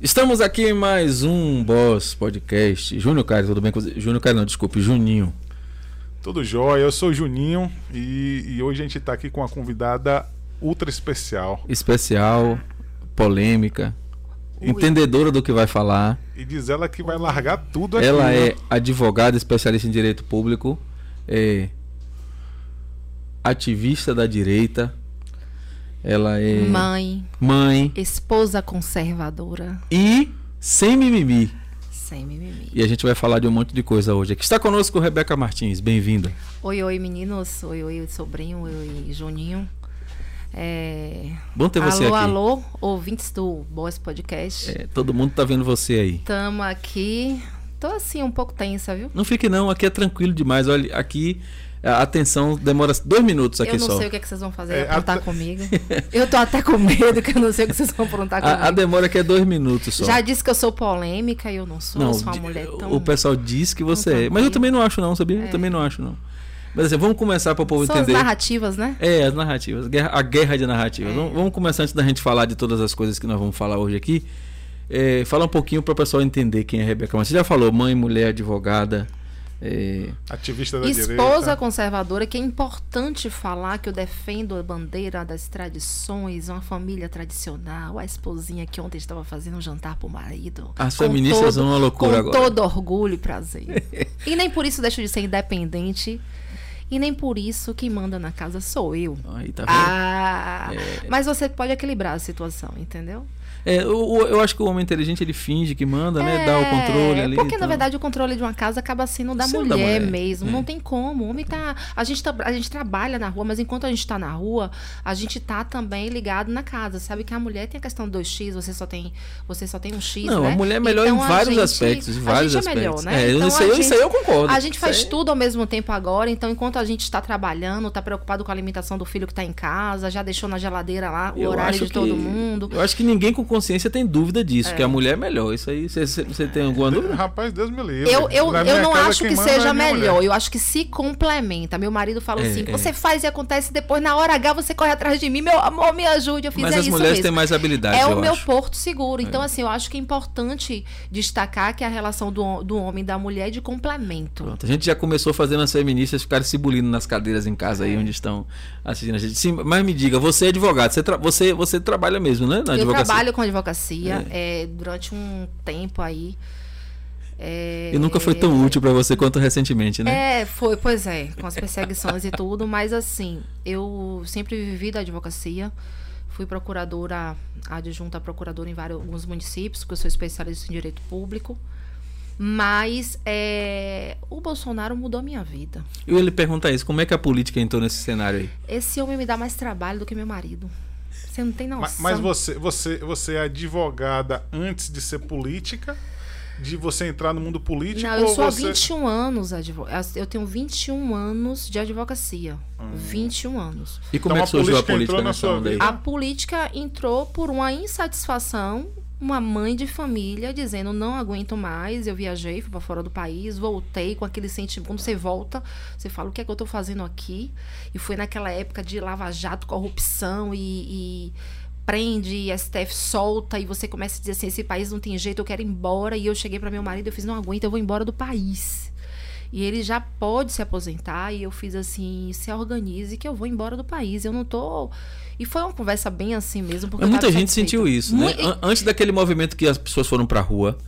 Estamos aqui em mais um Boss Podcast. Júnior Caio, tudo bem com você? Júnior Caio, não, desculpe, Juninho. Tudo jóia, eu sou o Juninho e, e hoje a gente está aqui com uma convidada ultra especial. Especial, polêmica, Ui. entendedora do que vai falar. E diz ela que vai largar tudo aqui. Ela né? é advogada especialista em direito público, é ativista da direita, ela é Mãe, mãe esposa conservadora, e sem mimimi. sem mimimi. E a gente vai falar de um monte de coisa hoje. Aqui está conosco Rebeca Martins, bem-vinda. Oi, oi, meninos. Oi, oi, sobrinho. Oi, oi, Juninho. É... Bom ter você alô, aqui. alô, ouvintes do Boas Podcast. É, todo mundo tá vendo você aí. Tamo aqui. Tô assim, um pouco tensa, viu? Não fique não, aqui é tranquilo demais. Olha, aqui a atenção demora dois minutos aqui eu não só. sei o que, é que vocês vão fazer, É, aprontar até- comigo. Eu tô até com medo, que eu não sei o que vocês vão aprontar comigo. A, a demora aqui é dois minutos só. Já disse que eu sou polêmica e eu não sou. eu sou uma mulher tão. o pessoal diz que você é. Mas eu também não acho não, sabia? Eu É. também não acho não. Mas assim, vamos começar para o povo São as entender. narrativas, né? É, as narrativas. guerra- a guerra de narrativas. É. Vamos, vamos começar antes da gente falar de todas as coisas que nós vamos falar hoje aqui. É, falar um pouquinho para o pessoal entender quem é Rebeca. Mas você já falou, mãe, mulher, advogada. É, Ativista da Esposa direita. conservadora, que é importante falar que eu defendo a bandeira das tradições, uma família tradicional, a esposinha que ontem estava fazendo um jantar pro marido. As Com feministas são uma loucura Com agora. todo orgulho e prazer. e nem por isso deixo de ser independente. E nem por isso quem manda na casa sou eu. aí, tá vendo? Ah, mas você pode equilibrar a situação, entendeu? É, o- eu acho que o homem inteligente ele finge que manda, né? Dá o controle ali. É, Porque, na verdade, o controle de uma casa acaba sendo da Sendo da mulher, mulher, mesmo. é. Não tem como. O homem tá. A gente, tá, a gente trabalha na rua, mas enquanto a gente tá na rua, a gente tá também ligado na casa. Sabe que a mulher tem a questão do 2x, você só tem, você só tem um X. Não, né? a mulher é melhor Então, em vários gente- aspectos. Em vários a gente é melhor, aspectos. né? É, Então, isso, aí, gente- isso aí eu concordo. A gente faz aí- tudo ao mesmo tempo agora, então enquanto a gente está trabalhando, está preocupado com a alimentação do filho que está em casa, já deixou na geladeira lá o Eu horário de todo que- mundo. Eu acho que ninguém com consciência tem dúvida disso, que a mulher é melhor. Isso aí, você- tem alguma dúvida? Rapaz, Deus me livre. Eu, eu, Na eu não casa, acho que é seja minha melhor. mulher. Eu acho que se complementa. Meu marido fala É, assim: é. você faz e acontece, depois na hora H você corre atrás de mim, meu amor, me ajude. Eu fiz Mas é as isso mulheres mesmo. têm mais habilidade, É eu o meu acho. porto seguro. Então, assim, eu acho que é importante destacar que a relação do, do homem e da mulher é de complemento. Pronto, a gente já começou fazendo as feministas ficarem se bulindo nas cadeiras em casa É. aí onde estão assistindo a gente. Sim, mas me diga, você é advogado, você, tra- você, você trabalha mesmo, né? Na Eu advocacia. trabalho com advocacia é, durante um tempo aí. É, E nunca foi tão útil pra você quanto recentemente, né? É, foi, pois é, com as perseguições e tudo, mas assim, eu sempre vivi da advocacia, fui procuradora, adjunta procuradora em vários alguns municípios, porque eu sou especialista em direito público. Mas é, o Bolsonaro mudou a minha vida. Eu ia lhe perguntar isso, como é que a política entrou nesse cenário aí? Esse homem me dá mais trabalho do que meu marido. Você não tem noção. Mas, mas você, você, você é advogada antes de ser política? De você entrar no mundo político? Não, eu ou sou há você... 21 anos advogada. Eu tenho 21 anos de advocacia. Hum. 21 anos. E como Então é a que surgiu a política política entrou na sua vida? A política entrou por uma insatisfação, uma mãe de família dizendo não aguento mais, eu viajei, fui para fora do país, voltei com aquele sentimento, quando você volta, você fala o que é que eu tô fazendo aqui? E foi naquela época de lava jato, corrupção e, e prende, STF solta e você começa a dizer assim, esse país não tem jeito, eu quero ir embora. E eu cheguei para meu marido, eu fiz não aguento, eu vou embora do país. E ele já pode se aposentar. E eu fiz assim: se organize que eu vou embora do país. Eu não tô. E foi uma conversa bem assim mesmo. Porque muita gente satisfeita. sentiu isso, né? Antes daquele movimento que as pessoas foram pra rua,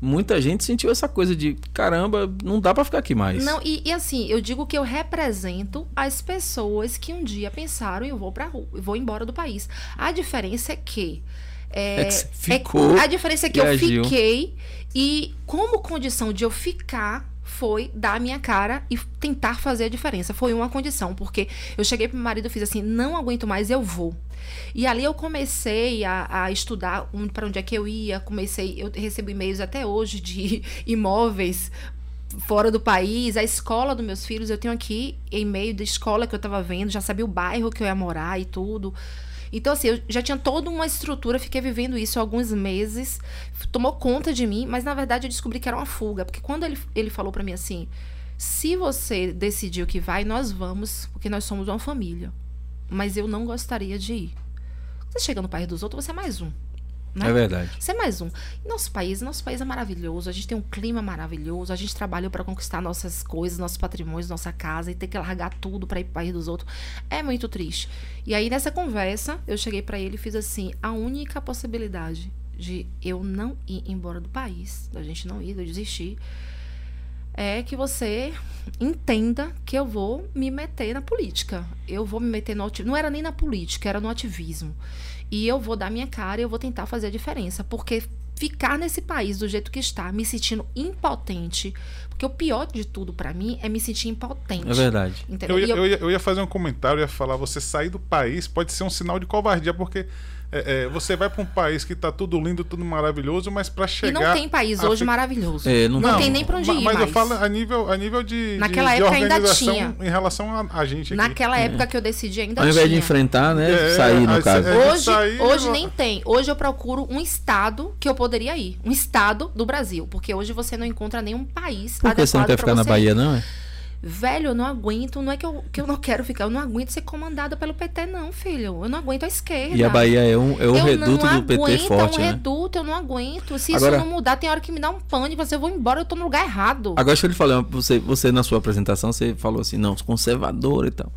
muita gente sentiu essa coisa de caramba, não dá pra ficar aqui mais. Não, e, e assim, eu digo que eu represento as pessoas que um dia pensaram eu vou pra rua, eu vou embora do país. A diferença é que. É, É que é- ficou a diferença é que eu agiu. fiquei e como condição de eu ficar foi dar a minha cara e tentar fazer a diferença. Foi uma condição, porque eu cheguei pro meu marido e fiz assim, não aguento mais, eu vou. E ali eu comecei a, a estudar um, para onde é que eu ia, comecei, eu recebo e-mails até hoje de imóveis fora do país, a escola dos meus filhos, eu tenho aqui e-mail da escola que eu tava vendo, já sabia o bairro que eu ia morar e tudo. Então, assim, eu já tinha toda uma estrutura, fiquei vivendo isso há alguns meses, tomou conta de mim, mas na verdade eu descobri que era uma fuga, porque quando ele, ele falou para mim assim: se você decidiu que vai, nós vamos, porque nós somos uma família. Mas eu não gostaria de ir. Você chega no país dos outros, você é mais um. Né? É verdade. Você é mais um. Nosso país, nosso país é maravilhoso. A gente tem um clima maravilhoso. A gente trabalhou para conquistar nossas coisas, nossos patrimônios, nossa casa e ter que largar tudo para ir para o país dos outros. É muito triste. E aí nessa conversa, eu cheguei para ele e fiz assim: a única possibilidade de eu não ir embora do país, da gente não ir, de eu desistir, é que você entenda que eu vou me meter na política. Eu vou me meter no ativismo. Não era nem na política, era no ativismo. E eu vou dar minha cara e eu vou tentar fazer a diferença. Porque ficar nesse país do jeito que está, me sentindo impotente. Porque o pior de tudo para mim é me sentir impotente. É verdade. Eu ia, eu... Eu, ia, fazer um comentário, eu ia falar, você sair do país pode ser um sinal de covardia, porque é, é, você vai para um país que está tudo lindo, tudo maravilhoso, mas para chegar. E não tem país hoje maravilhoso. É, não, não tem nem para onde ir. Mas mais. eu falo a nível, a nível de, Naquela de, época de ainda tinha. em relação a, a gente. Aqui. Naquela época que eu decidi ainda Ao tinha. invés de enfrentar, né? É, sair, no caso. Hoje, sair, hoje eu- nem tem. Hoje eu procuro um estado que eu poderia ir. Um estado do Brasil. Porque hoje você não encontra nenhum país Por que você não adequado quer ficar na Bahia, ir. não? É? Velho, eu não aguento. Não é que eu, que eu não quero ficar. Eu não aguento ser comandada pelo PT, não, filho. Eu não aguento a esquerda. E a Bahia é um, é um eu reduto não do PT forte, é um né? reduto, eu não aguento. Se Agora- isso não mudar, tem hora que me dá um pânico. Você, eu vou embora, eu tô no lugar errado. Agora deixa eu lhe falar, você, você na sua apresentação, você falou assim, não, conservadora e tal.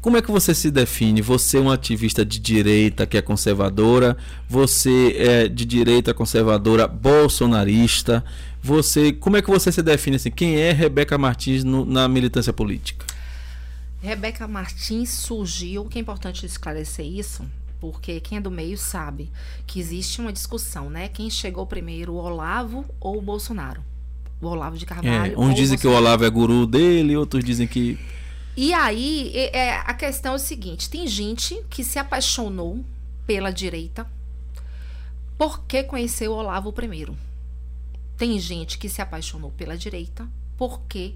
Como é que você se define? Você é um ativista de direita que é conservadora? Você é de direita conservadora bolsonarista? Você, como é que você se define assim? Quem é Rebeca Martins no- na militância política? Rebeca Martins surgiu, que é importante esclarecer isso, porque quem é do meio sabe que existe uma discussão, né? Quem chegou primeiro, o Olavo ou o Bolsonaro? O Olavo de Carvalho. É, uns dizem que o. Olavo é guru dele, outros dizem que E aí, é, é, a questão é o seguinte: tem gente que se apaixonou pela direita porque conheceu o Olavo primeiro. Tem gente que se apaixonou pela direita porque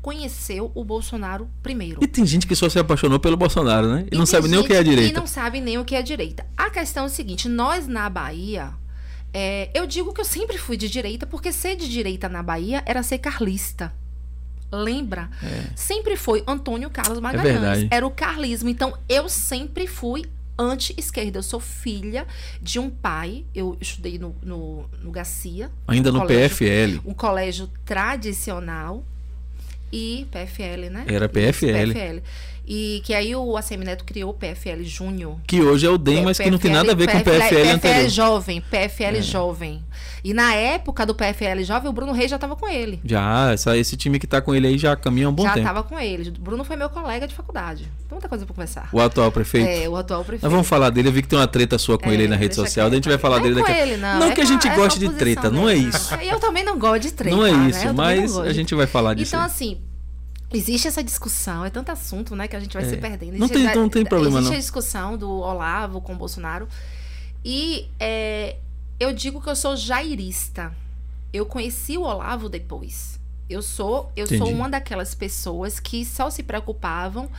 conheceu o Bolsonaro primeiro. E tem gente que só se apaixonou pelo Bolsonaro, né? E, não tem sabe nem o que é a direita. E não sabe nem o que é a direita. A questão é o seguinte: nós na Bahia. é, eu digo que eu sempre fui de direita, porque ser de direita na Bahia era ser carlista. Lembra? Sempre foi Antônio Carlos Magalhães. É era o carlismo. Então, eu sempre fui anti-esquerda. Eu sou filha de um pai. Eu estudei no, no, no Garcia. Ainda no colégio- PFL. Um colégio tradicional. E PFL, né? Era PFL. PFL. E que aí o ACM Neto criou o PFL Júnior. Que hoje é o DEM, mas que não tem nada a ver com o PFL anterior. jovem, PFL É. jovem. E na época do PFL jovem, o Bruno Reis já estava com ele. Já, essa, esse time que tá com ele aí já caminha um bom já tempo. estava com ele. O Bruno foi meu colega de faculdade. Tem muita coisa pra conversar. O atual prefeito. É, o atual prefeito. Nós vamos falar dele. Eu vi que tem uma treta sua com É, ele aí na rede social. A gente vai falar Não é dele daqui a ele, não. Não é que a gente é goste de treta, não é isso. Eu também não gosto de treta. Não é né? isso, também mas a gente vai falar disso. Então, aí. assim, existe essa discussão, é tanto assunto, né, que a gente vai É. se perdendo. Não Existe- tem- não tem problema, existe não. a discussão do Olavo com o Bolsonaro. E é, eu digo que eu sou jairista. Eu conheci o Olavo depois. Eu sou, eu sou uma daquelas pessoas que só se preocupavam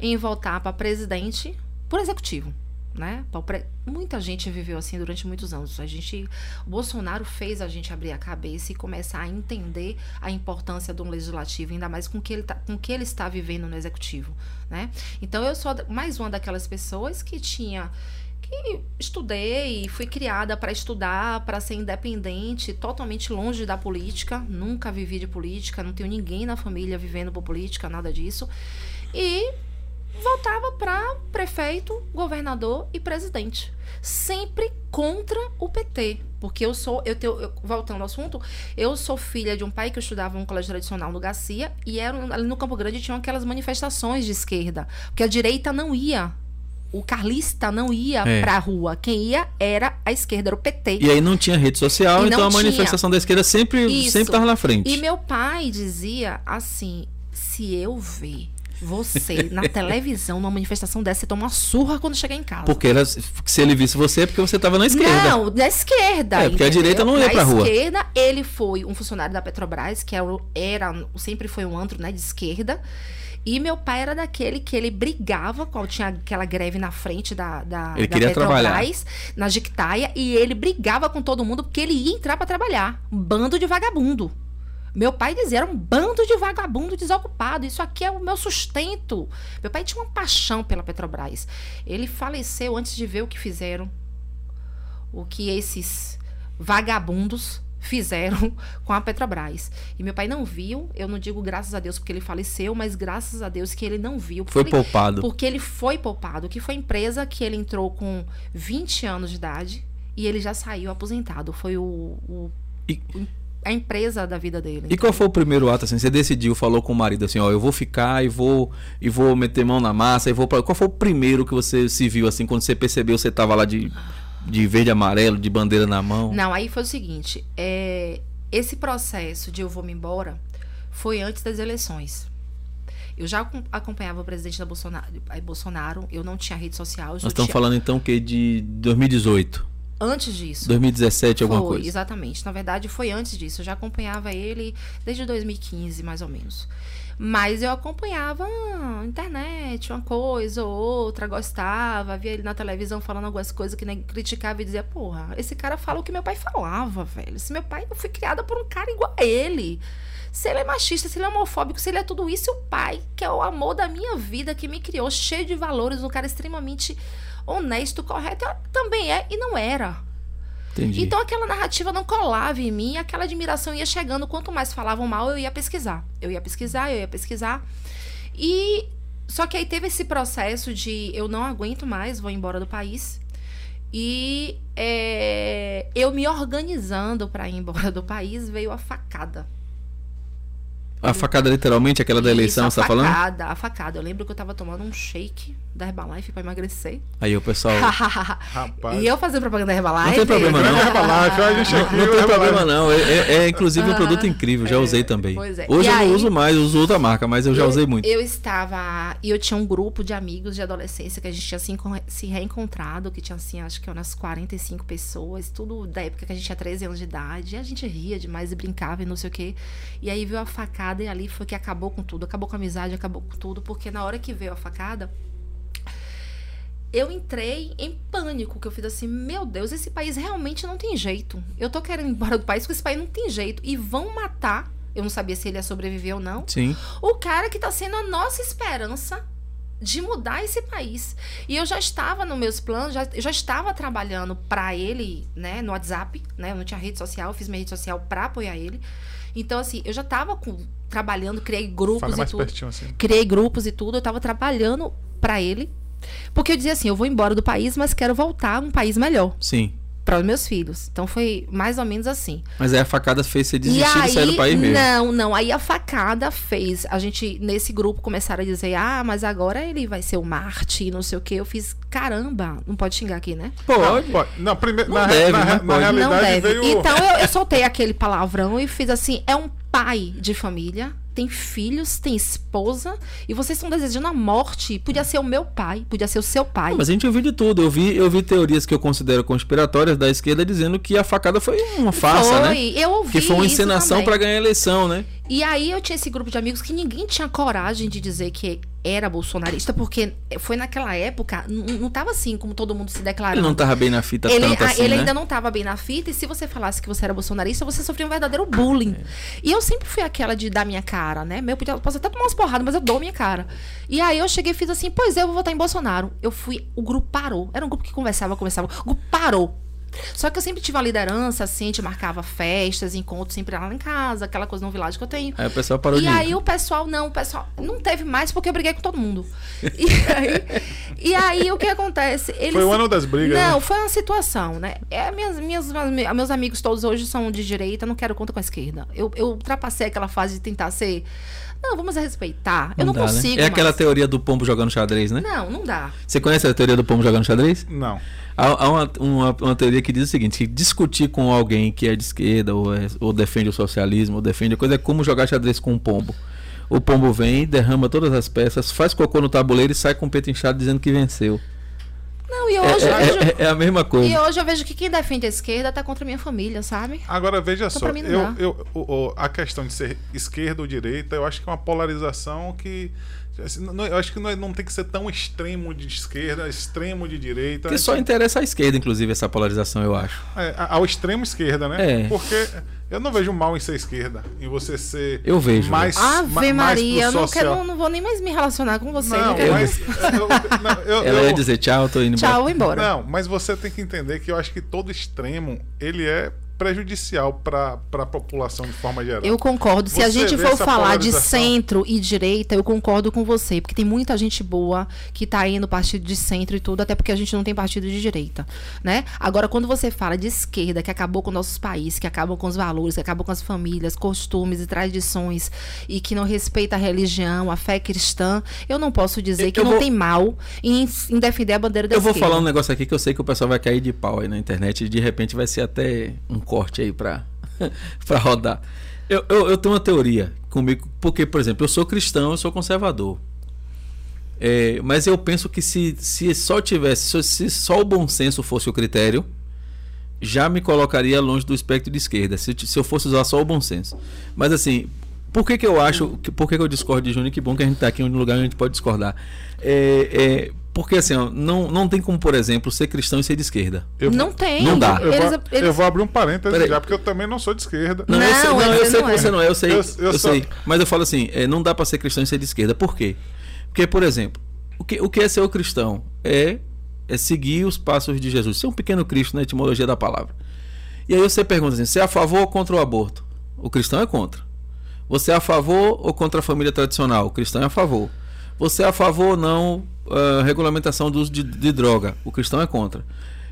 em voltar para presidente por executivo. Né? Muita gente viveu assim durante muitos anos. A gente, o Bolsonaro fez a gente abrir a cabeça e começar a entender a importância do legislativo, ainda mais com o que ele, tá, com que ele está vivendo no executivo. Né? Então eu sou mais uma daquelas pessoas que tinha que estudei, fui criada para estudar, para ser independente, totalmente longe da política, nunca vivi de política, não tenho ninguém na família vivendo por política, nada disso. E voltava para prefeito, governador e presidente, sempre contra o PT, porque eu sou, eu tenho, eu- voltando ao assunto, eu sou filha de um pai que estudava um colégio tradicional no Garcia e era ali no Campo Grande tinham aquelas manifestações de esquerda, porque a direita não ia o carlista não ia É. pra rua. Quem ia era a esquerda, era o PT. E aí não tinha rede social, então a tinha. manifestação da esquerda sempre Isso. sempre tava na frente. E meu pai dizia assim: se eu ver você na televisão numa manifestação dessa, você toma uma surra quando chegar em casa. Porque era, se ele visse você é porque você tava na esquerda. Não, da esquerda. É, porque a entendeu? direita não ia Na pra rua. esquerda, ele foi um funcionário da Petrobras, que era, sempre foi um antro né, de esquerda. E meu pai era daquele que ele brigava, qual tinha aquela greve na frente da, da, Ele da queria Petrobras, trabalhar. na Jictaia, e ele brigava com todo mundo porque ele ia entrar pra trabalhar. Um bando de vagabundo. Meu pai dizia, era um bando de vagabundo desocupado. Isso aqui é o meu sustento. Meu pai tinha uma paixão pela Petrobras. Ele faleceu antes de ver o que fizeram. O que esses vagabundos fizeram com a Petrobras. E meu pai não viu, eu não digo graças a Deus porque ele faleceu, mas graças a Deus que ele não viu. Foi ele, poupado. Porque ele foi poupado, que foi a empresa que ele entrou com 20 anos de idade e ele já saiu aposentado. Foi o, o, E- o- a empresa da vida dele. E qual foi o primeiro ato assim? Você decidiu, falou com o marido assim, ó, eu vou ficar e vou e vou meter mão na massa e vou para Qual foi o primeiro que você se viu assim quando você percebeu que você tava lá de de verde e amarelo, de bandeira na mão? Não, aí foi o seguinte: é, esse processo de eu vou me embora foi antes das eleições. Eu já acom- acompanhava o presidente da Bolsonaro, aí Bolsonaro, eu não tinha rede social. Nós estamos tinha- falando então que de 2018, Antes disso. 2017 alguma foi, coisa. exatamente. Na verdade, foi antes disso. Eu já acompanhava ele desde 2015, mais ou menos. Mas eu acompanhava a internet, uma coisa ou outra, gostava, via ele na televisão falando algumas coisas que nem criticava e dizia, porra, esse cara fala o que meu pai falava, velho. Se meu pai, eu fui criada por um cara igual a ele. Se ele é machista, se ele é homofóbico, se ele é tudo isso, e o pai, que é o amor da minha vida, que me criou, cheio de valores, um cara extremamente honesto, correto, também é e não era. Entendi. Então aquela narrativa não colava em mim, aquela admiração ia chegando. Quanto mais falavam mal, eu ia pesquisar. Eu ia pesquisar, eu ia pesquisar. E só que aí teve esse processo de eu não aguento mais, vou embora do país. E é, eu me organizando para ir embora do país, veio a facada. A facada literalmente aquela da eleição, Isso, você a tá falando? facada, a facada. Eu lembro que eu tava tomando um shake da Herbalife para emagrecer. Aí o pessoal Rapaz. e eu fazendo propaganda da Herbalife. Não tem problema, não. Herbalife, a gente Não, não tem problema não. É, é- é, inclusive um Ah, produto incrível, já é, usei também. pois é. Hoje E eu não aí- uso mais, eu uso outra marca, mas eu já eu, usei muito. Eu estava. E eu tinha um grupo de amigos de adolescência que a gente tinha se, enco- se reencontrado, que tinha assim, acho que umas 45 pessoas, tudo da época que a gente tinha 13 anos de idade. E a gente ria demais e brincava e não sei o quê. E aí veio a facada e ali foi que acabou com tudo. Acabou com a amizade, acabou com tudo, porque na hora que veio a facada. Eu entrei em pânico, que eu fiz assim, meu Deus, esse país realmente não tem jeito. Eu tô querendo ir embora do país porque esse país não tem jeito. E vão matar. Eu não sabia se ele ia sobreviver ou não Sim. o cara que tá sendo a nossa esperança de mudar esse país. E eu já estava nos meus planos, já, eu já estava trabalhando para ele, né, no WhatsApp, né? Eu não tinha rede social, eu fiz minha rede social para apoiar ele. Então assim, eu já estava com, trabalhando, criei grupos Fala e mais tudo pertinho assim. criei grupos e tudo, eu tava trabalhando para ele. Porque eu dizia assim, eu vou embora do país, mas quero voltar a um país melhor Sim. Para os meus filhos. Então foi mais ou menos assim. Mas aí a facada fez você E desistir de sair do aí, país mesmo. Não, não. Aí a facada fez. A gente, nesse grupo, começaram a dizer: ah, mas agora ele vai ser o Marte, não sei o quê. Eu fiz, caramba, não pode xingar aqui, né? Pode. Pode. Não, primeiro, Não na, deve, na, na realidade veio. Então eu, eu soltei aquele palavrão e fiz assim: é um pai de família, tem filhos, tem esposa, e vocês estão desejando a morte. Podia ser o meu pai, podia ser o seu pai. Mas a gente ouviu de tudo. Eu vi, eu vi teorias que eu considero conspiratórias da esquerda dizendo que a facada foi uma farsa, foi, né? eu ouvi. Que foi uma encenação para ganhar a eleição, né? E aí eu tinha esse grupo de amigos que ninguém tinha coragem de dizer que era bolsonarista, porque foi naquela época, não tava assim como todo mundo se Ele declarando. não tava bem na fita Ele, tanto a- assim, ele né? ainda não tava bem na fita, e se você falasse que você era bolsonarista, você sofria um verdadeiro bullying. É. E eu sempre fui aquela de dar minha cara, né? Eu podia, posso até tomar umas porradas, mas eu dou minha cara. E aí eu cheguei e fiz assim, pois é, eu vou votar em Bolsonaro. Eu fui, o grupo parou. Era um grupo que conversava, conversava. O grupo parou. Só que eu sempre tive a liderança, assim, a gente marcava festas, encontros sempre lá em casa, aquela coisa no vilagem que eu tenho. Aí o pessoal parou E de aí o pessoal, não, o pessoal não teve mais porque eu briguei com todo mundo. E aí, e aí o que acontece? Eles, Foi o ano das brigas, Não, né? foi uma situação, né? É, minhas, minhas, meus amigos todos hoje são de direita, não quero conta com a esquerda. Eu, eu ultrapassei aquela fase de tentar ser. Não, vamos respeitar. eu não dá, né? consigo. É aquela mais. teoria do pombo jogando xadrez, né? Não, não dá. Você conhece a teoria do pombo jogando xadrez? Não. Há, há uma, uma, uma teoria que diz o seguinte: que discutir com alguém que é de esquerda ou, é- ou defende o socialismo, ou defende a coisa, é como jogar xadrez com um pombo. O pombo vem, derrama todas as peças, faz cocô no tabuleiro e sai com o peito inchado dizendo que venceu. Não, e É, hoje, é- hoje- é- é a mesma coisa. e hoje eu vejo que quem defende a esquerda tá contra a minha família, sabe? Agora veja Então, só, pra mim não eu, eu, o- o- a questão de ser esquerda ou direita, eu acho que é uma polarização que Eu acho que não, é- não tem que ser tão extremo de esquerda, extremo de direita. Porque só interessa à esquerda, inclusive, essa polarização, eu acho. É, ao extremo esquerda, né? É. Porque eu não vejo mal em ser esquerda, em você ser Eu vejo, mais, ma- Ave mais Maria, eu não, quero, social. não vou nem mais me relacionar com você. Não, mas eu, não, eu- Ela eu- ia dizer tchau, tô indo embora. Tchau, vou embora. Não, mas você tem que entender que eu acho que todo extremo ele é prejudicial para a população de forma geral. Eu concordo. Se Você a gente for falar de centro e direita, eu concordo com você. Porque tem muita gente boa que tá aí no partido de centro e tudo, até porque a gente não tem partido de direita, né? Agora, quando você fala de esquerda, que acabou com nossos países, que acabam com os valores, que acabam com as famílias, costumes e tradições, e que não respeita a religião, a fé cristã, eu não posso dizer Eu- que eu não vou- tem mal em, em defender a bandeira da Eu vou esquerda. falar um negócio aqui que eu sei que o pessoal vai cair de pau aí na internet e de repente vai ser até um corte aí pra rodar. Eu, eu, eu tenho uma teoria comigo, porque, por exemplo, eu sou cristão, eu sou conservador. É, mas eu penso que se, se só tivesse, se, só o bom senso fosse o critério, já me colocaria longe do espectro de esquerda, se, se eu fosse usar só o bom senso. Mas assim, por que, que eu acho, que- por que, que eu discordo de Júnior? Que bom que a gente está aqui em um lugar onde a gente pode discordar. É, é, porque assim, ó, não, não tem como, por exemplo, ser cristão e ser de esquerda. Eu- Não tem. Não dá. Eu, Eles- vou, eles- eu vou abrir um parênteses já, porque eu também não sou de esquerda. Não, eu Não, sei, não, eu você sei não que é. você não é, eu sei, Eu- eu, eu sou- sei. Mas eu falo assim, é, não dá para ser cristão e ser de esquerda. Por quê? Porque, por exemplo, o que, o que é ser o cristão? É, é seguir os passos de Jesus. Ser um pequeno Cristo na etimologia da palavra. E aí você pergunta assim: você é a favor ou contra o aborto? O cristão é contra. Você é a favor ou contra a família tradicional? O cristão é a favor. Você é a favor ou não ah, regulamentação do uso de, de droga? O cristão é contra.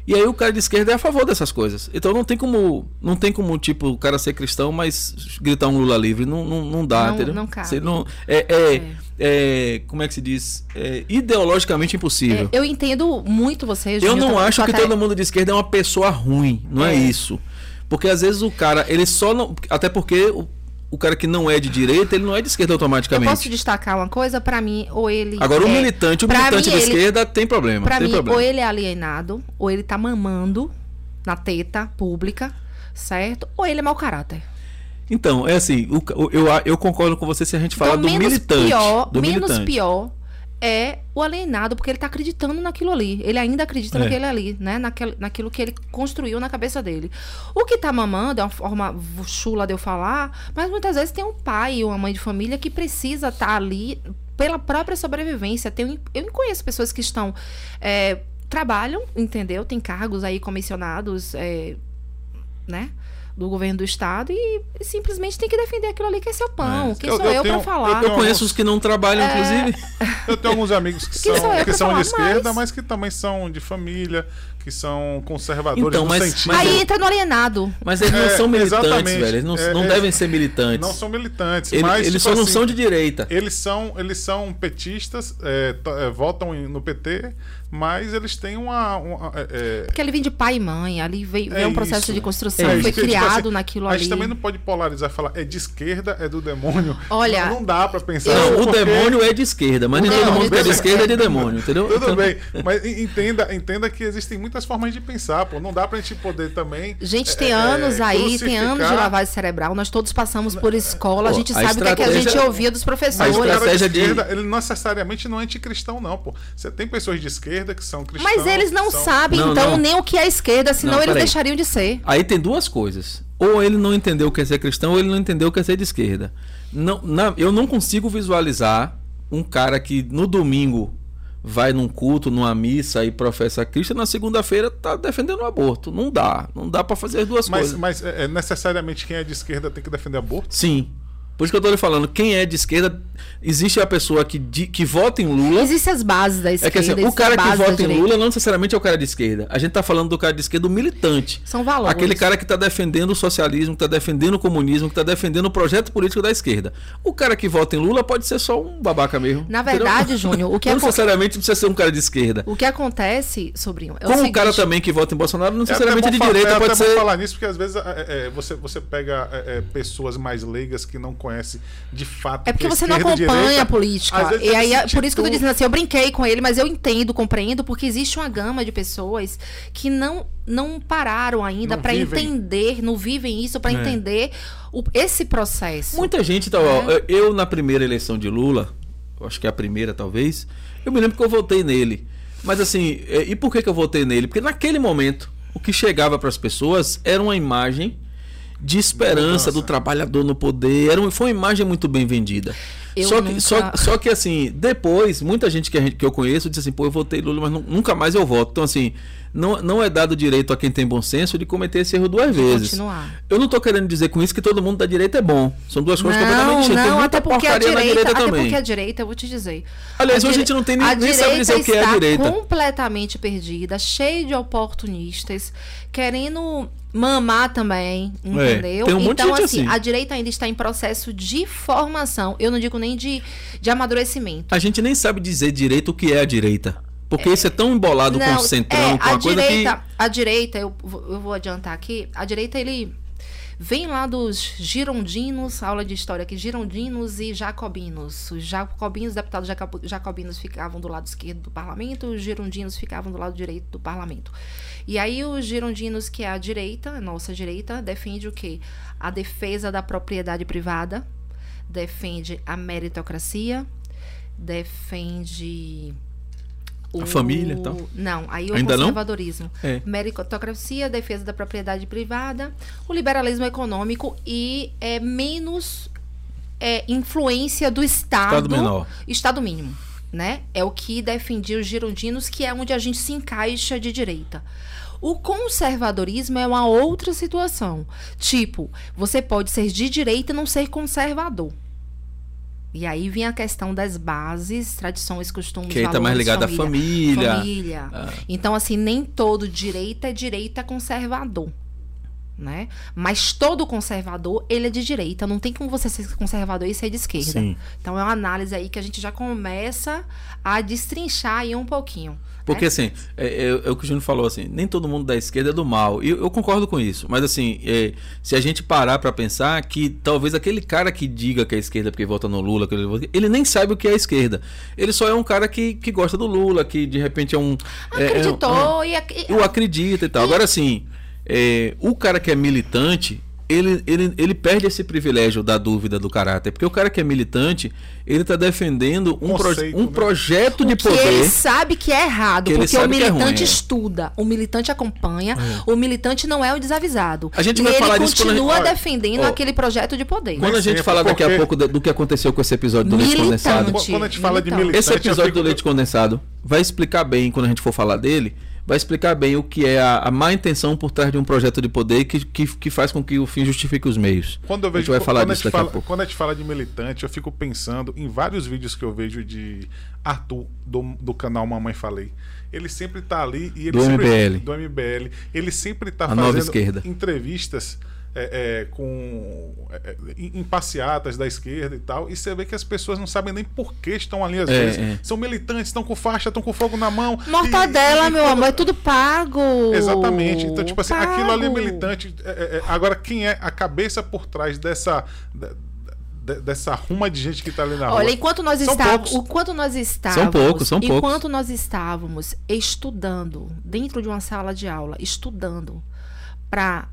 E aí o cara de esquerda é a favor dessas coisas. Então não tem como, não tem como tipo o cara ser cristão, mas gritar um Lula livre não, não, não dá, Não- entendeu? não cabe. Você não, é, é, é, como é que se diz? É ideologicamente impossível. É, eu entendo muito você, Eu não acho que até- todo mundo de esquerda é uma pessoa ruim, não é, É. isso. Porque às vezes o cara, ele só não. Até porque o, o cara que não é de direita, ele não é de esquerda Eu automaticamente. posso destacar uma coisa? Pra mim, ou ele. Agora, o é- militante, o pra militante de ele- esquerda tem problema. Pra tem mim, problema. ou ele é alienado, ou ele tá mamando na teta pública, certo? Ou ele é mau caráter. Então, é assim, o eu, eu concordo com você se a gente falar então, do menos militante. pior, do menos militante. pior é o alienado, porque ele tá acreditando naquilo ali. Ele ainda acredita É. naquele ali, né? Naquele, naquilo que ele construiu na cabeça dele. O que tá mamando é uma forma chula de eu falar, mas muitas vezes tem um pai ou uma mãe de família que precisa estar ali pela própria sobrevivência. Tem, eu conheço pessoas que estão. é, trabalham, entendeu? Tem cargos aí comissionados, é, né? Do governo do estado e simplesmente tem que defender aquilo ali que é seu pão. É. Quem Eu- sou eu eu, pra falar? eu Eu conheço alguns- os que não trabalham, É. inclusive. Eu tenho alguns amigos que são, que são de esquerda, mais? mas que também são de família, que são conservadores Então, no mas- sentido. mas Aí entra no alienado. Mas eles não É, são militantes, exatamente. velho. Eles não, É, não é, devem ser militantes. Não são militantes, Ele- mas eles tipo só não assim, são de direita. Eles são, eles são petistas, é, é, votam no PT, mas eles têm uma. uma- é, é, Porque ele vem de pai e mãe, ali veio, É veio um processo isso. de construção, É foi isso. Tipo criado assim, naquilo a ali. gente também não pode polarizar e falar é de esquerda, é do demônio. Olha, não, não dá pra pensar. Não, assim, o porque- demônio é de esquerda, mas nem todo mundo que é de é- esquerda é de demônio, entendeu? Tudo Então- bem, mas en- entenda, entenda que existem muitas formas de pensar, pô. Não dá pra gente poder também. Gente, tem é, anos é, aí, tem anos de lavagem cerebral. Nós todos passamos por escola, a Pô, gente a sabe o que, é que a gente ouvia dos professores. cara de estratégia de- esquerda, ele não necessariamente não é anticristão, não, pô. Você tem pessoas de esquerda que são cristãos. Mas eles não são- sabem, Não, então, não. nem o que é esquerda, senão Não, eles deixariam de ser. Aí tem duas coisas. Ou ele não entendeu o que é ser cristão, ou ele não entendeu o que é ser de esquerda. Não, na- eu não consigo visualizar um cara que no domingo vai num culto, numa missa e professa Cristo, e na segunda-feira tá defendendo o aborto. Não dá. Não dá pra fazer as duas Mas, coisas. mas é, é necessariamente quem é de esquerda tem que defender aborto? Sim. Por isso que eu tô lhe falando, quem é de esquerda, existe a pessoa que, di- que vota em Lula. Existem as bases da É esquerda, que assim, o cara que vota em. Lula não necessariamente é o cara de esquerda. A gente tá falando do cara de esquerda, o militante. São valores. Aquele cara que está defendendo o socialismo, que está defendendo o comunismo, que está defendendo o projeto político da esquerda. O cara que vota em Lula pode ser só um babaca mesmo. Na entendeu? verdade, Júnior, o que não necessariamente precisa ser um cara de esquerda. O que acontece, sobrinho, é o Como o cara também que vota em Bolsonaro não É necessariamente é de direita, é pode ser. falar nisso, porque às vezes é, é, você, você pega é, é, pessoas mais leigas que não conhecem de fato. É porque que você não acompanha direita, a política. E aí, ele é por isso que eu tô dizendo assim, eu brinquei com ele, mas eu entendo, compreendo, porque existe uma gama de pessoas que não, não pararam ainda para entender, não vivem isso, para É. entender o- esse processo. Muita gente tá. ó, É. eu, na primeira eleição de Lula, acho que é a primeira talvez, eu me lembro que eu votei nele. Mas assim, é, e por que, que eu votei nele? Porque naquele momento, o que chegava para as pessoas era uma imagem de esperança do trabalhador no poder. Era, foi uma imagem muito bem vendida. Eu só, que, nunca- só, só que assim, depois, muita gente que, a gente que eu conheço disse assim, pô, eu votei Lula, mas nu- nunca mais eu voto. Então, assim, não, não é dado direito a quem tem bom senso de cometer esse erro duas vezes. continuar. Eu não tô querendo dizer com isso que todo mundo da direita é bom. São duas coisas completamente Não, distintas. Tem não, até porque a direita, direita até também. porque a direita, eu vou te dizer. Aliás, hoje a gente não tem nem- a nem sabe dizer o que é a direita. completamente perdida, cheia de oportunistas, querendo mamar também, entendeu? tem um então, assim, assim. a direita ainda está em processo de formação. Eu não digo nem de, de amadurecimento. A gente nem sabe dizer direito o que é a direita. Porque isso é tão embolado com o centrão, é, com a uma coisa direita, que. a direita, eu, vou- eu vou adiantar aqui, a direita ele vem lá dos girondinos, aula de história aqui, girondinos e jacobinos. Os jacobinos, os deputados jacob- jacobinos ficavam do lado esquerdo do parlamento, os girondinos ficavam do lado direito do parlamento. E aí os girondinos, que é a direita, a nossa direita, defende o quê? A defesa da propriedade privada, defende a meritocracia, defende A família e tal? Não, aí o Ainda não? conservadorismo. É. Meritocracia, defesa da propriedade privada, o liberalismo econômico e é menos é, influência do Estado. Estado menor. Estado mínimo, né? É o que defendia os girondinos, que é onde a gente se encaixa de direita. O conservadorismo é uma outra situação. Tipo, você pode ser de direita e não ser conservador. E aí vem a questão das bases, tradições, costumes, Que aí tá valores, mais ligado à família. família. Ah. Então, assim, nem todo direita é direita conservador. Né? Mas todo conservador, ele é de direita. Não tem como você ser conservador e ser de esquerda. Sim. Então é uma análise aí que a gente já começa a destrinchar aí um pouquinho. Porque né? assim, é, é- é o que o Júnior falou, assim, nem todo mundo da esquerda é do mal. E eu, eu concordo com isso. Mas assim, é, se a gente parar pra pensar que talvez aquele cara que diga que é esquerda porque vota no Lula, ele, ele nem sabe o que é esquerda. Ele só é um cara que, que gosta do Lula, que de repente é um. é- é um- Acreditou e, ac- eu acredito e tal. Agora, assim, é, o cara que é militante, ele, ele, ele perde esse privilégio da dúvida do caráter. Porque o cara que é militante, ele tá defendendo um, proje- Conceito, um né? projeto de que ele poder. sabe que é errado, Que porque o é militante é. estuda, o militante acompanha, o militante não é o desavisado. A gente e vai ele falar disso gente- continua Olha, defendendo aquele projeto de poder. Quando a gente falar daqui a pouco do, do que aconteceu com esse episódio do leite Militante. condensado. Quando a gente fala de Militante. militante, Esse episódio fico- do leite condensado vai explicar bem, quando a gente for falar dele, vai explicar bem o que é a, a má intenção por trás de um projeto de poder que, que, que faz com que o fim justifique os meios. Quando eu a vejo gente vai falar quando, a disso gente daqui a fala, pouco. quando a gente fala de militante, eu fico pensando em vários vídeos que eu vejo de Arthur, do, do canal Mamãe Falei. Ele sempre tá ali e ele Do sempre, MBL. Do MBL. Ele sempre tá A nova fazendo esquerda. entrevistas é, é, com é, é, em passeatas da esquerda e tal. E você vê que as pessoas não sabem nem por que estão ali às É, vezes. é. São militantes, estão com faixa, estão com fogo na mão. Mortadela, E- e- e meu quando- amor, é tudo pago. Exatamente. Então, tipo assim, aquilo ali é Pago. militante. É, é, é, agora, quem é a cabeça por trás dessa. da- dessa ruma de gente que tá ali na rua? Olha, enquanto nós São estávamos, poucos. enquanto nós estávamos, poucos, são poucos. enquanto nós estávamos estudando dentro de uma sala de aula, estudando para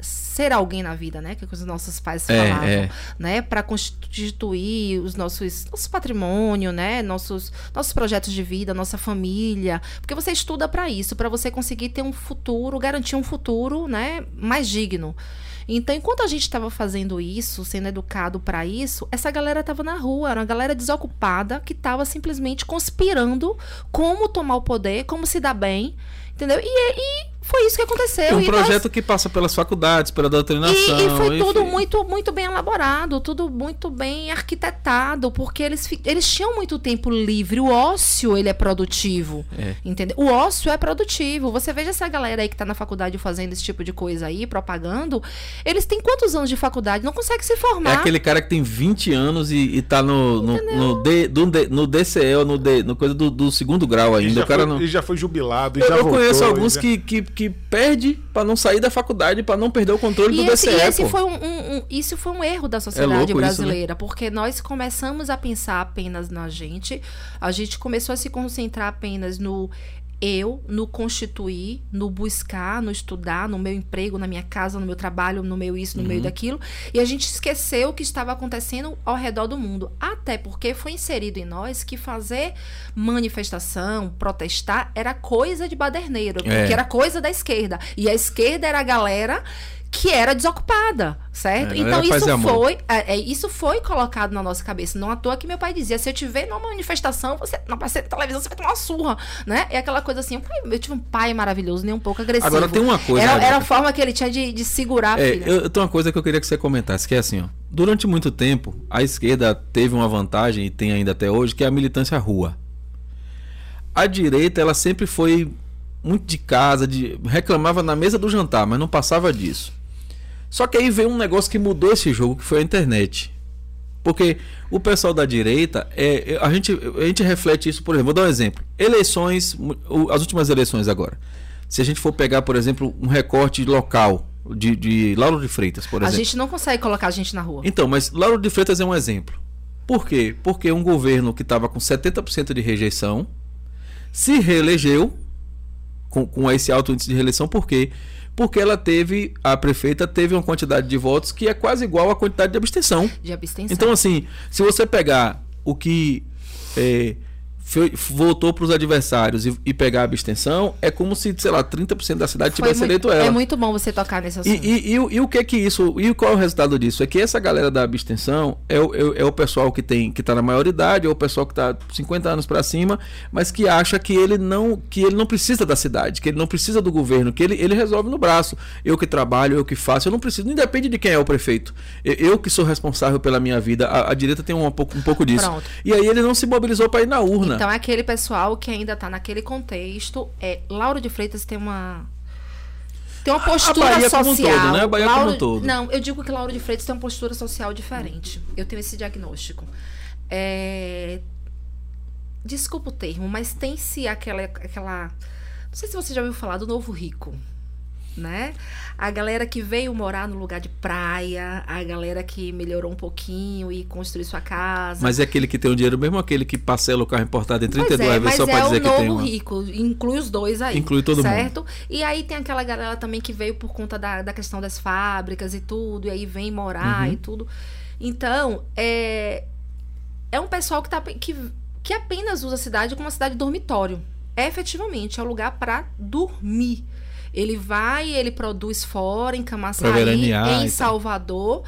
ser alguém na vida, né? Que os nossos pais É, falavam, é. né? Para constituir os nossos nosso patrimônio, né? Nossos nossos projetos de vida, nossa família, porque você estuda para isso, para você conseguir ter um futuro, garantir um futuro, né? Mais digno. Então, enquanto a gente estava fazendo isso, sendo educado para isso, essa galera estava na rua, era uma galera desocupada que estava simplesmente conspirando como tomar o poder, como se dar bem, entendeu? E, e foi isso que aconteceu. É um E nós- projeto que passa pelas faculdades, pela doutrinação. e, e foi tudo enfim. muito, muito bem elaborado, tudo muito bem arquitetado, porque eles, eles tinham muito tempo livre. O ócio, ele é produtivo. É. Entendeu? O ócio é produtivo. Você veja essa galera aí que tá na faculdade fazendo esse tipo de coisa aí, propagando. Eles têm quantos anos de faculdade? Não consegue se É formar. aquele cara que tem 20 anos e, e tá no, no, no, D, do no DCE, no, D, no coisa do, do segundo grau E ainda. já, O cara foi, não... e já foi jubilado, e Eu, já eu voltou. conheço e alguns já- que, que, que perde pra não sair da faculdade, pra não perder o controle E do esse, DCE, e esse foi um, um- um- isso foi um erro da É sociedade louco isso, né? brasileira, porque nós começamos a pensar apenas na gente, a gente começou a se concentrar apenas no eu no constituir, no buscar, no estudar, no meu emprego, na minha casa, no meu trabalho, no meu isso, no Uhum. meio daquilo, e a gente esqueceu o que estava acontecendo ao redor do mundo. Até porque foi inserido em nós que fazer manifestação, protestar, era coisa de baderneiro, É. porque era coisa da esquerda. E a esquerda era a galera que era desocupada, certo? É, então galera paz e isso foi, é, é, isso foi colocado na nossa cabeça. Não à toa que meu pai dizia: se eu te ver numa manifestação, você não ser na televisão, você vai tomar uma surra, né? É aquela coisa assim. Eu tive um pai maravilhoso, nem um pouco agressivo. Agora tem uma coisa. Era, era a forma que ele tinha de, de segurar a É, filha. eu, eu tenho uma coisa que eu queria que você comentasse, que é assim, ó. Durante muito tempo, a esquerda teve uma vantagem, e tem ainda até hoje, que é a militância rua. A direita, ela sempre foi muito de casa, de, reclamava na mesa do jantar, mas não passava disso. Só que aí veio um negócio que mudou esse jogo, que foi a internet. Porque o pessoal da direita, é, é, a, gente, a gente reflete isso, por exemplo, vou dar um exemplo. Eleições, as últimas eleições agora. Se a gente for pegar, por exemplo, um recorte local de, de Lauro de Freitas, por a exemplo. gente não consegue colocar a gente na rua. Então, mas Lauro de Freitas é um exemplo. Por quê? Porque um governo que estava com 70% de rejeição se reelegeu com, com esse alto índice de reeleição. Por quê? Porque ela teve, a prefeita teve uma quantidade de votos que é quase igual à quantidade de abstenção. De abstenção. Então, assim, se você pegar o que é, foi, votou para os adversários e, e pegar a abstenção, é como se, sei lá, 30% da cidade Foi tivesse muito- eleito ela. É muito bom você tocar nesse E, assunto. e, e, o- e o que é que isso. E qual é o resultado disso? É que essa galera da abstenção é o, é, é o pessoal que tem que tá na maioridade, é o pessoal que tá 50 anos para cima, mas que acha que ele não que ele não precisa da cidade, que ele não precisa do governo, que ele, ele resolve no braço. Eu que trabalho, eu que faço, eu não preciso, não depende de quem é o prefeito. Eu, eu que sou responsável pela minha vida. A, a direita tem um, pouco, um pouco disso. Pronto. E aí ele não se mobilizou para ir na urna. Então, aquele pessoal que ainda tá naquele contexto, é Lauro de Freitas tem uma tem uma A- a postura Bahia como um social. todo, né? A Bahia como um Lauro- todo. Não, eu digo que Lauro de Freitas tem uma postura social diferente. Eu tenho esse diagnóstico. É, Desculpa o termo, mas tem-se aquela, aquela. Não sei se você já ouviu falar do novo rico. Né? A galera que veio morar no lugar de praia, a galera que melhorou um pouquinho e construiu sua casa. Mas é aquele que tem o dinheiro mesmo aquele que parcela o carro importado em 32 Pois é, vezes só para é dizer o que novo tem uma. rico, inclui os dois aí. Inclui todo mundo. certo? E aí tem aquela galera também que veio por conta da, da questão das fábricas e tudo, e aí vem morar Uhum. e tudo. Então, é, é um pessoal que, tá, que, que apenas usa a cidade como uma cidade dormitório. É, efetivamente, é um lugar para dormir. Ele vai, ele produz fora, em Camaçari, em. Salvador.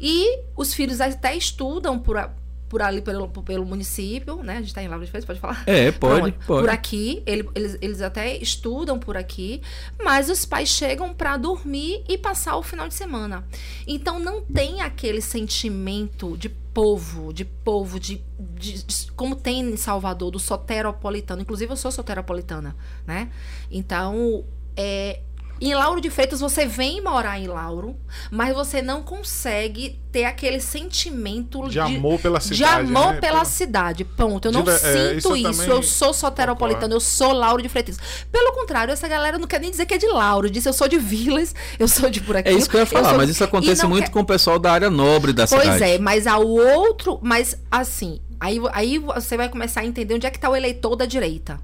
E os filhos até estudam por, a- por ali, pelo, pelo município, né? A gente tá em Lavra de Freitas, pode falar? É, pode, Pronto. pode. Por aqui, ele- eles, eles até estudam por aqui, mas os pais chegam para dormir e passar o final de semana. Então não tem aquele sentimento de povo, de povo, de, de- de- como tem em Salvador, do soteropolitano. Inclusive, eu sou soteropolitana, né? Então, é, em Lauro de Freitas, você vem morar em Lauro, mas você não consegue ter aquele sentimento De amor pela cidade. de amor né? pela cidade. Ponto. Eu não De ver- é, sinto isso eu isso. também Eu sou soteropolitana, eu sou Lauro de Freitas. Pelo contrário, essa galera não quer nem dizer que é de Lauro. Diz eu sou de Vilas, eu sou de por aqui. É isso que eu ia falar, sou- mas isso acontece muito quer- com o pessoal da área nobre da Pois cidade. é, mas ao outro. Mas assim, aí, aí você vai começar a entender onde é que tá o eleitor da direita.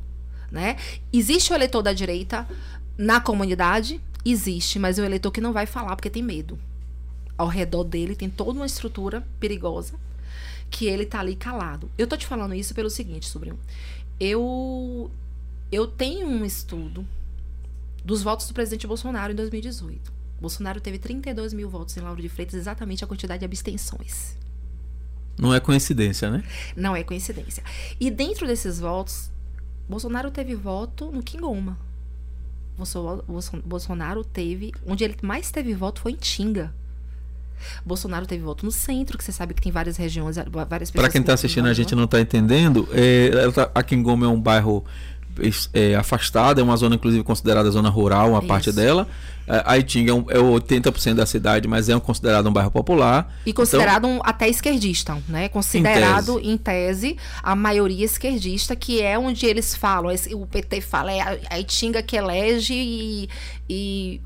Né? Existe o eleitor da direita na comunidade? Existe, mas é o eleitor que não vai falar porque tem medo. Ao redor dele tem toda uma estrutura perigosa que ele tá ali calado. Eu tô te falando isso pelo seguinte, sobrinho. Eu eu tenho um estudo dos votos do presidente Bolsonaro em 2018. Bolsonaro teve 32 mil votos em Lauro de Freitas, exatamente a quantidade de abstenções. Não é coincidência, né? Não é coincidência. E dentro desses votos, Bolsonaro teve voto no Quingoma. Bolso- Bolso- Bolsonaro teve. Onde ele mais teve voto foi em Tinga. Bolsonaro teve voto no centro, que você sabe que tem várias regiões, várias pessoas. Para quem com- tá assistindo a gente não tá entendendo, é, tá- a Quingoma é um bairro é, afastado, é uma zona inclusive considerada zona rural, uma Isso. parte dela. É, A Itinga é, um, é 80% da cidade, mas é um considerado um bairro popular. E considerado um, até esquerdista, né? Considerado, em tese. a maioria esquerdista, que é onde eles falam, o PT fala, é a, Itinga que elege e, e,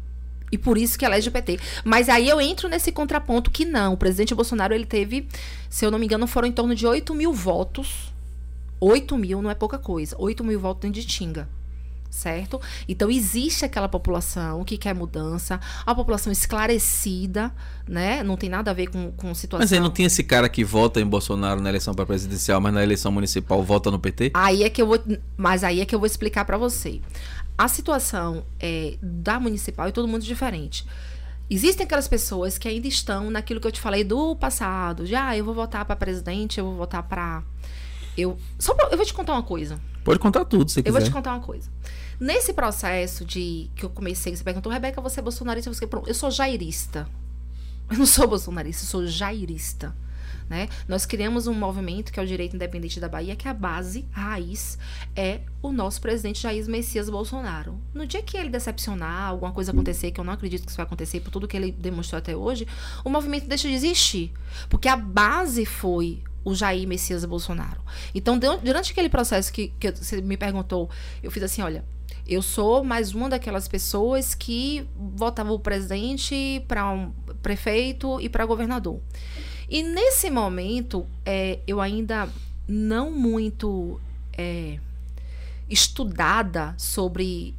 e por isso que elege o PT. Mas aí eu entro nesse contraponto que não, o presidente Bolsonaro, ele teve, se eu não me engano, foram em torno de 8 mil votos. 8 mil não é pouca coisa. 8 mil votos dentro de Tinga. Certo? Então existe aquela população que quer mudança, a população esclarecida, né? Não tem nada a ver com, com situação. Mas aí não tem esse cara que vota em Bolsonaro na eleição para presidencial, mas na eleição municipal vota no PT? Aí é que eu vou, mas aí é que eu vou explicar para você. A situação é, da municipal é todo mundo diferente. Existem aquelas pessoas que ainda estão naquilo que eu te falei do passado, já ah, eu vou votar para presidente, eu vou votar para eu só pra, eu vou te contar uma coisa. Pode contar tudo, se Eu quiser. vou te contar uma coisa. Nesse processo de que eu comecei, você perguntou, Rebeca, você é bolsonarista? Você, eu sou jairista. Eu não sou bolsonarista, eu sou jairista. Né? Nós criamos um movimento que é o Direito Independente da Bahia, que a base, a raiz, é o nosso presidente Jair Messias Bolsonaro. No dia que ele decepcionar, alguma coisa acontecer, que eu não acredito que isso vai acontecer por tudo que ele demonstrou até hoje, o movimento deixa de existir. Porque a base foi o Jair Messias Bolsonaro. Então, durante aquele processo que, que você me perguntou, eu fiz assim: olha, eu sou mais uma daquelas pessoas que votava o presidente para um prefeito e para governador. E nesse momento, é, eu ainda não muito é, estudada sobre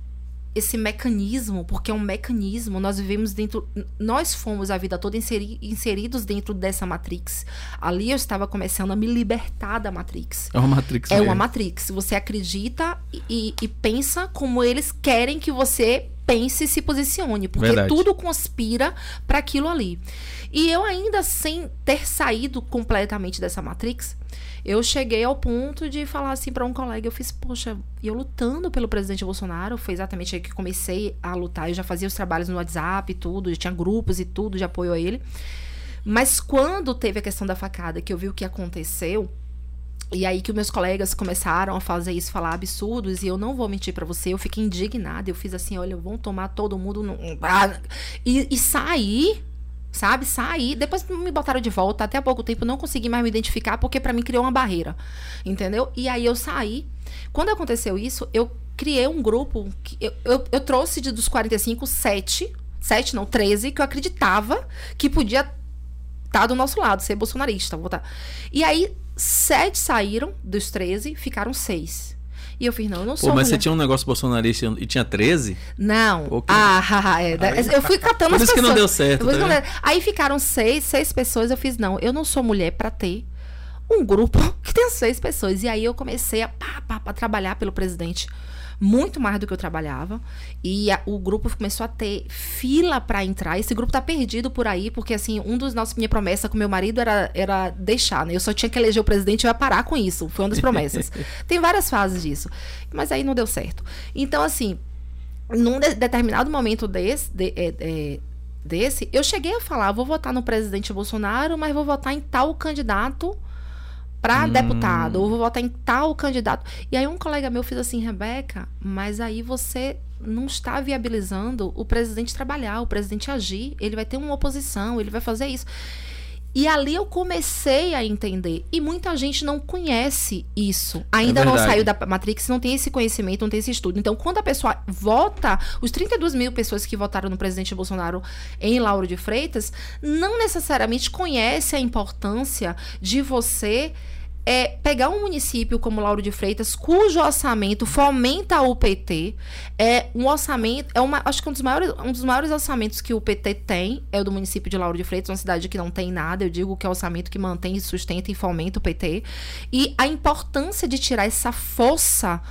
esse mecanismo, porque é um mecanismo, nós vivemos dentro, nós fomos a vida toda inseri, inseridos dentro dessa matrix. Ali eu estava começando a me libertar da matrix. É uma matrix. É mesmo. uma matrix. Você acredita e, e, pensa como eles querem que você pense e se posicione, porque Verdade. tudo conspira para aquilo ali. E eu ainda sem ter saído completamente dessa matrix, eu cheguei ao ponto de falar assim para um colega, eu fiz, poxa, eu lutando pelo presidente Bolsonaro, foi exatamente aí que comecei a lutar, eu já fazia os trabalhos no WhatsApp e tudo, tinha grupos e tudo de apoio a ele. Mas quando teve a questão da facada, que eu vi o que aconteceu, e aí que meus colegas começaram a fazer isso, falar absurdos, e eu não vou mentir para você, eu fiquei indignada, eu fiz assim, olha, vão tomar todo mundo no... e, e sair sabe? Saí. Depois me botaram de volta. Até há pouco tempo não consegui mais me identificar porque para mim criou uma barreira. Entendeu? E aí eu saí. Quando aconteceu isso, eu criei um grupo. Que eu, eu, eu trouxe de, dos 45, 7. 7, não, 13, que eu acreditava que podia estar tá do nosso lado, ser bolsonarista. Votar. E aí, sete saíram dos 13, ficaram seis. E eu fiz, não, eu não sou. Pô, mas mulher. você tinha um negócio bolsonarista e tinha 13? Não. Pô, que- Ah, é, eu fui catando Por as isso que pessoas. não deu certo, Por tá não Aí ficaram seis, seis pessoas. Eu fiz, não, eu não sou mulher pra ter um grupo que tenha seis pessoas. E aí eu comecei a pá, pá, pá, trabalhar pelo presidente muito mais do que eu trabalhava. E a- o grupo começou a ter fila pra entrar. Esse grupo tá perdido por aí, porque assim, um dos nossos, minha promessa com meu marido era, era deixar, né? Eu só tinha que eleger o presidente e eu ia parar com isso. Foi uma das promessas. Tem várias fases disso. Mas aí não deu certo. Então, assim, num de- determinado momento desse, de- é, é, desse, eu cheguei a falar, vou votar no presidente Bolsonaro, mas vou votar em tal candidato para Hum. deputado, ou vou votar em tal candidato. E aí um colega meu fez assim, Rebeca, mas aí você não está viabilizando o presidente trabalhar, o presidente agir, ele vai ter uma oposição, ele vai fazer isso. E ali eu comecei a entender. E muita gente não conhece isso. Ainda não verdade. saiu da Matrix, não tem esse conhecimento, não tem esse estudo. Então, quando a pessoa vota, os 32 mil pessoas que votaram no presidente Bolsonaro em Lauro de Freitas, não necessariamente conhece a importância de você é, pegar um município como Lauro de Freitas, cujo orçamento fomenta o PT, é um orçamento, é uma, acho que um dos, maiores, um dos maiores orçamentos que o PT tem é o do município de Lauro de Freitas, uma cidade que não tem nada, eu digo que é o orçamento que mantém, sustenta e fomenta o PT. E a importância de tirar essa força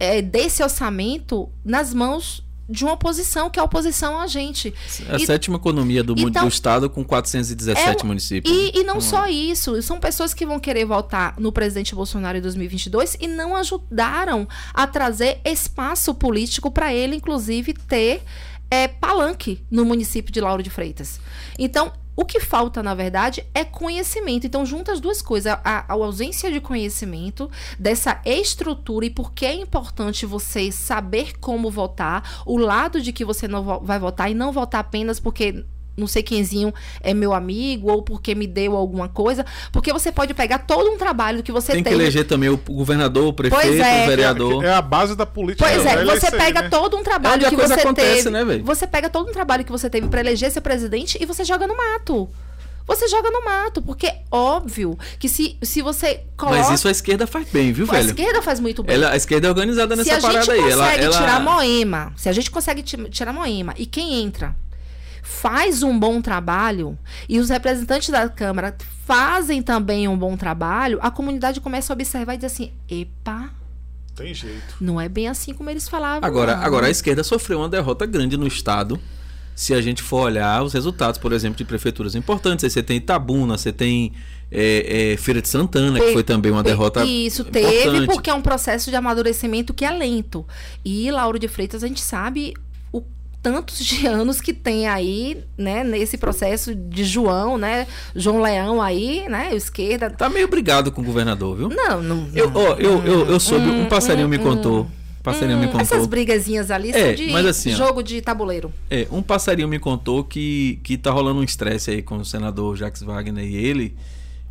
é, desse orçamento nas mãos de uma oposição, que é a oposição a gente. É a E- sétima economia do, então- do estado com 417 É, municípios. E, e não Então, só isso, são pessoas que vão querer votar no presidente Bolsonaro em 2022 e não ajudaram a trazer espaço político para ele, inclusive, ter é, palanque no município de Lauro de Freitas. Então, o que falta, na verdade, é conhecimento. Então, junta as duas coisas. A, a ausência de conhecimento, dessa estrutura e por que é importante você saber como votar, o lado de que você não vai votar e não votar apenas porque não sei quemzinho é meu amigo ou porque me deu alguma coisa, porque você pode pegar todo um trabalho que você Tem que tem. eleger também o governador, o prefeito, Pois é. o vereador. É a base da política. Pois é, É você pega né? todo um É trabalho a que você acontece, teve. né, velho? você pega todo um trabalho que você teve pra eleger seu presidente e você joga no mato. você joga no mato, porque é óbvio que se, se você coloca. Mas isso a esquerda faz bem, viu, a velho? esquerda faz muito bem. Ela, a esquerda é organizada se nessa a gente parada aí. consegue Ela, ela... tirar Moema, se a gente consegue ti- tirar Moema e quem entra faz um bom trabalho e os representantes da Câmara fazem também um bom trabalho, a comunidade começa a observar e dizer assim: epa, Tem jeito. não é bem assim como eles falavam. Agora, não. agora a esquerda sofreu uma derrota grande no estado. Se a gente for olhar os resultados, por exemplo, de prefeituras importantes, aí você tem Itabuna, você tem é, é, Feira de Santana, que foi também uma derrota Isso teve, importante. porque é um processo de amadurecimento que é lento. E Lauro de Freitas, a gente sabe tantos de anos que tem aí, né, nesse processo de João, né, João Leão aí, né, esquerda. Tá meio brigado com o governador, viu? Não, não. Eu, não. ó, eu, eu, eu soube, um passarinho me hum, contou. Um passarinho me Hum, contou. Essas brigazinhas ali É, são de mas assim, ó. jogo de tabuleiro. É, um passarinho me contou que, que tá rolando um estresse aí com o senador Jacques Wagner e ele,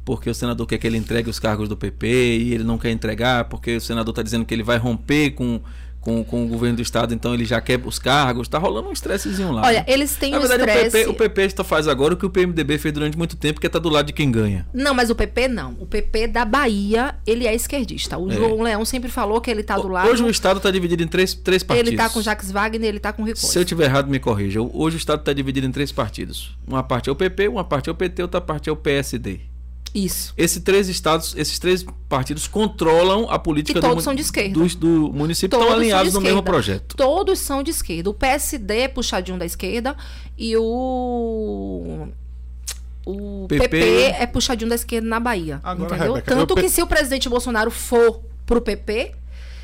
porque o senador quer que ele entregue os cargos do PP e ele não quer entregar, porque o senador tá dizendo que ele vai romper com, com, com o governo do estado, então ele já quer os cargos. Tá rolando um estressezinho lá. Olha, né? eles têm Na um verdade, o estresse. PP, o PP só faz agora o que o PMDB fez durante muito tempo, que é tá do lado de quem ganha. Não, mas o PP não. O PP da Bahia, ele é esquerdista. O É. João Leão sempre falou que ele tá do lado. Hoje o estado tá dividido em três, três partidos. ele tá com Jacques Wagner, ele tá com Rui Se eu tiver errado, me corrija. Hoje o Estado está dividido em três partidos. Uma parte é o PP, uma parte é o PT, outra parte é o PSD. Isso. Esses três estados, esses três partidos controlam a política E todos do, são de esquerda. Do, do município, Todos estão alinhados no mesmo projeto. Todos são de esquerda. O PSD é puxadinho da esquerda e o. O PP PP, é puxadinho da esquerda na Bahia. Agora, entendeu? Rebeca, Tanto eu que se o presidente Bolsonaro for pro PP,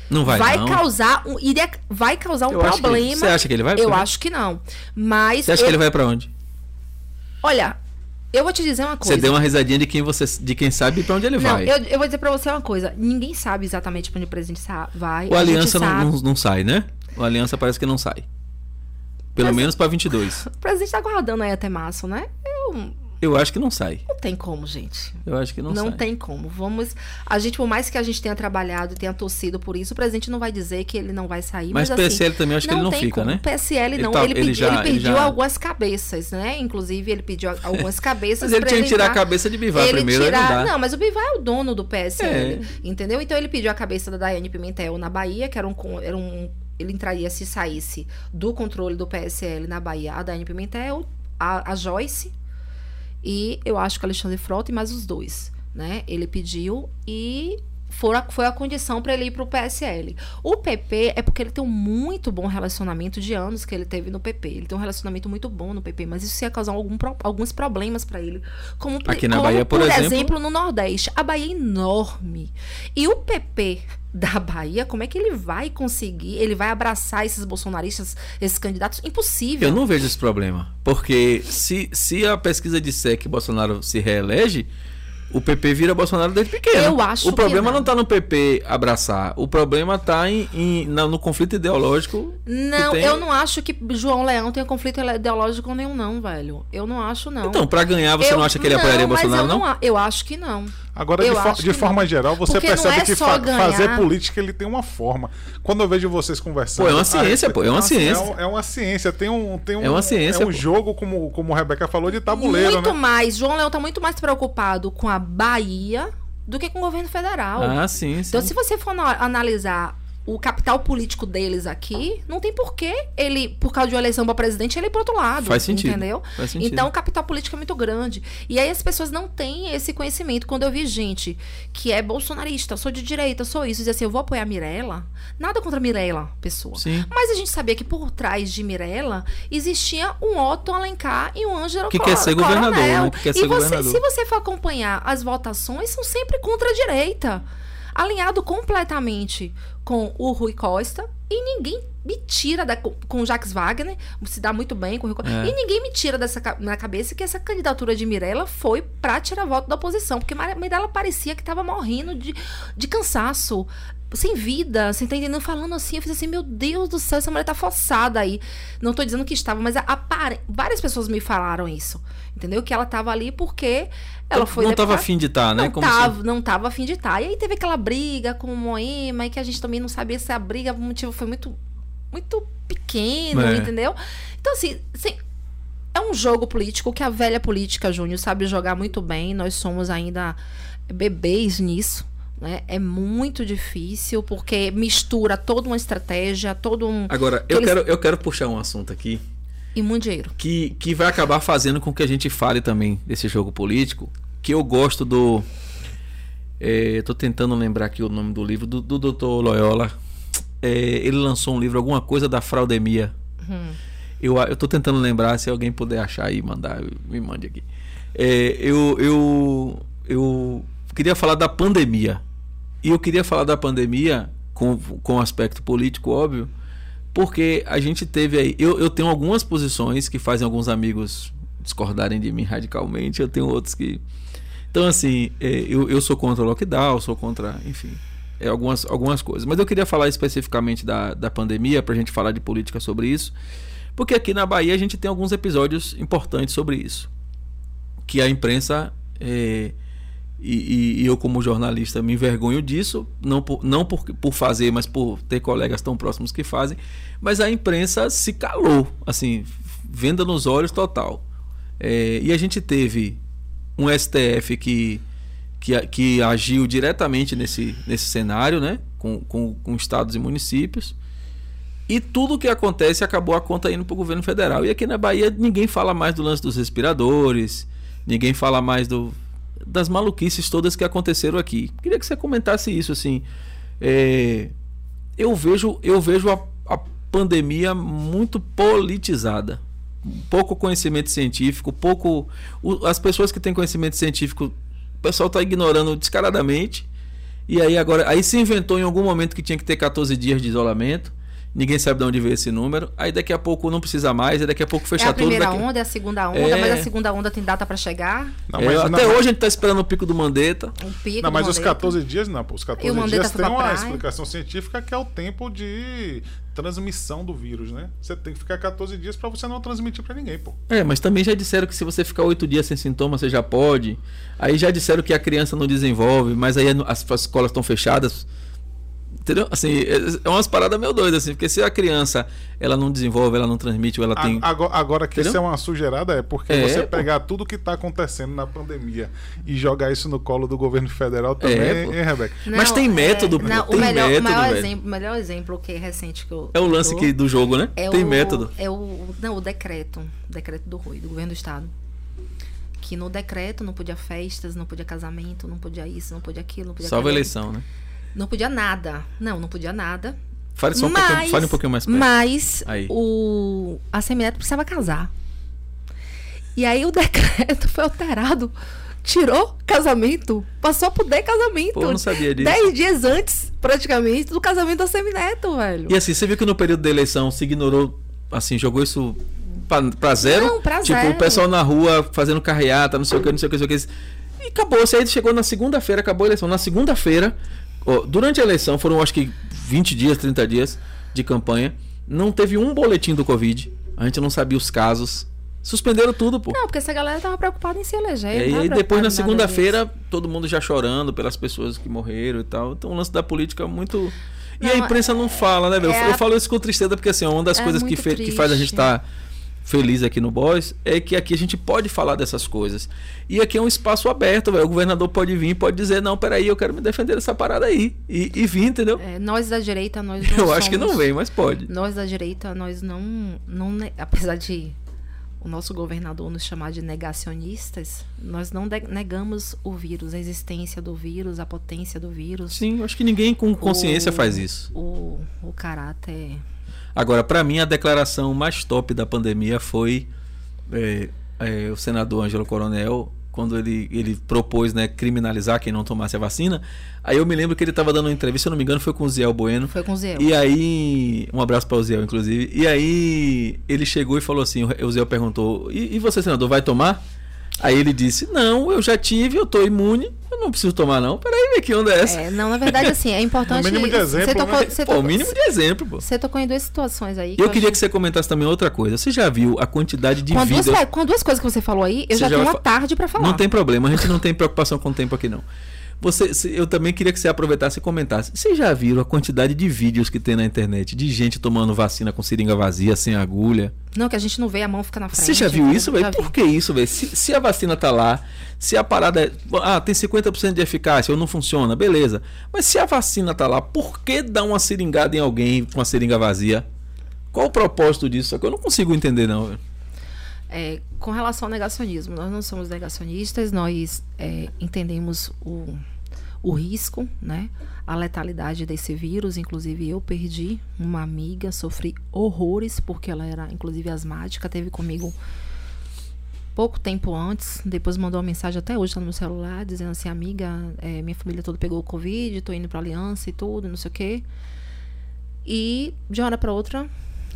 Não vai, vai, não. causar um, iria, vai causar um Eu acho que- problema. você acha que ele vai Eu PP? acho que não. Mas. Você acha que ele vai pra onde? Olha, eu vou te dizer uma coisa. Você deu uma risadinha de quem você, de quem sabe pra onde ele Não, vai. eu, eu vou dizer pra você uma coisa. Ninguém sabe exatamente pra onde o presidente vai. O Aliança não, não, não sai, né? O Aliança parece que não sai. Pelo Mas- menos pra 22. O presidente tá aguardando aí até março, né? Eu, Eu acho que não sai. não tem como, gente. Eu acho que não, Não, sai. tem como. Vamos. A gente, por mais que a gente tenha trabalhado e tenha torcido por isso, o presidente não vai dizer que ele não vai sair. Mas Mas, PSL também acho que ele não fica, como. né? PSL Ele não. tá- ele, ele pedi- já- ele ele pediu já- algumas cabeças, né? Inclusive, ele pediu algumas cabeças. Mas ele tinha que tirar a cabeça de Bivar ele primeiro, tirar... não dá. mas o Bivar é o dono do PSL, É. entendeu? Então ele pediu a cabeça da Daiane Pimentel na Bahia, que era um, era um ele entraria se saísse do controle do PSL na Bahia, a Daiane Pimentel, a, a Joyce e eu acho que Alexandre Frota e mais os dois, né? Ele pediu e foi a, foi a condição para ele ir para o PSL. O PP é porque ele tem um muito bom relacionamento de anos que ele teve no PP. Ele tem um relacionamento muito bom no PP, mas isso ia causar algum alguns problemas para ele. Como, Aqui na como, Bahia, por exemplo- no Nordeste. A Bahia é enorme. E o PP da Bahia, como é que ele vai conseguir? Ele vai abraçar esses bolsonaristas, esses candidatos? Impossível. Eu não vejo esse problema. Porque se, se a pesquisa disser que Bolsonaro se reelege, o PP vira Bolsonaro desde pequeno. Eu acho O problema não. não está no PP abraçar. O problema está em, em- na- no conflito ideológico. Não, tem- eu não acho que João Leão tenha conflito ideológico nenhum, não, velho. Eu não acho, não. Então, para ganhar, você Eu- não acha que ele apoiaria mas Bolsonaro, eu não? a- Eu acho que não. Agora, de, Eu de forma não. geral, você Porque percebe é que fa- ganhar. fazer política ele tem uma forma. Quando eu vejo vocês conversando. Pô, é uma ah, ciência, pô, é uma é, ciência. é uma ciência, tem um, tem um, É uma ciência, é um pô. jogo, como, como a Rebeca falou, de tabuleiro, muito né? mais. João Leão tá muito mais preocupado com a Bahia do que com o governo federal. Ah, sim, sim. Então, se você for ana- analisar o capital político deles aqui, não tem porquê ele, por causa de uma eleição para presidente, ele ir pro outro lado. Faz sentido. Entendeu? Faz sentido. Então, o capital político é muito grande. E aí as pessoas não têm esse conhecimento. Quando eu vi gente que é bolsonarista, sou de direita, sou isso, dizer assim, eu vou apoiar a Mirella, nada contra a Mirella, pessoa. Sim. Mas a gente sabia que por trás de Mirella existia um Otto Alencar e um Ângelo Que Cor- quer ser governador, né? Que quer e ser você, governador. se você for acompanhar as votações, são sempre contra a direita. Alinhado completamente com o Rui Costa. E ninguém me tira da, com o Jacques Wagner, se dá muito bem com o Rui Costa. É. E ninguém me tira dessa na cabeça que essa candidatura de Mirella foi pra tirar voto da oposição. Porque Mirella parecia que tava morrendo de, de cansaço. Sem vida, você tá entendendo? Falando assim, eu fiz assim, meu Deus do céu, essa mulher tá forçada aí. Não tô dizendo que estava, mas a, várias pessoas me falaram isso. Entendeu? Que ela tava ali porque ela foi. não tava deputada- afim de estar, né? não Como se- tava, não tava afim de estar. E aí teve aquela briga com o Moema, e que a gente também não sabia se a briga, o motivo foi muito, muito pequeno, É. entendeu? Então, assim, sem- é um jogo político que a velha política, Júnior, sabe jogar muito bem. Nós somos ainda bebês nisso. Né? É muito difícil porque mistura toda uma estratégia, todo um. Agora, eu, quero, eu quero puxar um assunto aqui. E muito dinheiro. Que, que vai acabar fazendo com que a gente fale também desse jogo político. Que eu gosto do. É, Estou tentando lembrar aqui o nome do livro, do, do Dr. Loyola. É, ele lançou um livro, alguma coisa da fraudemia. Hum. Eu, eu tô tentando lembrar, se alguém puder achar e mandar, me mande aqui. É, eu, eu, eu queria falar da pandemia. E eu queria falar da pandemia com, com aspecto político, óbvio, porque a gente teve aí. Eu, eu tenho algumas posições que fazem alguns amigos discordarem de mim radicalmente, eu tenho outros que. Então, assim, é, eu, eu sou contra o lockdown, sou contra, enfim, é, algumas, algumas coisas. Mas eu queria falar especificamente da, da pandemia, para a gente falar de política sobre isso, porque aqui na Bahia a gente tem alguns episódios importantes sobre isso. Que a imprensa é, e, e, eu, como jornalista, me envergonho disso, não, por, não por, por fazer, mas por ter colegas tão próximos que fazem. Mas a imprensa se calou, assim, venda nos olhos total. É, e a gente teve um STF que, que, que agiu diretamente nesse, nesse cenário, né? Com, com, com estados e municípios. E tudo o que acontece acabou a conta indo para o governo federal. E aqui na Bahia ninguém fala mais do lance dos respiradores, ninguém fala mais do, das maluquices todas que aconteceram aqui. Queria que você comentasse isso assim. É, eu vejo, eu vejo a, a pandemia muito politizada. Pouco conhecimento científico, pouco. O, as pessoas que têm conhecimento científico, o pessoal está ignorando descaradamente. E aí agora, aí se inventou em algum momento que tinha que ter 14 dias de isolamento ninguém sabe de onde veio esse número. Aí daqui a pouco não precisa mais, aí daqui a pouco fecha tudo. É a primeira daqui... onda, é a segunda onda, é... mas a segunda onda tem data para chegar. Não, é, até não, hoje a gente tá esperando o pico do Mandetta. O pico não, mas os Mandetta. 14 dias não, pô. Os 14 dias tem uma praia. explicação científica que é o tempo de transmissão do vírus, né? Você tem que ficar 14 dias para você não transmitir para ninguém, pô. É, mas também já disseram que se você ficar 8 dias sem sintomas, você já pode. Aí já disseram que a criança não desenvolve, mas aí as, as escolas estão fechadas Entendeu? Assim, é, é umas paradas meio doidas, assim, porque se a criança ela não desenvolve, ela não transmite, ou ela tem. Agora, agora que Entendeu? isso é uma sujeirada, é porque é, você pegar pô. tudo que está acontecendo na pandemia e jogar isso no colo do governo federal também, é, hein, Rebeca? Não, Mas tem método, é, não, tem o melhor, método. O maior exemplo, melhor exemplo que é recente que eu. É o lance que, do jogo, né? É tem o, método. É o. Não, o decreto. O decreto do Rui, do governo do estado que no decreto não podia festas, não podia casamento, não podia isso, não podia aquilo, não podia Salvo eleição, né? Não podia nada. Não, não podia nada. Fale só um, mas, pouquinho, fale um pouquinho mais perto. Mas aí. o, a Semineto precisava casar. E aí o decreto foi alterado. Tirou casamento, passou a poder casamento. Pô, eu não sabia disso. Dez dias antes, praticamente, do casamento da Semineto, velho. E assim, você viu que no período da eleição se ignorou, assim, jogou isso pra, pra zero? Não, pra tipo, zero. o pessoal na rua fazendo carreata, não sei o que, não sei o que, não sei o que. E acabou. Você aí chegou na segunda-feira, acabou a eleição. Na segunda-feira, durante a eleição, foram acho que 20 dias, 30 dias de campanha. Não teve um boletim do Covid. A gente não sabia os casos. Suspenderam tudo, pô. Não, porque essa galera tava preocupada em se eleger. E aí, depois, na segunda-feira, todo mundo já chorando pelas pessoas que morreram e tal. Então, o lance da política é muito. E não, a imprensa não fala, né, velho? É eu, a... falo isso com tristeza, porque assim, uma das é coisas que, fe... que faz a gente estar. Tá feliz aqui no Boys é que aqui a gente pode falar dessas coisas. E aqui é um espaço aberto, véio. o governador pode vir, pode dizer, não, peraí, eu quero me defender dessa parada aí. E, e vir, entendeu? É, nós da direita, nós Eu somos... acho que não vem, mas pode. Nós da direita, nós não, não apesar de o nosso governador nos chamar de negacionistas, nós não negamos o vírus, a existência do vírus, a potência do vírus. Sim, acho que ninguém com consciência o, faz isso. O, o caráter Agora, para mim, a declaração mais top da pandemia foi é, é, o senador Ângelo Coronel, quando ele, ele propôs né, criminalizar quem não tomasse a vacina. Aí eu me lembro que ele estava dando uma entrevista, se eu não me engano, foi com o Ziel Bueno. Foi com o Ziel. E aí. Um abraço para o Ziel, inclusive. E aí ele chegou e falou assim: o Ziel perguntou: e, e você, senador, vai tomar? Aí ele disse: Não, eu já tive, eu tô imune, eu não preciso tomar, não. Peraí, que onda é essa? É, não, na verdade, assim, é importante. o mínimo de exemplo. Você tocou, né? você pô, o mínimo de exemplo, pô. Você tocou em duas situações aí. Que eu, eu queria que você comentasse também outra coisa. Você já viu a quantidade de com vidas. Duas, com duas coisas que você falou aí, eu já, já tenho uma tarde para falar. Não tem problema, a gente não tem preocupação com o tempo aqui, não. Você, eu também queria que você aproveitasse e comentasse. Vocês já viram a quantidade de vídeos que tem na internet de gente tomando vacina com seringa vazia, sem agulha? Não, que a gente não vê, a mão fica na frente. Você já viu então, isso, velho? vi. Por que isso, velho? Se, se a vacina tá lá, se a parada é. Ah, tem 50% de eficácia ou não funciona, beleza. Mas se a vacina tá lá, por que dar uma seringada em alguém com a seringa vazia? Qual o propósito disso? Só que eu não consigo entender, não, velho. É, com relação ao negacionismo, nós não somos negacionistas, nós é, entendemos o, o risco, né? A letalidade desse vírus. Inclusive, eu perdi uma amiga, sofri horrores, porque ela era, inclusive, asmática, teve comigo pouco tempo antes, depois mandou uma mensagem até hoje tá no meu celular, dizendo assim, amiga, é, minha família toda pegou o Covid, tô indo pra aliança e tudo, não sei o quê. E de uma hora para outra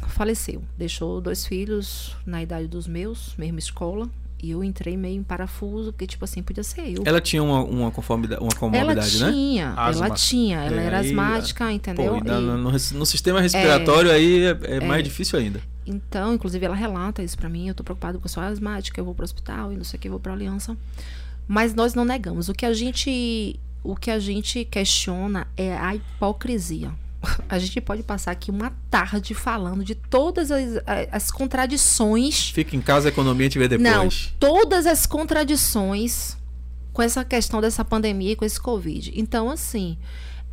faleceu. Deixou dois filhos na idade dos meus, mesma escola. E eu entrei meio em parafuso, porque, tipo assim, podia ser eu. Ela tinha uma, uma, conformidade, uma Ela comorbidade, né? tinha, Asma. ela tinha, ela É, era aí, asmática, entendeu? Pô, e E- no, no sistema respiratório aí é, é mais difícil ainda. Então, inclusive, ela relata isso pra mim. Eu tô preocupada porque eu sou asmática, eu vou pro hospital e não sei o que, vou pra aliança. Mas nós não negamos. O que a gente, o que a gente questiona é a hipocrisia. A gente pode passar aqui uma tarde falando de todas as, as contradições Fica em casa, a economia te vê depois. Não, todas as contradições com essa questão dessa pandemia e com esse Covid. Então, assim,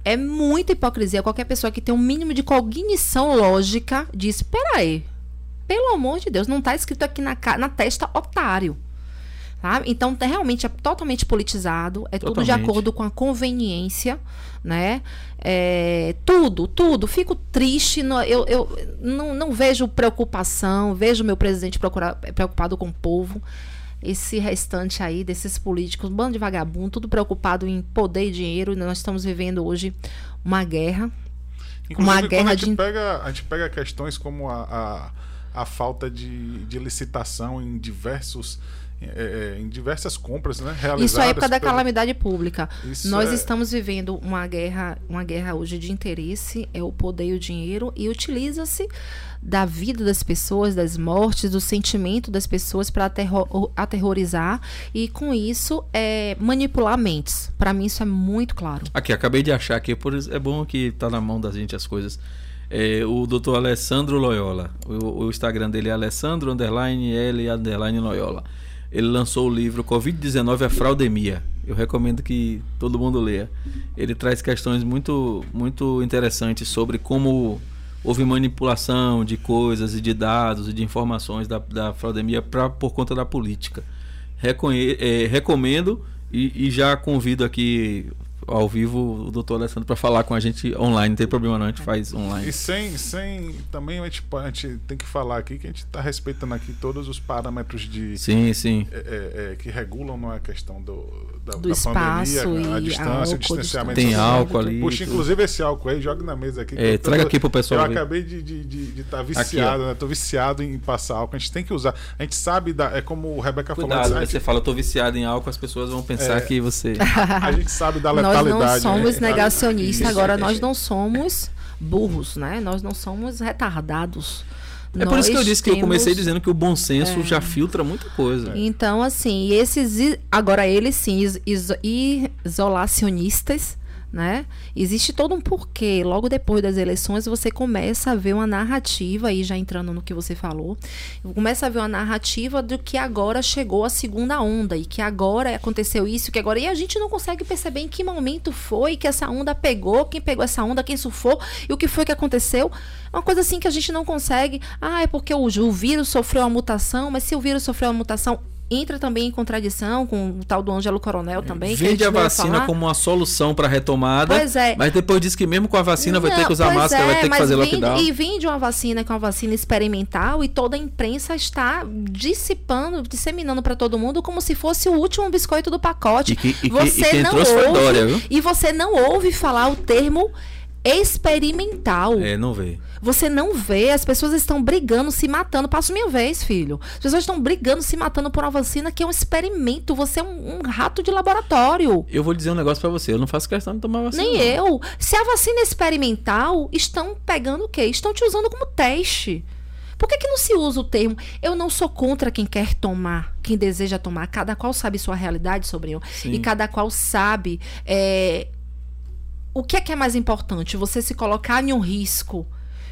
é muita hipocrisia. Qualquer pessoa que tem um mínimo de cognição lógica diz: peraí, pelo amor de Deus, não tá escrito aqui na, na testa otário. Tá? Então, tá- realmente é totalmente politizado, é tudo de Totalmente. acordo com a conveniência, né? É, tudo, tudo. Fico triste, no- eu, eu não, não vejo preocupação, vejo meu presidente procurar, preocupado com o povo. Esse restante aí desses políticos, um bando de vagabundo, tudo preocupado em poder e dinheiro. Nós estamos vivendo hoje uma guerra. Inclusive, Uma guerra a gente, de- pega, a gente pega questões como a, a, a falta de, de licitação em diversos. É, é, em diversas compras, né? Realizadas Isso é a época da pelo- calamidade pública. Isso Nós é- estamos vivendo uma guerra, uma guerra hoje de interesse, é o poder e o dinheiro, e utiliza-se da vida das pessoas, das mortes, do sentimento das pessoas para aterrorizar e com isso é, manipular mentes. Para mim isso é muito claro. Aqui, acabei de achar aqui, por isso é bom que tá na mão da gente as coisas. É, o doutor Alessandro Loyola. O, o Instagram dele é Alessandro underline L underline Loyola. Ele lançou o livro Covid-19 a Fraudemia. Eu recomendo que todo mundo leia. Ele traz questões muito, muito interessantes sobre como houve manipulação de coisas e de dados e de informações da, da fraudemia pra, por conta da política. Reconhe- é, recomendo e, e já convido aqui ao vivo o doutor Alessandro para falar com a gente online. Não tem problema não, a gente faz online. E sem, sem também a gente, a gente tem que falar aqui que a gente está respeitando aqui todos os parâmetros de Sim, sim. é, é, é, que regulam não é a questão do, da, Do da espaço pandemia, a distância, álcool, o distanciamento Tem social. álcool ali. Puxa, inclusive esse álcool aí, joga na mesa aqui. É, tô- traga aqui pro pessoal Eu ver. acabei de estar de, de, tá ó. viciado, né? Tô viciado em passar álcool. A gente tem que usar. A gente sabe, da, é como o Rebeca Cuidado, falou, a você fala, eu tô viciado em álcool, as pessoas vão pensar É. que você. a gente sabe da Nós não somos né? negacionistas, Isso. agora nós não somos burros, né? Nós não somos retardados. É por isso que eu disse que eu comecei temos- dizendo que o bom senso já filtra muita coisa. Então, assim, esses. i- Agora, eles sim, is- iso- isolacionistas, né? Existe todo um porquê. Logo depois das eleições, você começa a ver uma narrativa, aí já entrando no que você falou, começa a ver uma narrativa do que agora chegou a segunda onda e que agora aconteceu isso, que agora. E a gente não consegue perceber em que momento foi que essa onda pegou, quem pegou essa onda, quem surfou e o que foi que aconteceu. Uma coisa assim que a gente não consegue. Ah, é porque o, o vírus sofreu uma mutação, mas se o vírus sofreu uma mutação, entra também em contradição com o tal do Ângelo Coronel também. que Vende a veio vacina como uma solução para retomada, Pois é. mas depois diz que mesmo com a vacina vai ter Não, que usar máscara, é, vai ter que mas fazer vende- lockdown. E vende uma vacina que é uma vacina experimental e toda a imprensa está dissipando, disseminando para todo mundo como se fosse o último biscoito do pacote. E que- e que- você e não ouve, Dória, viu? E você não ouve falar o termo experimental. É, não vê. Você não vê, as pessoas estão brigando, se matando. Passo minha vez, filho. As pessoas estão brigando, se matando por uma vacina que é um experimento. Você é um, um rato de laboratório. Eu vou dizer um negócio para você, eu não faço questão de tomar vacina. Nem não. eu. Se a vacina é experimental, estão pegando o quê? Estão te usando como teste. Por que, que não se usa o termo? Eu não sou contra quem quer tomar, quem deseja tomar. Cada qual sabe sua realidade, sobrinho. Sim. E cada qual sabe é, o que é que é mais importante? Você se colocar em um risco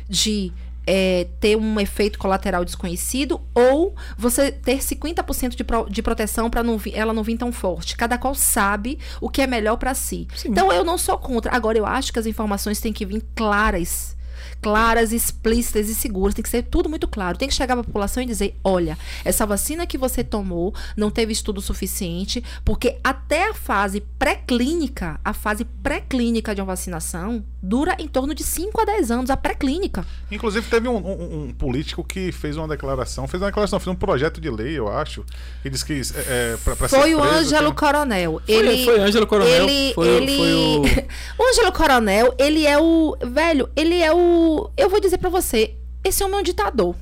de é, ter um efeito colateral desconhecido ou você ter 50% de, pro, de proteção para ela não vir tão forte. Cada qual sabe o que é melhor para si. Sim. Então eu não sou contra. Agora eu acho que as informações têm que vir claras claras, explícitas e seguras. Tem que ser tudo muito claro. Tem que chegar para a população e dizer: olha, essa vacina que você tomou não teve estudo suficiente, porque até a fase pré-clínica, a fase pré-clínica de uma vacinação, dura em torno de 5 a 10 anos, a pré-clínica. Inclusive, teve um, um, um, político que fez uma declaração, fez uma declaração, fez um projeto de lei, eu acho, que disse que é, é para Foi o Ângelo tem... Coronel. Foi, ele, foi Ângelo Coronel. Ele, foi, ele... foi o... o Ângelo Coronel, ele é o. Velho, ele é o eu vou dizer para você, esse homem é um ditador.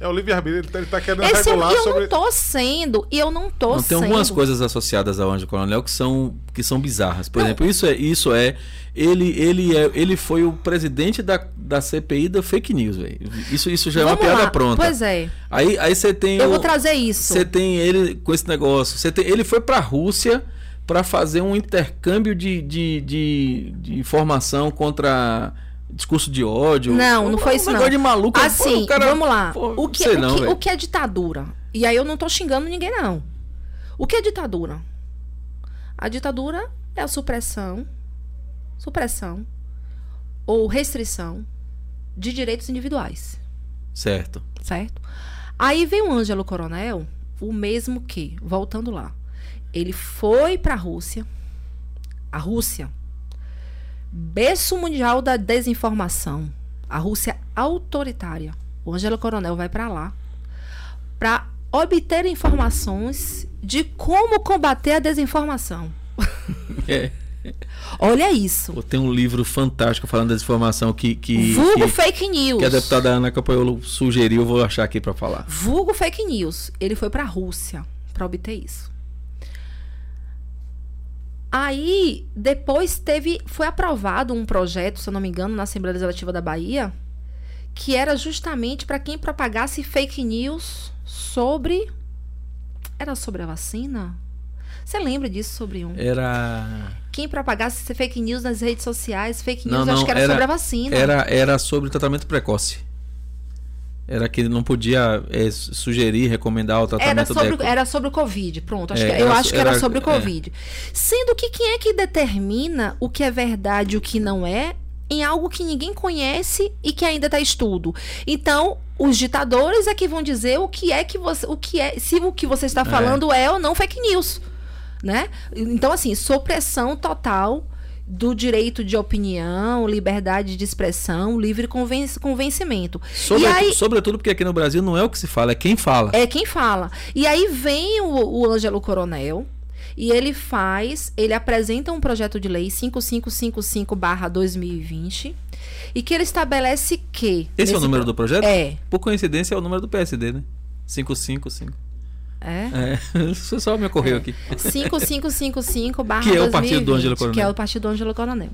É o livre-arbítrio, ele, tá, ele tá querendo esse regular eu sobre... não tô sendo, e eu não tô não, sendo. Tem algumas coisas associadas ao Anjo Coronel que são, que são bizarras. Por não. exemplo, isso é, isso é ele, ele, é, ele foi o presidente da, da CPI da fake news, velho. Isso, isso já Vamos é uma piada lá. pronta. Pois é. Aí, aí você tem. Eu o, vou trazer isso. Você tem ele com esse negócio. Você tem, ele foi pra Rússia para fazer um intercâmbio de, de, de, de informação contra discurso de ódio. Não, não foi isso um não. de maluco. Assim, pô, cara, vamos lá. Pô, o, que, o, não, que, o que é ditadura? E aí eu não tô xingando ninguém, não. O que é ditadura? A ditadura é a supressão, supressão ou restrição de direitos individuais. Certo. Certo? Aí vem o Ângelo Coronel, o mesmo que, voltando lá, ele foi para a Rússia. A Rússia berço mundial da desinformação. A Rússia autoritária. O Ângelo Coronel vai para lá para obter informações de como combater a desinformação. É. Olha isso. Tem um livro fantástico falando da desinformação que. que Vulgo que, fake news. Que a deputada Ana Campanholo sugeriu, vou achar aqui para falar. Vulgo fake news. Ele foi para a Rússia para obter isso. Aí, depois teve. Foi aprovado um projeto, se eu não me engano, na Assembleia Legislativa da Bahia, que era justamente para quem propagasse fake news sobre. Era sobre a vacina? Você lembra disso sobre um? Era. Quem propagasse fake news nas redes sociais, fake news, Não, não, acho que era, era- sobre a vacina. Era, era sobre o tratamento precoce. Era que ele não podia é, sugerir, recomendar o Era tratamento sobre, deco. era sobre o Covid, pronto. Acho É, que- eu era- acho que era, era- sobre o é. Covid. Sendo que quem é que determina o que é verdade e o que não é em algo que ninguém conhece e que ainda está estudo. Então, os ditadores é que vão dizer o que é que você, o que é, se o que você está falando é, ou não fake news, né? Então, assim, supressão total do direito de opinião, liberdade de expressão, livre conven convencimento. Sobretudo, aí- sobretudo porque aqui no Brasil não é o que se fala, é quem fala. É quem fala. E aí vem o, o Ângelo Coronel e ele faz, ele apresenta um projeto de lei 5555-2020 e que ele estabelece que. Esse é o número pro- do projeto? É. Por coincidência é o número do PSD, né? 555. É. É, isso só me ocorreu aqui. 5555 barra Que é o partido do Ângelo Coronel. Que é o partido do Ângelo Coronel.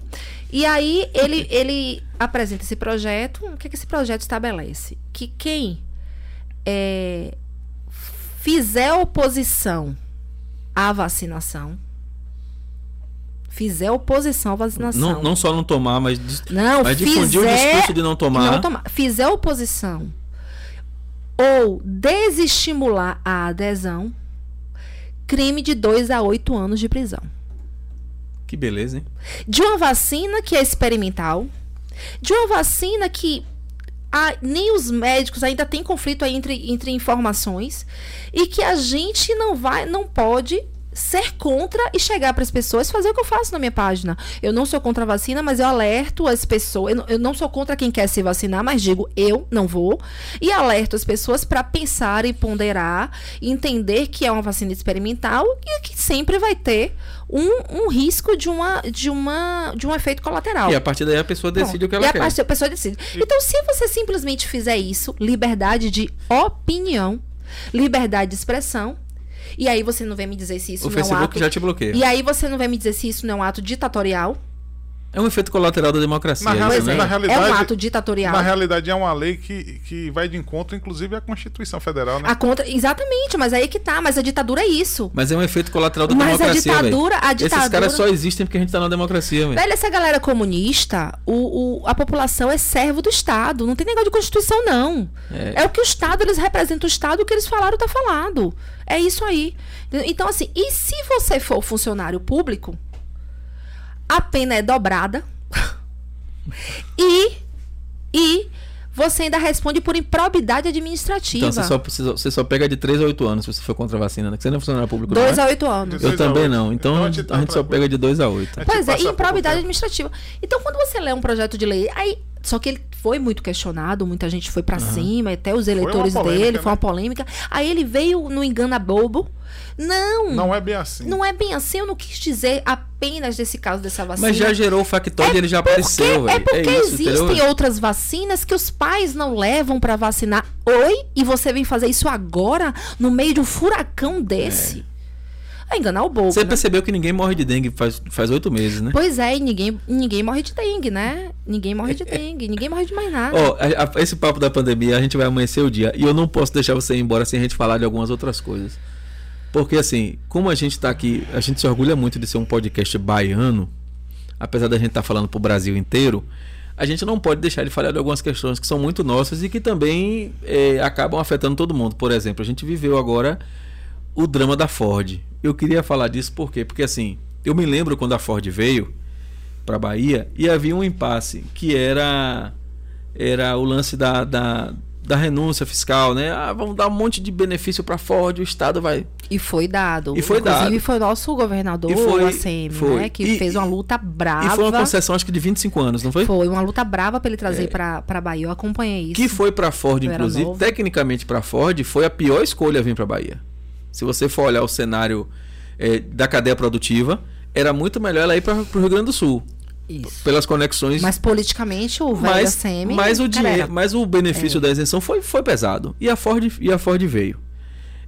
E aí ele, ele apresenta esse projeto. O que, é que esse projeto estabelece? Que quem é, fizer oposição à vacinação, fizer oposição à vacinação. Não, não só não tomar, mas, Não, mas difundir o discurso de não tomar. não tomar, fizer oposição ou desestimular a adesão, crime de 2 a 8 anos de prisão. Que beleza, hein? De uma vacina que é experimental, de uma vacina que a- nem os médicos ainda têm conflito aí entre, entre informações e que a gente não vai, não pode ser contra e chegar para as pessoas e fazer o que eu faço na minha página. Eu não sou contra a vacina, mas eu alerto as pessoas. Eu não, eu não sou contra quem quer se vacinar, mas digo eu não vou e alerto as pessoas para pensar e ponderar, entender que é uma vacina experimental e que sempre vai ter um, um risco de uma de uma de um efeito colateral. E a partir daí a pessoa decide Pronto. o que ela e a quer. parte- a pessoa decide. Então, se você simplesmente fizer isso, liberdade de opinião, liberdade de expressão, e aí você não vem me dizer se isso o não é um Facebook ato. já te bloqueia. E aí você não vem me dizer se isso não é um ato ditatorial, É um efeito colateral da democracia. Na, Pois né? é, na realidade, é um ato ditatorial. Na realidade, é uma lei que, que vai de encontro, inclusive, à Constituição Federal, né? A contra... Exatamente, mas aí que tá. Mas a ditadura é isso. Mas é um efeito colateral da Mas a democracia, velho. ditadura- a Esses ditadura- caras só existem porque a gente tá na democracia, velho. Velho, essa galera comunista, o, o- a população é servo do Estado. Não tem negócio de Constituição, não. É. o que o Estado, eles representam o Estado, o que eles falaram, tá falado. É isso aí. Então, assim, e se você for funcionário público, a pena é dobrada e, e você ainda responde por improbidade administrativa. Então você só, precisa- você só pega de 3 a 8 anos se você for contra a vacina, né? Que você não é funcionário público, não Dois é? a oito anos. Dois Eu a também oito. não. Então, Então, a a gente gente, tá só pega de 2 a 8. É Pois é, improbidade administrativa. Então, quando você lê um projeto de lei, aí. Só que ele foi muito questionado, muita gente foi pra cima, até os eleitores uma polêmica, dele, né? foi uma polêmica. Aí ele veio no engana bobo. Não, Não é bem assim. não é bem assim, eu não quis dizer apenas desse caso dessa vacina. Mas já gerou o factoide, ele já apareceu, velho. É porque isso, existem entendeu? outras vacinas que os pais não levam pra vacinar. Oi? E você vem fazer isso agora, no meio de um furacão desse? É, enganar o bobo. Você né? percebeu que ninguém morre de dengue faz faz oito meses, né? Pois é, e ninguém, ninguém morre de dengue, né? Ninguém morre de dengue, ninguém morre de mais nada. Ó, a- a- esse papo da pandemia, a gente vai amanhecer o dia. E eu não posso deixar você ir embora sem a gente falar de algumas outras coisas. Porque, assim, como a gente tá aqui, a gente se orgulha muito de ser um podcast baiano, apesar da gente estar falando pro Brasil inteiro, a gente não pode deixar de falar de algumas questões que são muito nossas e que também eh, acabam afetando todo mundo. Por exemplo, a gente viveu agora o drama da Ford. Eu queria falar disso por quê? Porque, assim, eu me lembro quando a Ford veio para Bahia e havia um impasse que era era o lance da, da, da renúncia fiscal, né? Ah, vamos dar um monte de benefício para Ford, o Estado vai. E foi dado. E foi Inclusive, dado. foi o nosso governador, foi- o ACM, foi. né? Que E- fez uma luta brava. E foi uma concessão, acho que de 25 anos, não foi? Foi uma luta brava pra ele trazer pra, pra Bahia. Eu acompanhei isso. Que foi para Ford, Eu inclusive, tecnicamente para Ford, foi a pior escolha vir para Bahia. Se você for olhar o cenário eh, da cadeia produtiva, era muito melhor ela ir para o Rio Grande do Sul, Isso. pelas conexões Mas politicamente, o velho mas, ACM. mas o dinheiro, mas o benefício É. da isenção foi, foi pesado. E a Ford e a Ford veio.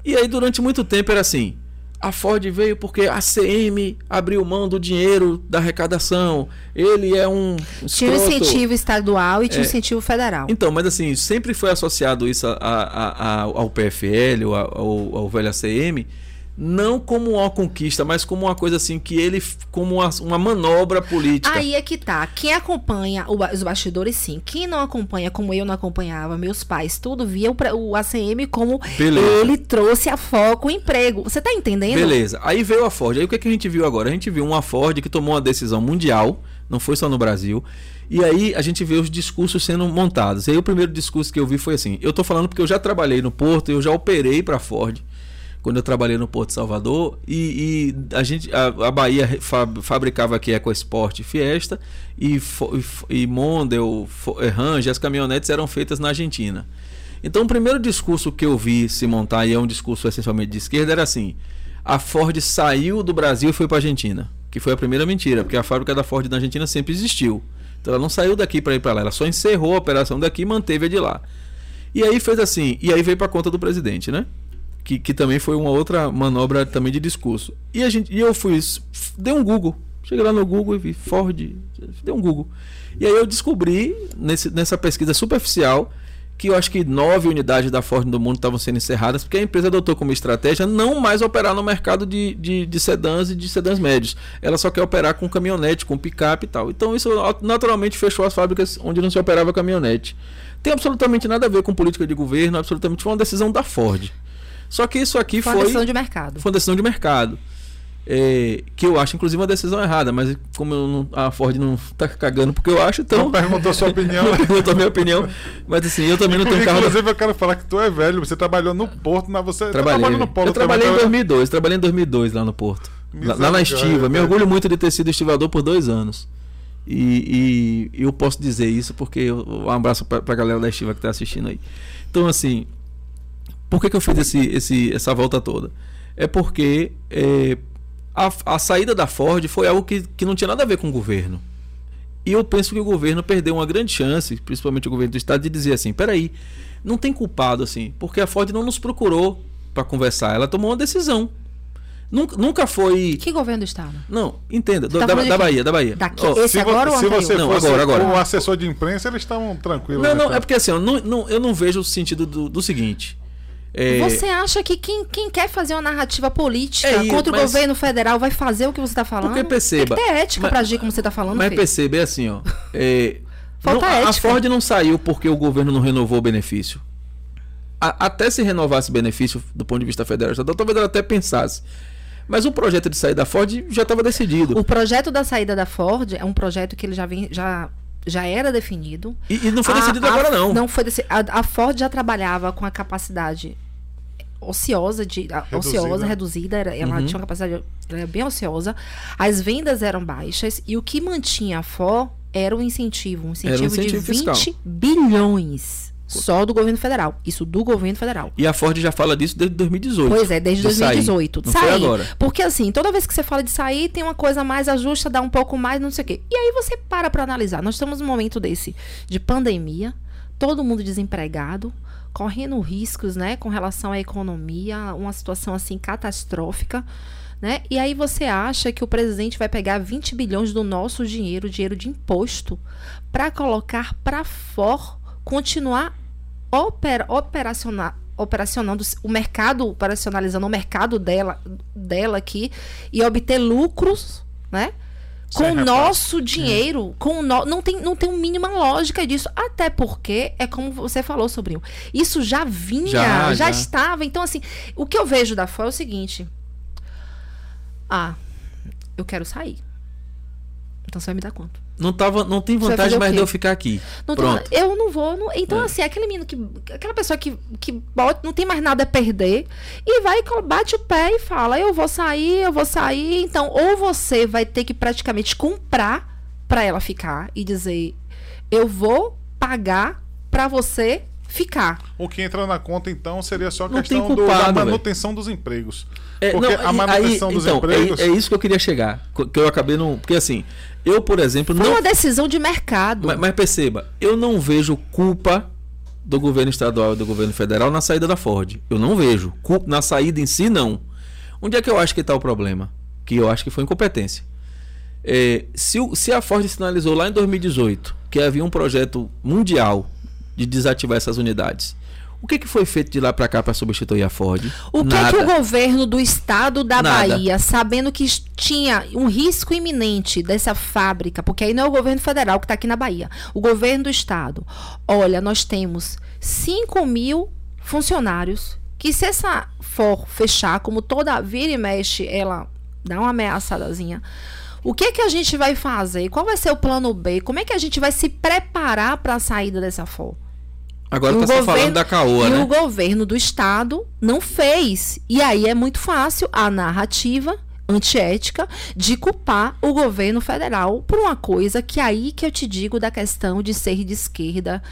E aí durante muito tempo era assim, a Ford veio porque a CM abriu mão do dinheiro da arrecadação. Ele é um Tinha um escroto. incentivo estadual e tinha um É. incentivo federal. Então, mas assim, sempre foi associado isso a- a- a- ao PFL, ou ao, ao velho ACM, não como uma conquista, mas como uma coisa assim que ele, como uma, uma manobra política. Aí é que tá. Quem acompanha o os bastidores, sim. Quem não acompanha, como eu não acompanhava, meus pais, tudo via o, o ACM como Beleza. ele trouxe a foco o emprego. Você tá entendendo? Beleza. Aí veio a Ford. Aí o que, que a gente viu agora? A gente viu uma Ford que tomou uma decisão mundial, não foi só no Brasil. E aí a gente vê os discursos sendo montados. E aí o primeiro discurso que eu vi foi assim: eu tô falando porque eu já trabalhei no Porto, eu já operei para Ford. Quando eu trabalhei no Porto Salvador, e, e a gente a, a Bahia fa- fabricava aqui EcoSport Fiesta, e, e, e Mondel, eh, Ranger, as caminhonetes eram feitas na Argentina. Então, o primeiro discurso que eu vi se montar, e é um discurso essencialmente de esquerda, era assim: a Ford saiu do Brasil e foi para a Argentina. Que foi a primeira mentira, porque a fábrica da Ford na Argentina sempre existiu. Então, ela não saiu daqui para ir para lá, ela só encerrou a operação daqui e manteve a de lá. E aí fez assim, e aí veio para conta do presidente, né? Que, que também foi uma outra manobra também de discurso. E, a gente, e eu fui, dei um Google. Cheguei lá no Google e vi Ford, dei um Google. E aí eu descobri, nesse, nessa pesquisa superficial, que eu acho que nove unidades da Ford no mundo estavam sendo encerradas, porque a empresa adotou como estratégia não mais operar no mercado de, de, de sedãs e de sedãs médios. Ela só quer operar com caminhonete, com picape e tal. Então isso naturalmente fechou as fábricas onde não se operava caminhonete. Tem absolutamente nada a ver com política de governo, absolutamente foi uma decisão da Ford. Só que isso aqui Foi foi, uma decisão de mercado. foi uma decisão de mercado. É, que eu acho, inclusive, uma decisão errada, mas como eu não- a Ford não tá cagando porque eu acho, então. Não perguntou sua opinião. não perguntou a minha opinião. Mas assim, eu também não tenho carro. da- Inclusive, eu quero falar que tu é velho. Você trabalhou no Porto, mas você Trabalhei. trabalhou no Polo eu trabalhei em também, 2002, trabalhei em 2002 lá no Porto. Lá, lá na Estiva. Me orgulho muito de ter sido estivador por dois anos. E, e eu posso dizer isso porque eu- um abraço pra, pra galera da Estiva que tá assistindo aí. Então, assim, por que, que eu fiz esse, esse, essa volta toda? É porque é, a, a saída da Ford foi algo que, que não tinha nada a ver com o governo. E eu penso que o governo perdeu uma grande chance, principalmente o governo do estado, de dizer assim: peraí, não tem culpado assim, porque a Ford não nos procurou para conversar, ela tomou uma decisão. Nunca, nunca foi. Que governo do estado? Não, entenda. do- Tá da, da? Bahia, da Bahia. Daqui, Ó, esse agora ou se você Não, fosse agora, agora. o assessor de imprensa, eles estavam tranquilos. Não, né, não, cara? é porque assim, ó, não, não- eu não vejo o sentido do, do seguinte. É, Você acha que quem, quem quer fazer uma narrativa política É contra o mas- governo federal vai fazer o que você está falando? Porque perceba. Tem que ter ética pra agir como você está falando, Mas Fê. perceba, é assim, ó. é, Falta não- a- a ética. Ford não saiu porque o governo não renovou o benefício. A- até se renovasse o benefício do ponto de vista federal, talvez ela até pensasse. Mas o projeto de sair da Ford já estava decidido. O projeto da saída da Ford é um projeto que ele já vem, já, já era definido. E, e não foi A- decidido a- agora, não. Não foi deci- a, a Ford já trabalhava com a capacidade ociosa de Reduzida. ociosa reduzida era- ela Uhum. tinha uma capacidade era bem ociosa as vendas eram baixas e o que mantinha a Ford era o incentivo um incentivo, incentivo de fiscal. 20 bilhões só do governo federal isso do governo federal E a Ford já fala disso desde 2018. Pois é, desde de sair. 2018. De Não sair. agora. Porque assim, toda vez que você fala de sair, tem uma coisa mais ajusta, dá um pouco mais, não sei o quê. E aí você para pra analisar. Nós estamos num momento desse de pandemia, todo mundo desempregado, correndo riscos, né, com relação à economia, uma situação assim catastrófica. Né? E aí você acha que o presidente vai pegar 20 bilhões do nosso dinheiro, dinheiro de imposto, para colocar para fora, continuar opera, operacionar, operacionando o mercado, operacionalizando o mercado dela, dela aqui e obter lucros, né? Com o nosso dinheiro, com o no, não tem não tem mínima lógica disso, até porque é como você falou, sobrinho. Isso já vinha, Já, já, já. estava. Então assim, o que eu vejo da fora é o seguinte: Ah, eu quero sair. Então você vai me dar quanto? Não, tava, não tem vantagem mais de eu ficar aqui. Não Pronto. eu não vou. não- então, É. assim, aquele menino que. Aquela pessoa que, que bota, não tem mais nada a perder e vai, bate o pé e fala: Eu vou sair, eu vou sair. Então, ou você vai ter que praticamente comprar pra ela ficar e dizer: Eu vou pagar pra você ficar. O que entra na conta, então, seria só a Não questão tem do- culpado, da manutenção dos empregos. É, Porque não, a manutenção aí, dos então, empregos. É, é isso que eu queria chegar. Que eu acabei não. Porque assim, eu, por exemplo, Foi não. uma decisão de mercado. Mas, mas perceba, eu não vejo culpa do governo estadual e do governo federal na saída da Ford. Eu não vejo. Culpa na saída em si, não. Onde é que eu acho que está o problema? Que eu acho que foi incompetência. É, se, se a Ford sinalizou lá em 2018 que havia um projeto mundial de desativar essas unidades, o que, que foi feito de lá para cá para substituir a Ford? O que, é que o governo do estado da Nada. Bahia, sabendo que tinha um risco iminente dessa fábrica, porque aí não é o governo federal que está aqui na Bahia, o governo do estado, olha, nós temos 5 mil funcionários que se essa for fechar, como toda vira e mexe, ela dá uma ameaçadazinha. O que é que a gente vai fazer? Qual vai ser o plano B? Como é que a gente vai se preparar para a saída dessa for? Agora E está se falando governo- da Caoa, e né? o governo do estado não fez. E aí é muito fácil a narrativa antiética de culpar o governo federal por uma coisa que aí que eu te digo da questão de ser de esquerda,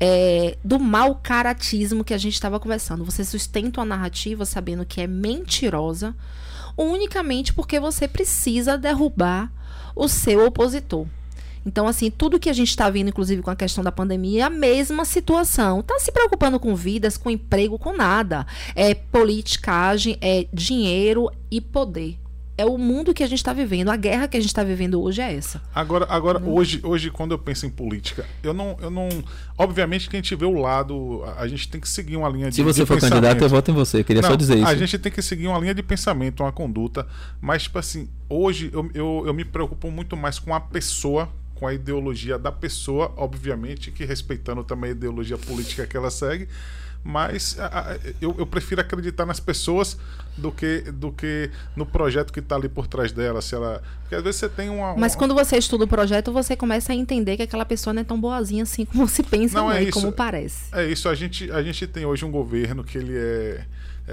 é, do mau caratismo que a gente estava conversando. Você sustenta uma narrativa sabendo que é mentirosa, unicamente porque você precisa derrubar o seu opositor. Então, assim, tudo que a gente está vendo, inclusive com a questão da pandemia, é a mesma situação. Tá se preocupando com vidas, com emprego, com nada. É politicagem, é dinheiro e poder. É o mundo que a gente está vivendo. A guerra que a gente está vivendo hoje é essa. Agora, agora hoje, hoje, quando eu penso em política, eu não, eu não. Obviamente que a gente vê o lado. A, a gente tem que seguir uma linha de Se você de for pensamento. candidato, eu voto em você. Queria só Não, dizer isso. A gente tem que seguir uma linha de pensamento, uma conduta. Mas, tipo assim, hoje eu, eu, eu me preocupo muito mais com a pessoa, com a ideologia da pessoa, obviamente, que respeitando também a ideologia política que ela segue. Mas a- a- eu, eu prefiro acreditar nas pessoas do que, do que no projeto que está ali por trás dela. Se ela, porque às vezes você tem uma. Mas uma- quando você estuda o projeto, você começa a entender que aquela pessoa não é tão boazinha assim como se pensa, Não, não, é e isso. como parece. É isso, a gente, a gente tem hoje um governo que ele é,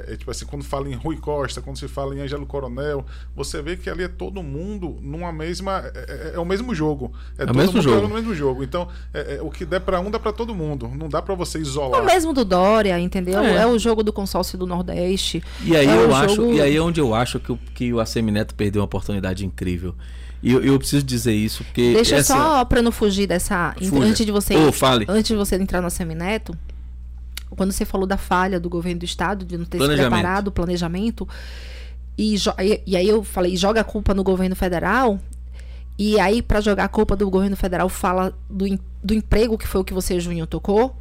é, é, tipo assim, quando fala em Rui Costa, quando se fala em Ângelo Coronel, você vê que ali é todo mundo numa mesma. É, é- é o mesmo jogo. É, o todo mesmo mundo jogo. no mesmo jogo. Então, é- é, o que der pra um, dá pra todo mundo. Não dá pra você isolar. O mesmo do Dória, entendeu? É. É, o jogo do consórcio do Nordeste. E aí É eu acho, jogo- e aí é onde eu acho que o, que o Assemineto perdeu uma oportunidade incrível. E eu, eu preciso dizer isso, porque. Deixa essa- só pra não fugir dessa. Fuja. Antes de você. Ô, fale. Antes de você entrar no Semineto, quando você falou da falha do governo do estado de não ter se preparado, o planejamento, e, e, e aí eu falei, joga a culpa no governo federal. E aí, para jogar a culpa do governo federal, fala do, do emprego, que foi o que você, Junho, tocou.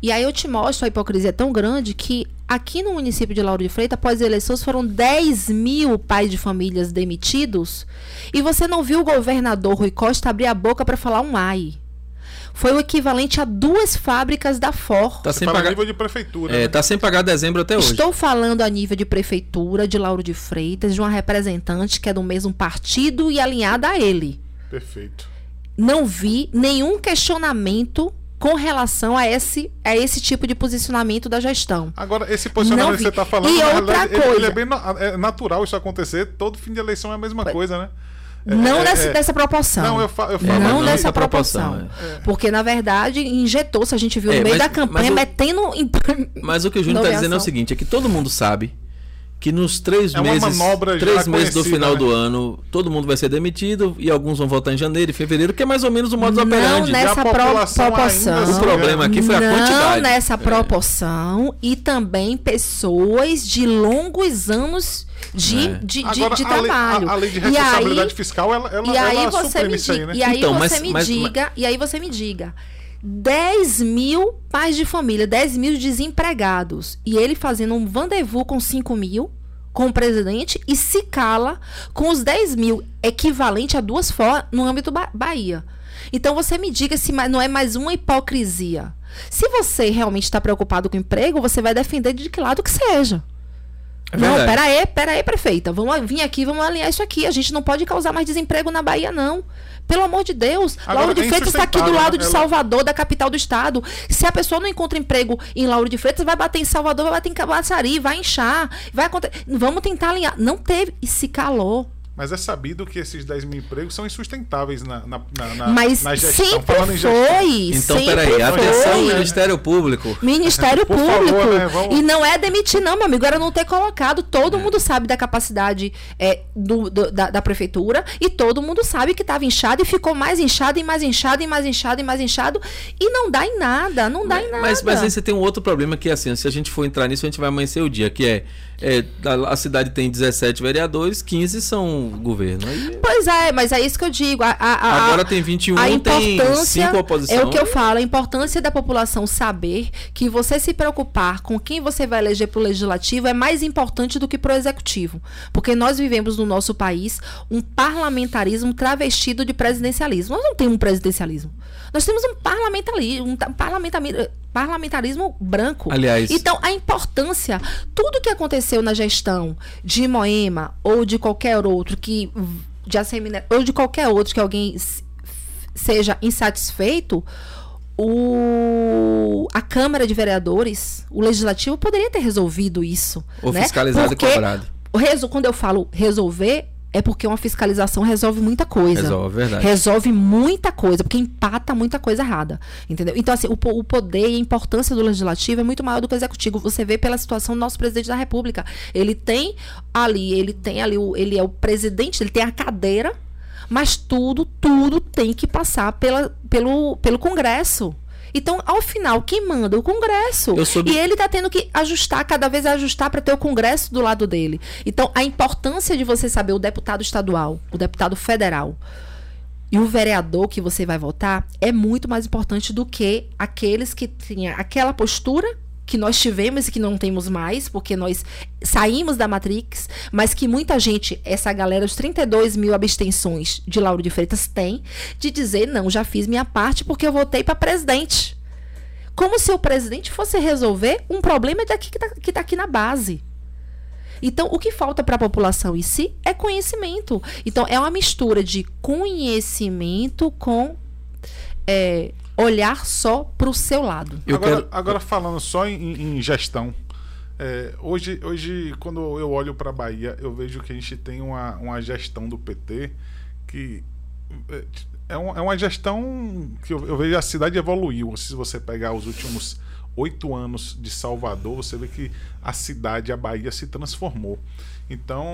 E aí eu te mostro a hipocrisia tão grande que aqui no município de Lauro de Freitas, após as eleições, foram 10 mil pais de famílias demitidos. E você não viu o governador Rui Costa abrir a boca para falar um ai foi o equivalente a duas fábricas da Ford. Tá sem pagar nível de prefeitura. É, né? tá sem pagar dezembro até hoje. Estou falando a nível de prefeitura de Lauro de Freitas, de uma representante que é do mesmo partido e alinhada a ele. Perfeito. Não vi nenhum questionamento com relação a esse, a esse tipo de posicionamento da gestão. Agora, esse posicionamento que você está falando, e outra coisa, ele, ele é bem é natural isso acontecer. Todo fim de eleição é a mesma coisa, né? Não é, dessa, é, dessa proporção. Não, eu, fa eu falo. Não, não dessa proporção. proporção é. Porque, na verdade, injetou-se, a gente viu no meio mas, da campanha, mas o, metendo. Mas o que o Júnior está dizendo é o seguinte: é que todo mundo sabe que nos três é meses, três meses do final né? do ano, todo mundo vai ser demitido e alguns vão votar em janeiro e fevereiro, que é mais ou menos o modus operandi. Não nessa proporção. O problema aqui foi a quantidade. Não nessa proporção é. e também pessoas de longos anos de, é. de, Agora, de, de a trabalho. Lei, a, a, lei de responsabilidade aí, fiscal, ela, ela, e aí ela você me diga, aí, né? E aí então, você mas, me mas, diga, mas... e aí você me diga. 10 mil pais de família, 10 mil desempregados. E ele fazendo um rendezvous com 5 mil, com o presidente, e se cala com os 10 mil, equivalente a duas fora no âmbito ba Bahia. Então você me diga se não é mais uma hipocrisia. Se você realmente está preocupado com o emprego, você vai defender de que lado que seja. É não, pera aí, pera aí, prefeita. Vamos vir aqui, vamos alinhar isso aqui. A gente não pode causar mais desemprego na Bahia, não. Pelo amor de Deus. Agora, Lauro de é Freitas está aqui do lado de ela... Salvador, da capital do estado. Se a pessoa não encontra emprego em Lauro de Freitas, vai bater em Salvador, vai bater em Cabaçari, vai inchar. Vai acontecer. Vamos tentar alinhar. Não teve. E se calou. Mas é sabido que esses 10 mil empregos são insustentáveis na, na, na, Mas na gestão. Sempre Falando gestão. foi. Então, sempre peraí, atenção, Ministério Público. Ministério Público. Favor, né? Vamos... E não é demitir, não, meu amigo. Era não ter colocado. Todo é. mundo sabe da capacidade é, do, do da, da, prefeitura e todo mundo sabe que estava inchado e ficou mais inchado e mais inchado e mais inchado e mais inchado. E não dá em nada. Não dá mas, em nada. Mas, mas aí você tem um outro problema que é assim: se a gente for entrar nisso, a gente vai amanhecer o dia, que é é, a, a, cidade tem 17 vereadores, 15 são governo. Aí... Pois é, mas é isso que eu digo. A, a, Agora tem 21, a tem 5 oposição. É o que eu falo, a importância da população saber que você se preocupar com quem você vai eleger para o legislativo é mais importante do que para o executivo. Porque nós vivemos no nosso país um parlamentarismo travestido de presidencialismo. Nós não temos um presidencialismo. Nós temos um parlamentarismo, um parlamentarismo parlamentarismo branco. Aliás. Então, a importância, tudo que aconteceu na gestão de Moema ou de qualquer outro que de Asseminé, ou de qualquer outro que alguém seja insatisfeito, o, a Câmara de Vereadores, o Legislativo poderia ter resolvido isso. Ou né? fiscalizado Porque, e cobrado. Quando eu falo resolver, é porque uma fiscalização resolve muita coisa. Resolve, verdade. Resolve muita coisa, porque empata muita coisa errada. Entendeu? Então, assim, o, o poder e a importância do legislativo é muito maior do que o executivo. Você vê pela situação do nosso presidente da República. Ele tem ali, ele tem ali, o, ele é o presidente, ele tem a cadeira, mas tudo, tudo tem que passar pela, pelo, pelo Congresso. Então, ao final, quem manda? O Congresso. E ele está tendo que ajustar, cada vez ajustar para ter o Congresso do lado dele. Então, a importância de você saber o deputado estadual, o deputado federal e o vereador que você vai votar é muito mais importante do que aqueles que tinham aquela postura que nós tivemos e que não temos mais, porque nós saímos da Matrix, mas que muita gente, essa galera, os 32 mil abstenções de Lauro de Freitas tem, de dizer, não, já fiz minha parte porque eu votei para presidente. Como se o presidente fosse resolver um problema daqui que está tá aqui na base. Então, o que falta para a população em si é conhecimento. Então, é uma mistura de conhecimento com é, olhar só para o seu lado. Agora, quero... agora, falando só em, em gestão, é, hoje, hoje, quando eu olho para a Bahia, eu vejo que a gente tem uma, uma gestão do PT que é, é, uma, é uma gestão que eu, eu, vejo a cidade evoluiu. Se você pegar os últimos oito anos de Salvador, você vê que a cidade, a Bahia, se transformou. Então,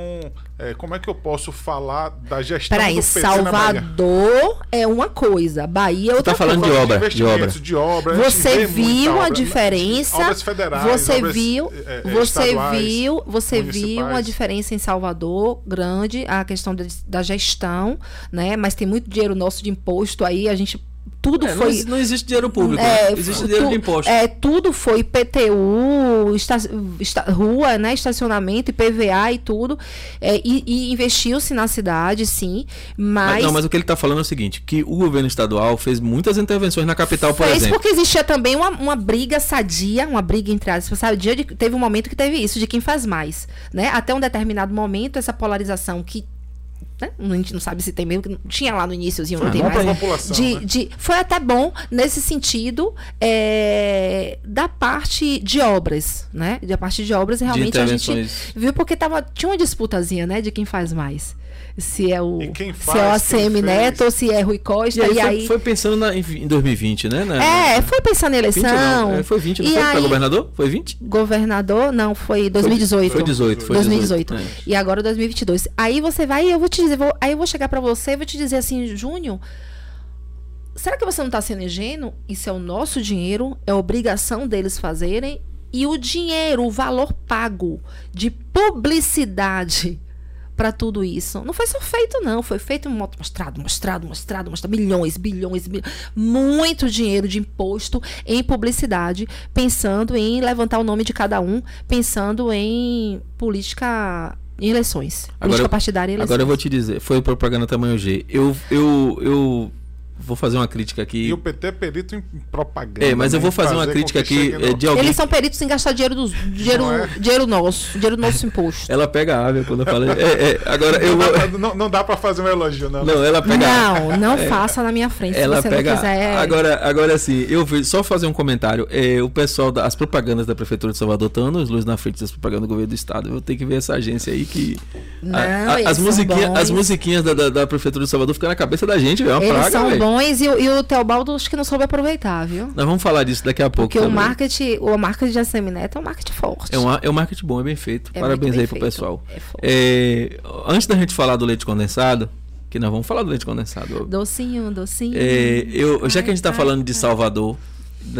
é, como é que eu posso falar da gestão Peraí, do PT na Bahia? Salvador é uma coisa, Bahia é outra tá falando coisa. de obra, de obra. a gente Você viu a obra, diferença? Obras federais, você obras, viu, é, é, você viu, você viu uma diferença em Salvador grande, a questão de- da gestão, né? Mas tem muito dinheiro nosso de imposto aí, a gente tudo É, não, foi exi- não existe dinheiro público, é, né? existe dinheiro tu- de imposto. É, tudo foi IPTU, esta, esta- rua, né, estacionamento, IPVA e tudo. É, e e investiu-se na cidade, sim, Mas, mas, não, mas o que ele está falando é o seguinte, que o governo estadual fez muitas intervenções na capital, por fez exemplo. porque existia também uma, uma briga sadia, uma briga entre aspas, sabe? Dia de- teve um momento que teve isso, de quem faz mais, né? Até um determinado momento, essa polarização que né? A gente não sabe se tem mesmo, que não tinha lá no iníciozinho, não É tem bom mais. pra população, de, né? de- foi até bom nesse sentido é, da parte de obras, né? Da parte de obras, realmente a gente viu porque tava, tinha uma disputazinha, né? De quem faz mais. Se é o, quem se é o faz, ACM. Neto ou se é Rui Costa. E aí, E foi, aí, foi pensando na- em, em 2020, né? Na- é, foi pensando 20 eleição. não, é, foi 20, não E foi? Pra aí- governador? Foi 20? Governador, não, foi 2018. Foi 18, foi 2018. 18. é. E agora 2022. Aí você vai e eu vou te dizer, vou- aí eu vou chegar pra você e vou te dizer assim, Júnior, será que você não tá sendo ingênuo? Isso é o nosso dinheiro, é obrigação deles fazerem. E o dinheiro, o valor pago de publicidade pra tudo isso. Não foi só feito, não. Foi feito mo- mostrado, mostrado, mostrado, mostrado. Milhões, bilhões, bilhões. Muito dinheiro de imposto em publicidade, pensando em levantar o nome de cada um, pensando em política. Em eleições. Agora política eu- partidária e eleições. Agora eu vou te dizer, foi propaganda tamanho G. Eu, eu, eu vou fazer uma crítica aqui. E o PT é perito em propaganda. É, mas eu né? vou fazer uma crítica aqui é, no- de alguém. Eles são peritos em gastar dinheiro dos dinheiro, Não é? dinheiro nosso, dinheiro nosso imposto. Ela pega água quando eu falo. É, é, agora eu Não dá, vou. pra, não, não dá pra fazer um elogio, não. Não, ela pega Não, não faça na minha frente Ela se você pega. não quiser. Agora, agora sim, eu vi, só fazer um comentário. É, o pessoal das propagandas da Prefeitura de Salvador estão anos luz na frente das propagandas do governo do Estado. Eu vou ter que ver essa agência aí que. Não, a- a- as, são musiquinhas, as musiquinhas da, da, da Prefeitura de Salvador ficam na cabeça da gente, velho. É uma Eles praga, velho. Bons e, o- e o Teobaldo acho que não soube aproveitar, viu? Nós vamos falar disso daqui a pouco. Porque o também. marketing, o marketing de ACM Neto é um marketing forte. É um, é um marketing bom, é bem feito. É Parabéns aí pro feito. pessoal. É forte. É, antes da gente falar do leite condensado, que nós vamos falar do leite condensado. Docinho, docinho. É, eu, já que a gente tá Ai, falando ai, de ai. Salvador,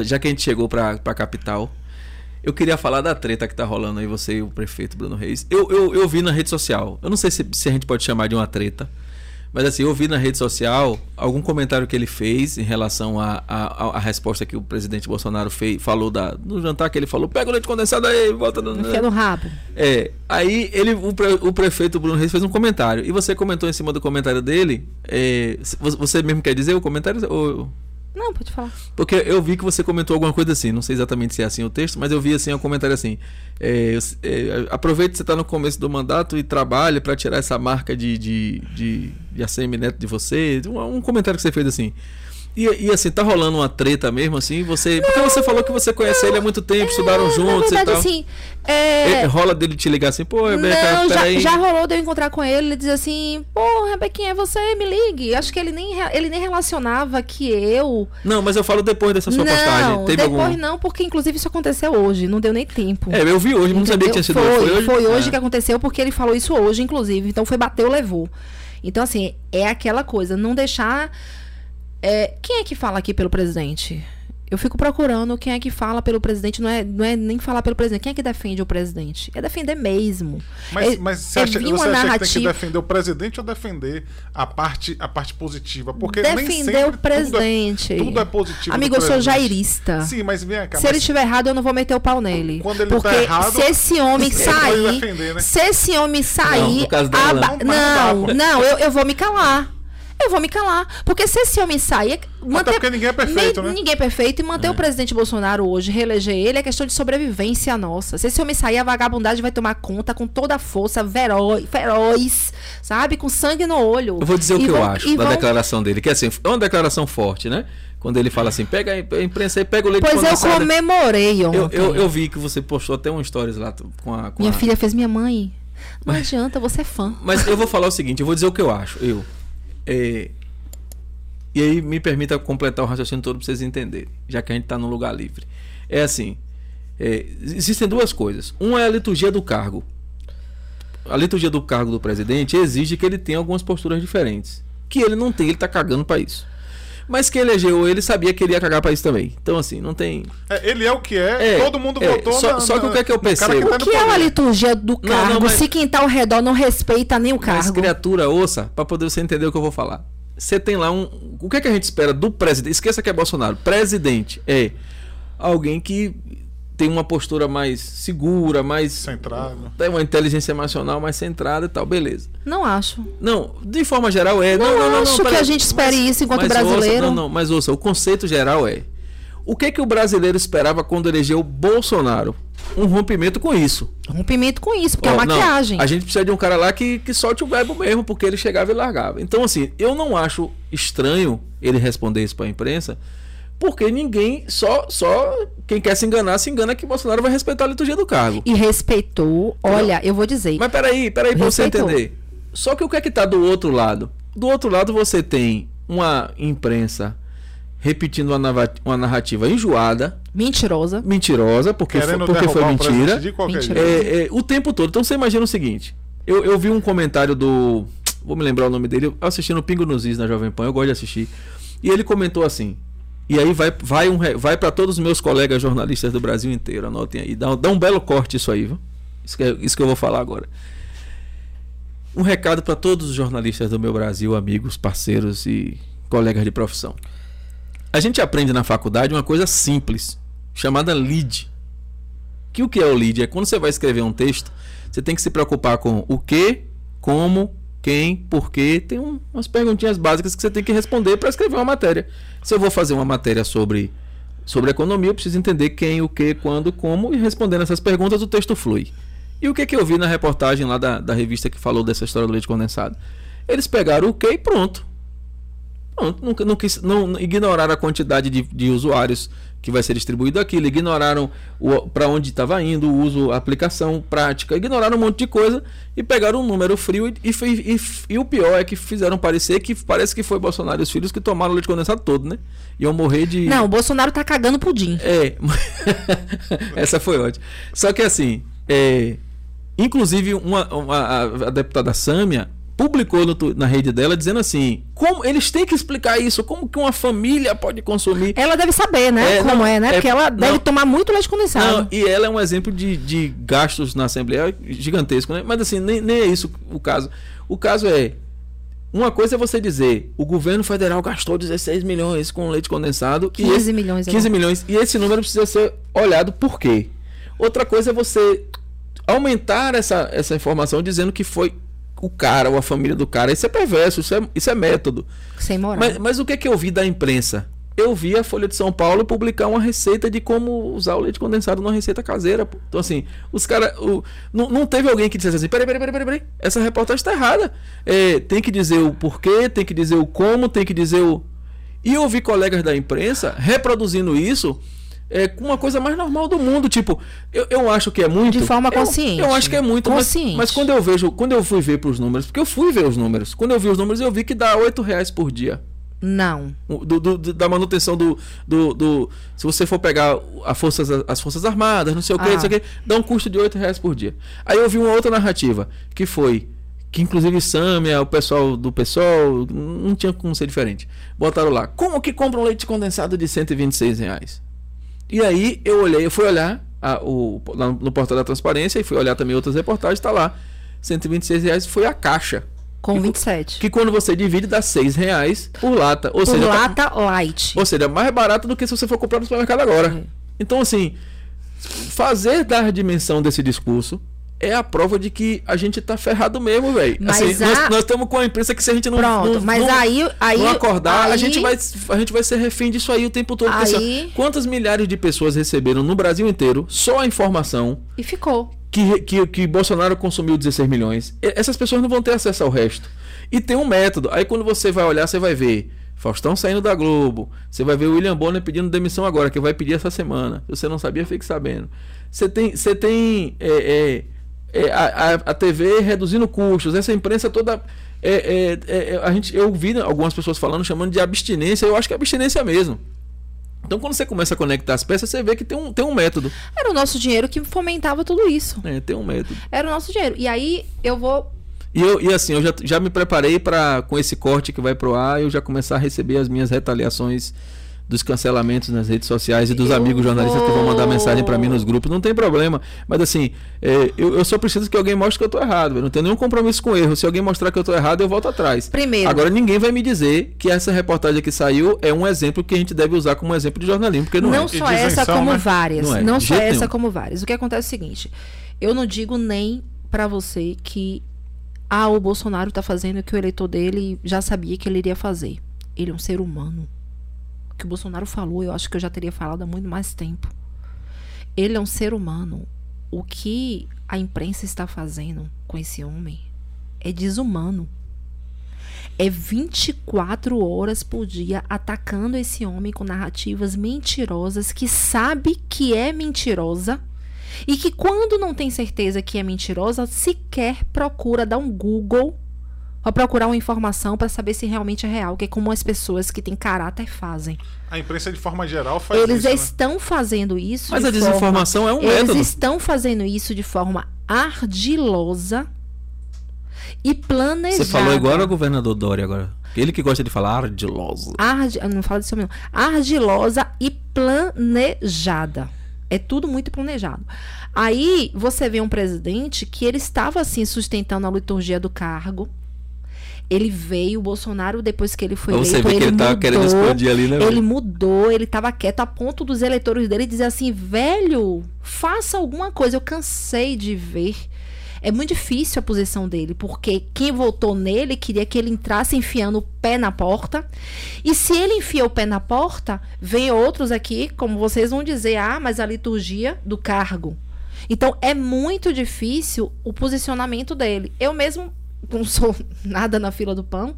já que a gente chegou pra, pra capital, eu queria falar da treta que tá rolando aí, você e o prefeito Bruno Reis. Eu, eu, eu vi na rede social, eu não sei se, se a gente pode chamar de uma treta, mas assim, eu vi na rede social algum comentário que ele fez em relação à resposta que o presidente Bolsonaro fez, falou da, no jantar que ele falou: pega o leite condensado aí, volta no. Enfia no rabo. É, aí ele, o, pre- o prefeito Bruno Reis fez um comentário. E você comentou em cima do comentário dele. é, você mesmo quer dizer o comentário? Ou, Não, pode falar. porque eu vi que você comentou alguma coisa assim. Não sei exatamente se é assim o texto, mas eu vi assim um comentário assim. é, é, aproveite que você está no começo do mandato e trabalhe para tirar essa marca de, de, de, de ACM Neto de você. Um, um comentário que você fez assim. E, e, assim, tá rolando uma treta mesmo, assim? Você. porque você falou que você conhece ele há muito tempo, estudaram É, juntos Na e verdade, tal. assim. É... É, rola dele te ligar assim, pô, Rebeca, Não, já, já rolou de eu encontrar com ele, ele dizer assim, pô, Rebequinha, é você, me ligue. Acho que ele nem, ele nem relacionava que eu. Não, mas eu falo depois dessa sua não, postagem. Teve depois algum. não, porque inclusive isso aconteceu hoje, não deu nem tempo. É, eu vi hoje, não sabia que tinha sido foi, hoje. Foi hoje É. que aconteceu, porque ele falou isso hoje, inclusive. Então foi bateu, levou. Então, assim, é aquela coisa, não deixar. É, quem é que fala aqui pelo presidente? Eu fico procurando quem é que fala pelo presidente, não é, não é nem falar pelo presidente. Quem é que defende o presidente? É defender mesmo. Mas, é, mas você é acha, você acha que tem que narrativa- defender o presidente ou defender a parte, a parte positiva? Porque nem defender sempre o presidente. Tudo é, tudo é positivo. Amigo, eu sou jairista. Sim, mas vem cá. Se mas ele estiver errado, eu não vou meter o pau nele. Quando ele tá Porque errado, se esse homem sair. defender, né? Se esse homem sair. Não, dela, aba- não. Não não, eu, eu vou me calar. Eu vou me calar. Porque se esse homem sair. Manter, porque ninguém é perfeito, nem- né? Ninguém é perfeito. E manter o presidente Bolsonaro hoje, reeleger ele, é questão de sobrevivência nossa. Se esse homem sair, a vagabundagem vai tomar conta com toda a força, veró- feroz, sabe? Com sangue no olho. Eu vou dizer o que eu vão- acho e da vão- declaração dele, que assim, é uma declaração forte, né? Quando ele fala assim, pega a imprensa aí, pega o leite Pois eu comemorei ontem. eu, eu, eu vi que você postou até um stories lá com a. Com Minha a- filha fez minha mãe. Não adianta, você é fã. Mas eu vou falar o seguinte, eu vou dizer o que eu acho. Eu. É, E aí me permita completar o raciocínio todo pra vocês entenderem, já que a gente tá num lugar livre. é assim: é, existem duas coisas. Uma é a liturgia do cargo. A liturgia do cargo do presidente exige que ele tenha algumas posturas diferentes. Que ele não tem, ele tá cagando para isso. Mas quem elegeu ele sabia que ele ia cagar para isso também. Então, assim, não tem. É, ele é o que é, É, todo mundo é, votou só- na- só que o que é que eu percebo? tá O que é a poder. liturgia do Não, cargo não, mas- se quem tá ao redor não respeita nem o Mas, cargo? criatura, ouça, para poder você entender o que eu vou falar. Você tem lá um. O que, é que a gente espera do presidente? Esqueça que é Bolsonaro. Presidente é alguém que tem uma postura mais segura, mais. Centrado. Tem uma inteligência emocional mais centrada e tal, beleza. Não acho. Não, de forma geral é. Não Não, não, não, acho não, que a gente espere isso enquanto ouça, brasileiro. não, não, mas ouça, o conceito geral é. O que que o brasileiro esperava quando elegeu Bolsonaro? Um rompimento com isso. Rompimento com isso, porque é Ó, não, maquiagem. a gente precisa de um cara lá que, que solte o verbo mesmo, porque ele chegava e largava. Então, assim, eu não acho estranho ele responder isso pra imprensa, porque ninguém, só, só quem quer se enganar, se engana que Bolsonaro vai respeitar a liturgia do cargo. E respeitou. Olha, eu vou dizer. Mas peraí, peraí pra você entender. Só que o que é que tá do outro lado? Do outro lado você tem uma imprensa repetindo uma narrativa enjoada, Mentirosa. mentirosa, porque, foi, Querendo porque foi derrubar o mentira. Mentira. É, é, o tempo todo. Então você imagina o seguinte: eu, eu vi um comentário do. Vou me lembrar o nome dele. Eu assisti no Pingo nos Is na Jovem Pan, eu gosto de assistir. E ele comentou assim. E aí vai, vai, um, vai para todos os meus colegas jornalistas do Brasil inteiro, anotem aí. Dá, dá um belo corte isso aí, viu? Isso que, é- isso que eu vou falar agora. Um recado para todos os jornalistas do meu Brasil, amigos, parceiros e colegas de profissão. A gente aprende na faculdade uma coisa simples, chamada lead. Que o que é o lead? É quando você vai escrever um texto, você tem que se preocupar com o que, como, quem, porquê. Tem um- umas perguntinhas básicas que você tem que responder para escrever uma matéria. Se eu vou fazer uma matéria sobre, sobre economia, eu preciso entender quem, o que, quando, como, e respondendo essas perguntas o texto flui. E o que, que eu vi na reportagem lá da, da revista que falou dessa história do leite condensado? Eles pegaram o que e pronto. Não, não, quis- não- não ignoraram a quantidade de, de usuários que vai ser distribuído aquilo, ignoraram para onde estava indo, o uso, a aplicação prática, ignoraram um monte de coisa e pegaram um número frio e, e, e e o pior é que fizeram parecer que parece que foi Bolsonaro e os filhos que tomaram o leite condensado todo, né? Iam morrer de. Não, o Bolsonaro tá cagando pudim. É, essa foi ótima. Só que assim, é, inclusive uma, uma- a, a deputada Sâmia publicou no na rede dela dizendo assim, como eles têm que explicar isso, como que uma família pode consumir. Ela deve saber, né? É, como não, é, né? é- Porque ela não. deve tomar muito leite condensado. Não, e ela é um exemplo de, de gastos na Assembleia gigantesco, né? Mas assim, nem, nem é isso o caso. O caso é. Uma coisa é você dizer, o governo federal gastou 16 milhões com leite condensado. e 15 esse- milhões. 15 milhões. E esse número precisa ser olhado por quê? Outra coisa é você aumentar essa, essa informação dizendo que foi o cara ou a família do cara. Isso é perverso, isso é, isso é método. Sem moral. Mas, mas o que, que eu vi da imprensa? Eu vi a Folha de São Paulo publicar uma receita de como usar o leite condensado numa receita caseira. Então, assim, os caras. Não, não teve alguém que dissesse assim: peraí, peraí, peraí, peraí, peraí. Essa reportagem está errada. É, tem que dizer o porquê, tem que dizer o como, tem que dizer o. E eu vi colegas da imprensa reproduzindo isso é, com uma coisa mais normal do mundo. Tipo, eu, eu acho que é muito. De forma eu- consciente. Eu, acho que é muito. Mas, Consciente. mas quando eu vejo, quando eu fui ver pros números, porque eu fui ver os números. Quando eu vi os números, eu vi que dá 8 reais por dia. Não. Do- do- do- da manutenção do, do, Se você for pegar a forças, as Forças Armadas, não sei o que, Ah. não sei o que, dá um custo de 8 reais por dia. Aí eu vi uma outra narrativa, que foi. Que inclusive Sâmia, o pessoal do PSOL, não tinha como ser diferente. Botaram lá. Como que compra um leite condensado de 126 reais? E aí eu olhei, eu fui olhar a- o, lá no portal da transparência e fui olhar também outras reportagens, tá lá. 126 reais foi a caixa. Com Que- 27. Que quando você divide dá 6 reais por lata. Ou Por seja, tá- lata light. ou seja, é mais barato do que se você for comprar no supermercado agora. É. Então, assim, fazer dar dimensão desse discurso é a prova de que a gente tá ferrado mesmo, velho. Assim, a- nós, nós estamos com a imprensa que se a gente não, Pronto, não, mas não, aí, aí. não acordar, a, aí- gente vai, a gente vai ser refém disso aí o tempo todo. assim, Aí- quantas milhares de pessoas receberam no Brasil inteiro só a informação E ficou. que, que, que Bolsonaro consumiu 16 milhões. Essas pessoas não vão ter acesso ao resto. E tem um método. Aí quando você vai olhar, você vai ver Faustão saindo da Globo. Você vai ver o William Bonner pedindo demissão agora, que vai pedir essa semana. Se você não sabia, fique sabendo. Você tem, você tem é, é, é, a, a, TV reduzindo custos. Essa imprensa toda. é, é, é, a gente, eu vi algumas pessoas falando, chamando de abstinência. Eu acho que é abstinência mesmo. Então, quando você começa a conectar as peças, você vê que tem um, tem um método. Era o nosso dinheiro que fomentava tudo isso. É, tem um método. Era o nosso dinheiro. E aí eu vou. E, eu, e assim, eu já, já me preparei para com esse corte que vai pro ar, eu já começar a receber as minhas retaliações dos cancelamentos nas redes sociais e dos Eu amigos jornalistas que vão mandar vou- mensagem para mim nos grupos. Não tem problema. Mas assim, é, eu, eu só preciso que alguém mostre que eu tô errado. Eu não tenho nenhum compromisso com erro. Se alguém mostrar que eu tô errado, eu volto atrás. Primeiro. Agora, ninguém vai me dizer que essa reportagem que saiu é um exemplo que a gente deve usar como exemplo de jornalismo, porque não, Não é. só E essa, como né? várias. Não Não, é, de só essa, nenhum. como várias. O que acontece é o seguinte: eu não digo nem pra você que ah, o Bolsonaro tá fazendo o que o eleitor dele já sabia que ele iria fazer. Ele é um ser humano. Que o Bolsonaro falou, eu acho que eu já teria falado há muito mais tempo. Ele é um ser humano. O que a imprensa está fazendo com esse homem é desumano. É 24 horas por dia atacando esse homem com narrativas mentirosas que sabe que é mentirosa e que quando não tem certeza que é mentirosa, sequer procura dar um Google para procurar uma informação para saber se realmente é real, que é como as pessoas que têm caráter fazem. A imprensa, de forma geral, faz Eles isso. né? estão fazendo isso Mas de a desinformação é um Eles método. estão fazendo isso de forma ardilosa e planejada. Você falou igual ao governador Dória agora. Ele que gosta de falar ardiloso. Ardi... Não falo disso não. Ardilosa e planejada. É tudo muito planejado. Aí você vê um presidente que ele estava assim sustentando a liturgia do cargo. Ele veio, o Bolsonaro, depois que ele foi Pra você eleito, ver que ele tava mudou, querendo expandir ali, né? Ele mudou, ele estava quieto a ponto dos eleitores dele dizer assim: velho, faça alguma coisa. Eu cansei de ver. É muito difícil a posição dele, porque quem votou nele queria que ele entrasse enfiando o pé na porta. E se ele enfia o pé na porta, vem outros aqui, como vocês vão dizer, ah, mas a liturgia do cargo. Então é muito difícil o posicionamento dele. Eu mesmo não sou nada na fila do pão.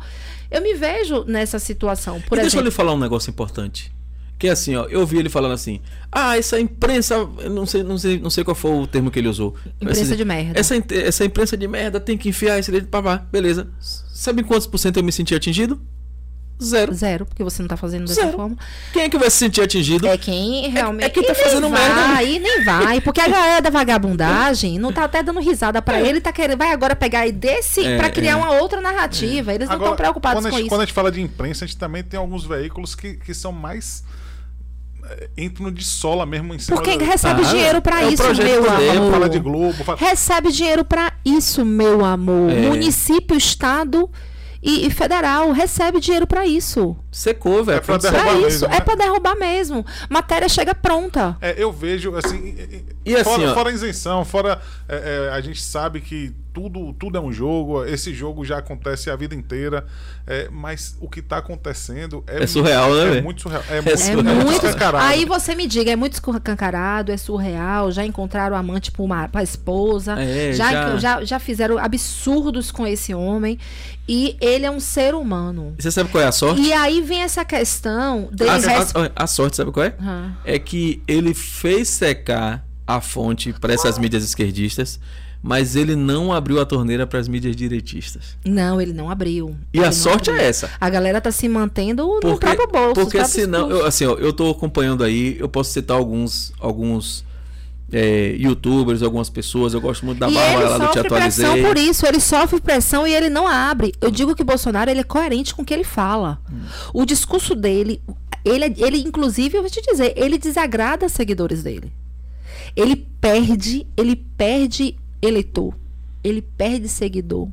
Eu me vejo nessa situação. Por e deixa eu exemplo, lhe falar um negócio importante. Que é assim, ó, eu vi ele falando assim: "Ah, essa imprensa, não sei, não sei, não sei qual foi o termo que ele usou. Imprensa de merda. Essa, essa imprensa de merda tem que enfiar esse dedo pra lá. Beleza. Sabe em quantos por cento eu me senti atingido? Zero. zero, porque você não tá fazendo dessa Zero. forma. Quem é que vai se sentir atingido? É quem realmente. é quem tá E nem fazendo vai, merda, E nem vai. Porque a galera da vagabundagem não tá até dando risada pra ele, tá querendo. Vai agora pegar aí desse É, pra criar é. uma outra narrativa. Eles não estão preocupados a com gente, isso. Quando a gente fala de imprensa, a gente também tem alguns veículos que, que são mais. entram de sola mesmo em cima Porque do- recebe Ah, dinheiro pra é isso, meu dele, amor. Fala de Globo. Fala... Recebe dinheiro pra isso, meu amor. É. Município, estado e, e federal recebe dinheiro pra isso. Secou, velho. É pra Derrubar isso, mesmo, é né? pra derrubar mesmo. Matéria chega pronta. É, eu vejo, assim. e- E assim, fora, ó- fora a isenção, fora. é, é, a gente sabe que tudo, tudo é um jogo, esse jogo já acontece a vida inteira. é, mas o que tá acontecendo é, É surreal, né, É muito surreal. É, É muito, É surreal. muito. escancarado. Aí você me diga, é muito escancarado, é surreal. Já encontraram o amante pra, uma, pra esposa. É, já, já- já... Já, fizeram absurdos com esse homem. E ele é um ser humano. Você sabe qual é a sorte? E aí vem essa questão dele. A, res- a- a sorte, sabe qual é? Ah. É que ele fez secar a fonte para essas mídias esquerdistas, mas ele não abriu a torneira para as mídias direitistas. Não, ele não abriu. E Ele a sorte abriu. é essa. A galera tá se mantendo no Porque, próprio bolso. porque senão, eu, assim, ó, eu tô acompanhando aí, eu posso citar alguns, alguns é, youtubers, algumas pessoas, eu gosto muito da e Bárbara ele lá do Te sofre pressão Atualizei. por isso, ele sofre pressão e ele não abre. Eu digo que Bolsonaro ele é coerente com o que ele fala. Hum. O discurso dele, ele, ele inclusive, eu vou te dizer, ele desagrada seguidores dele. Ele perde, ele perde eleitor, ele perde seguidor,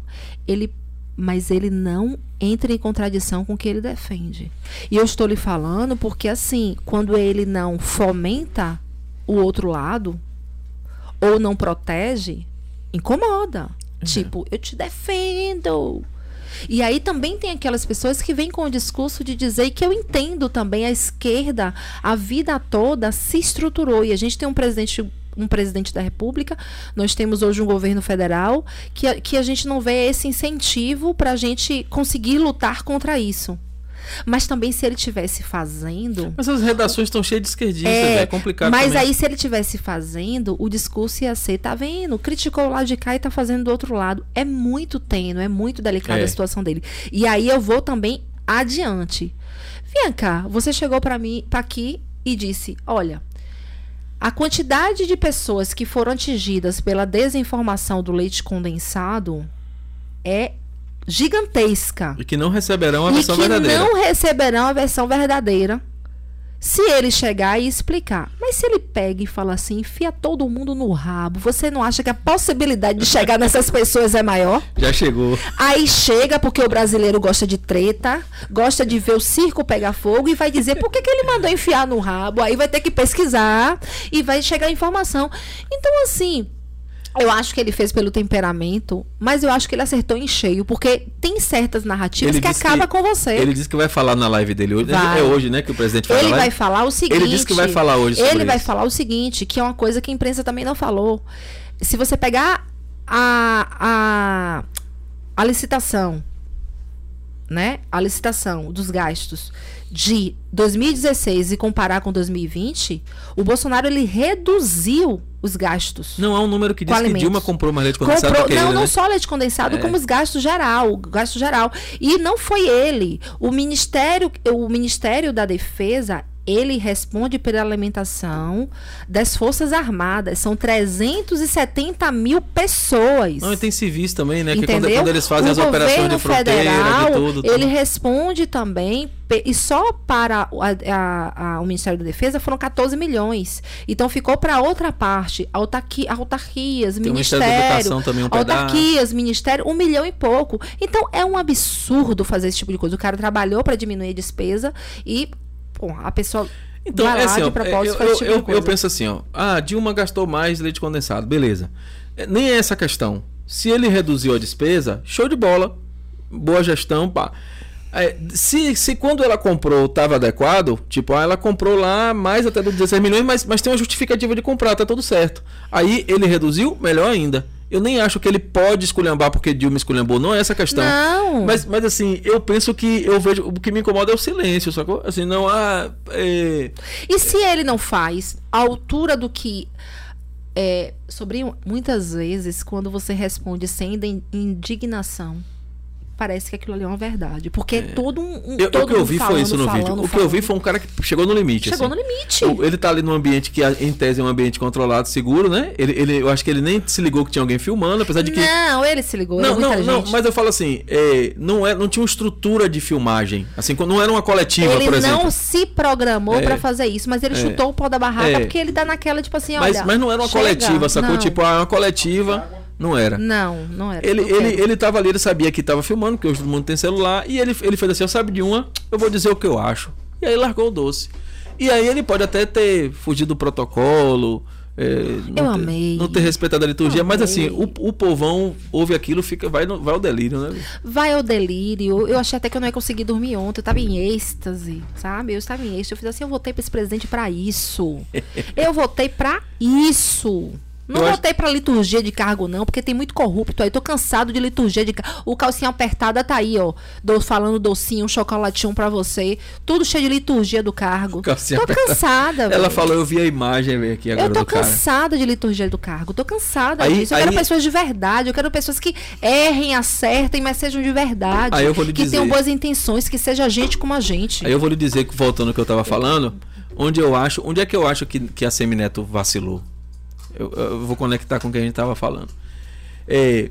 ele mas ele não entra em contradição com o que ele defende. E eu estou lhe falando porque assim, quando ele não fomenta o outro lado ou não protege, incomoda. Tipo, eu te defendo. E aí também tem aquelas pessoas que vêm com o discurso de dizer que eu entendo também a esquerda, a vida toda se estruturou e a gente tem um presidente um presidente da República, nós temos hoje um governo federal que, a- que a gente não vê esse incentivo para a gente conseguir lutar contra isso. Mas também se ele tivesse fazendo, Mas as redações estão cheias de esquerdistas, é, é, complicado Mas também. aí, se ele tivesse fazendo, o discurso ia ser, tá vendo? Criticou o lado de cá e tá fazendo do outro lado. É muito tênue, é muito delicada É. a situação dele. E aí eu vou também adiante. Vem cá, você chegou pra mim, pra aqui e disse: Olha, a quantidade de pessoas que foram atingidas pela desinformação do leite condensado é gigantesca. E que não receberão a e versão que verdadeira. não receberão a versão verdadeira. Se ele chegar e explicar. Mas se ele pega e fala assim, enfia todo mundo no rabo, você não acha que a possibilidade de chegar nessas pessoas é maior? Já chegou. Aí chega porque o brasileiro gosta de treta, gosta de ver o circo pegar fogo e vai dizer por que, que ele mandou enfiar no rabo. Aí vai ter que pesquisar e vai chegar a informação. Então, assim, eu acho que ele fez pelo temperamento, mas eu acho que ele acertou em cheio, porque tem certas narrativas Ele que acaba que- com você. Ele disse que vai falar na live dele hoje. Vai. É hoje, né, que o presidente fala Ele vai falar o seguinte. Ele disse que vai falar hoje Ele vai isso. falar o seguinte, que é uma coisa que a imprensa também não falou. Se você pegar a, a, a licitação, né? A licitação dos gastos de 2016 e comparar com 2020, o Bolsonaro ele reduziu os gastos. Não há um número que diz que. Dilma comprou mais leite condensado Comprou, não, ele, não né? só leite condensado, É. como os gastos geral, gasto geral. E não foi ele. O Ministério, o Ministério da Defesa, ele responde pela alimentação das Forças Armadas. São 370 mil pessoas. Não, e tem civis também, né? Que Entendeu? quando, quando eles fazem o as operações de fronteira, federal, de tudo. ele tudo. responde também, e só para o- a- a- a- o Ministério da Defesa foram 14 milhões. Então ficou para outra parte, autarqui, autarquias, Tem o Ministério da Ministério, Educação também, um pedaço. autarquias, Ministério, um milhão e pouco. Então é um absurdo fazer esse tipo de coisa. O cara trabalhou para diminuir a despesa e a pessoa Então, vai é assim, ó, propósito eu, faz esse tipo eu, eu, eu penso assim, ó. Ah, Dilma gastou mais leite condensado, beleza. É, Nem é essa a questão. Se ele reduziu a despesa, show de bola. Boa gestão, pá. É, se, se quando ela comprou estava adequado, tipo, ah, ela comprou lá mais até dos 16 milhões, mas, mas tem uma justificativa de comprar, tá tudo certo. Aí ele reduziu, melhor ainda. Eu nem acho que ele pode esculhambar porque Dilma esculhambou, não é essa a questão. Não. Mas, mas assim, eu penso que eu vejo. O que me incomoda é o silêncio, sacou? Assim, não há. é, E se ele não faz a altura do que. É, sobrinho, muitas vezes, quando você responde sem indignação, parece que aquilo ali é uma verdade. Porque é todo um. um Eu, todo o que eu mundo vi foi falando, isso no vídeo. falando, O que eu vi falando. foi um cara que chegou no limite. Chegou assim. no limite. O- Ele tá ali num ambiente que, em tese, é um ambiente controlado, seguro, né? Ele, ele, eu acho que ele nem se ligou que tinha alguém filmando, apesar de que. Não, ele se ligou. Não, ele é não, não, inteligente. mas eu falo assim, é, não, é, não tinha uma estrutura de filmagem. Assim, não era uma coletiva, Ele por exemplo. não se programou É. pra fazer isso, mas ele É. chutou o pau da barraca É. porque ele tá naquela, tipo assim, Mas, olha. mas não era uma chega. coletiva, sacou? Não. Tipo, ah, uma coletiva. Não era. Não, não era. Ele, Não ele, ele tava ali, ele sabia que tava filmando, porque hoje todo mundo tem celular, e ele, ele fez assim, eu sabe de uma, eu vou dizer o que eu acho. E aí largou o doce. E aí ele pode até ter fugido do protocolo, é, não Eu ter, amei. não ter respeitado a liturgia, mas assim, o, o povão ouve aquilo, fica, vai, no- vai ao delírio, né? Vai ao delírio. Eu achei até que eu não ia conseguir dormir ontem. Eu tava em êxtase, sabe? Eu estava em êxtase. Eu fiz assim, eu votei pra esse presidente pra isso. Eu votei pra isso. Não Eu acho- votei pra liturgia de cargo, não, porque tem muito corrupto aí. Tô cansado de liturgia de cargo. O calcinha apertada tá aí, ó. Do, falando docinho, um chocolatinho pra você. Tudo cheio de liturgia do cargo. Calcinha tô apertada. cansada, Ela velho. falou, eu vi a imagem velho, aqui agora Eu tô do cara. cansada de liturgia do cargo. Tô cansada Aí- disso. Eu quero aí- pessoas de verdade. Eu quero pessoas que errem, acertem, mas sejam de verdade. Aí eu vou lhe que dizer- tenham boas intenções, que seja gente como a gente. Aí eu vou lhe dizer, voltando ao que eu tava falando, onde eu acho, onde é que eu acho que, que a Semineto vacilou? Eu, eu vou conectar com o que a gente tava falando. É,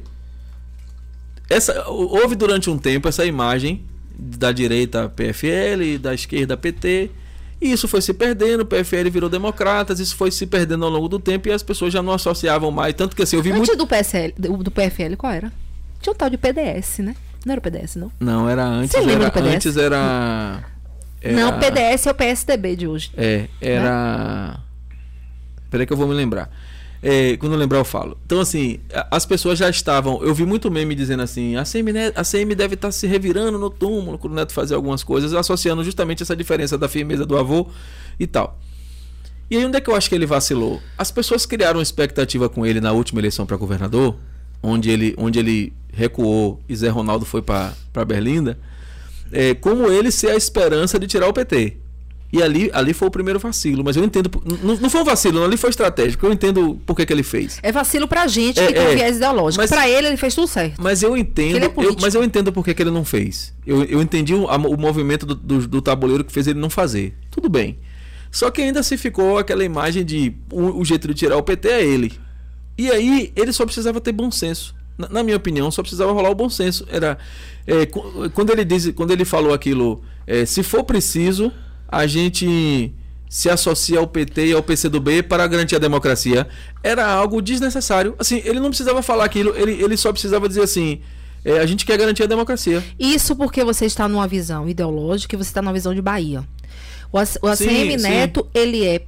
essa, houve durante um tempo essa imagem da direita PFL, da esquerda PT, e isso foi se perdendo, o PFL virou democratas, isso foi se perdendo ao longo do tempo e as pessoas já não associavam mais, tanto que assim, eu vi Antes muito... do PSL, do, PFL, qual era? Tinha um tal de PDS, né? Não era o PDS, não? Não, era antes, Você lembra era, do PDS? antes era... era- Não, PDS é o PSDB de hoje. É, era. Peraí que eu vou me lembrar. É, quando eu lembrar, eu falo. Então, assim, as pessoas já estavam. Eu vi muito meme dizendo assim: a CM, ne- a CM deve estar se revirando no túmulo quando o Neto fazia algumas coisas, associando justamente essa diferença da firmeza do avô e tal. E aí, onde é que eu acho que ele vacilou? As pessoas criaram expectativa com ele na última eleição para governador, onde ele, onde ele recuou e Zé Ronaldo foi para Berlinda, é, como ele ser a esperança de tirar o PT. E ali, ali foi o primeiro vacilo. Mas eu entendo. Não, não foi um vacilo, não, ali foi estratégico. Eu entendo por que, que ele fez. É vacilo pra gente É, que tem é. viés ideológico. Mas- Pra ele, ele fez tudo certo. Mas eu entendo. É eu- mas eu entendo por que, que ele não fez. Eu, eu entendi o, a- o movimento do, do, do tabuleiro que fez ele não fazer. Tudo bem. Só que ainda se ficou aquela imagem de o, o jeito de tirar o PT é ele. E aí ele só precisava ter bom senso. Na, na minha opinião, só precisava rolar o bom senso. Era é, quando ele diz, quando ele falou aquilo, é, se for preciso, a gente se associa ao PT e ao PCdoB para garantir a democracia. Era algo desnecessário. Assim, ele não precisava falar aquilo. Ele, ele só precisava dizer assim: é, a gente quer garantir a democracia. Isso porque você está numa visão ideológica e você está numa visão de Bahia. O, o Sim, ACM sim. Neto, ele é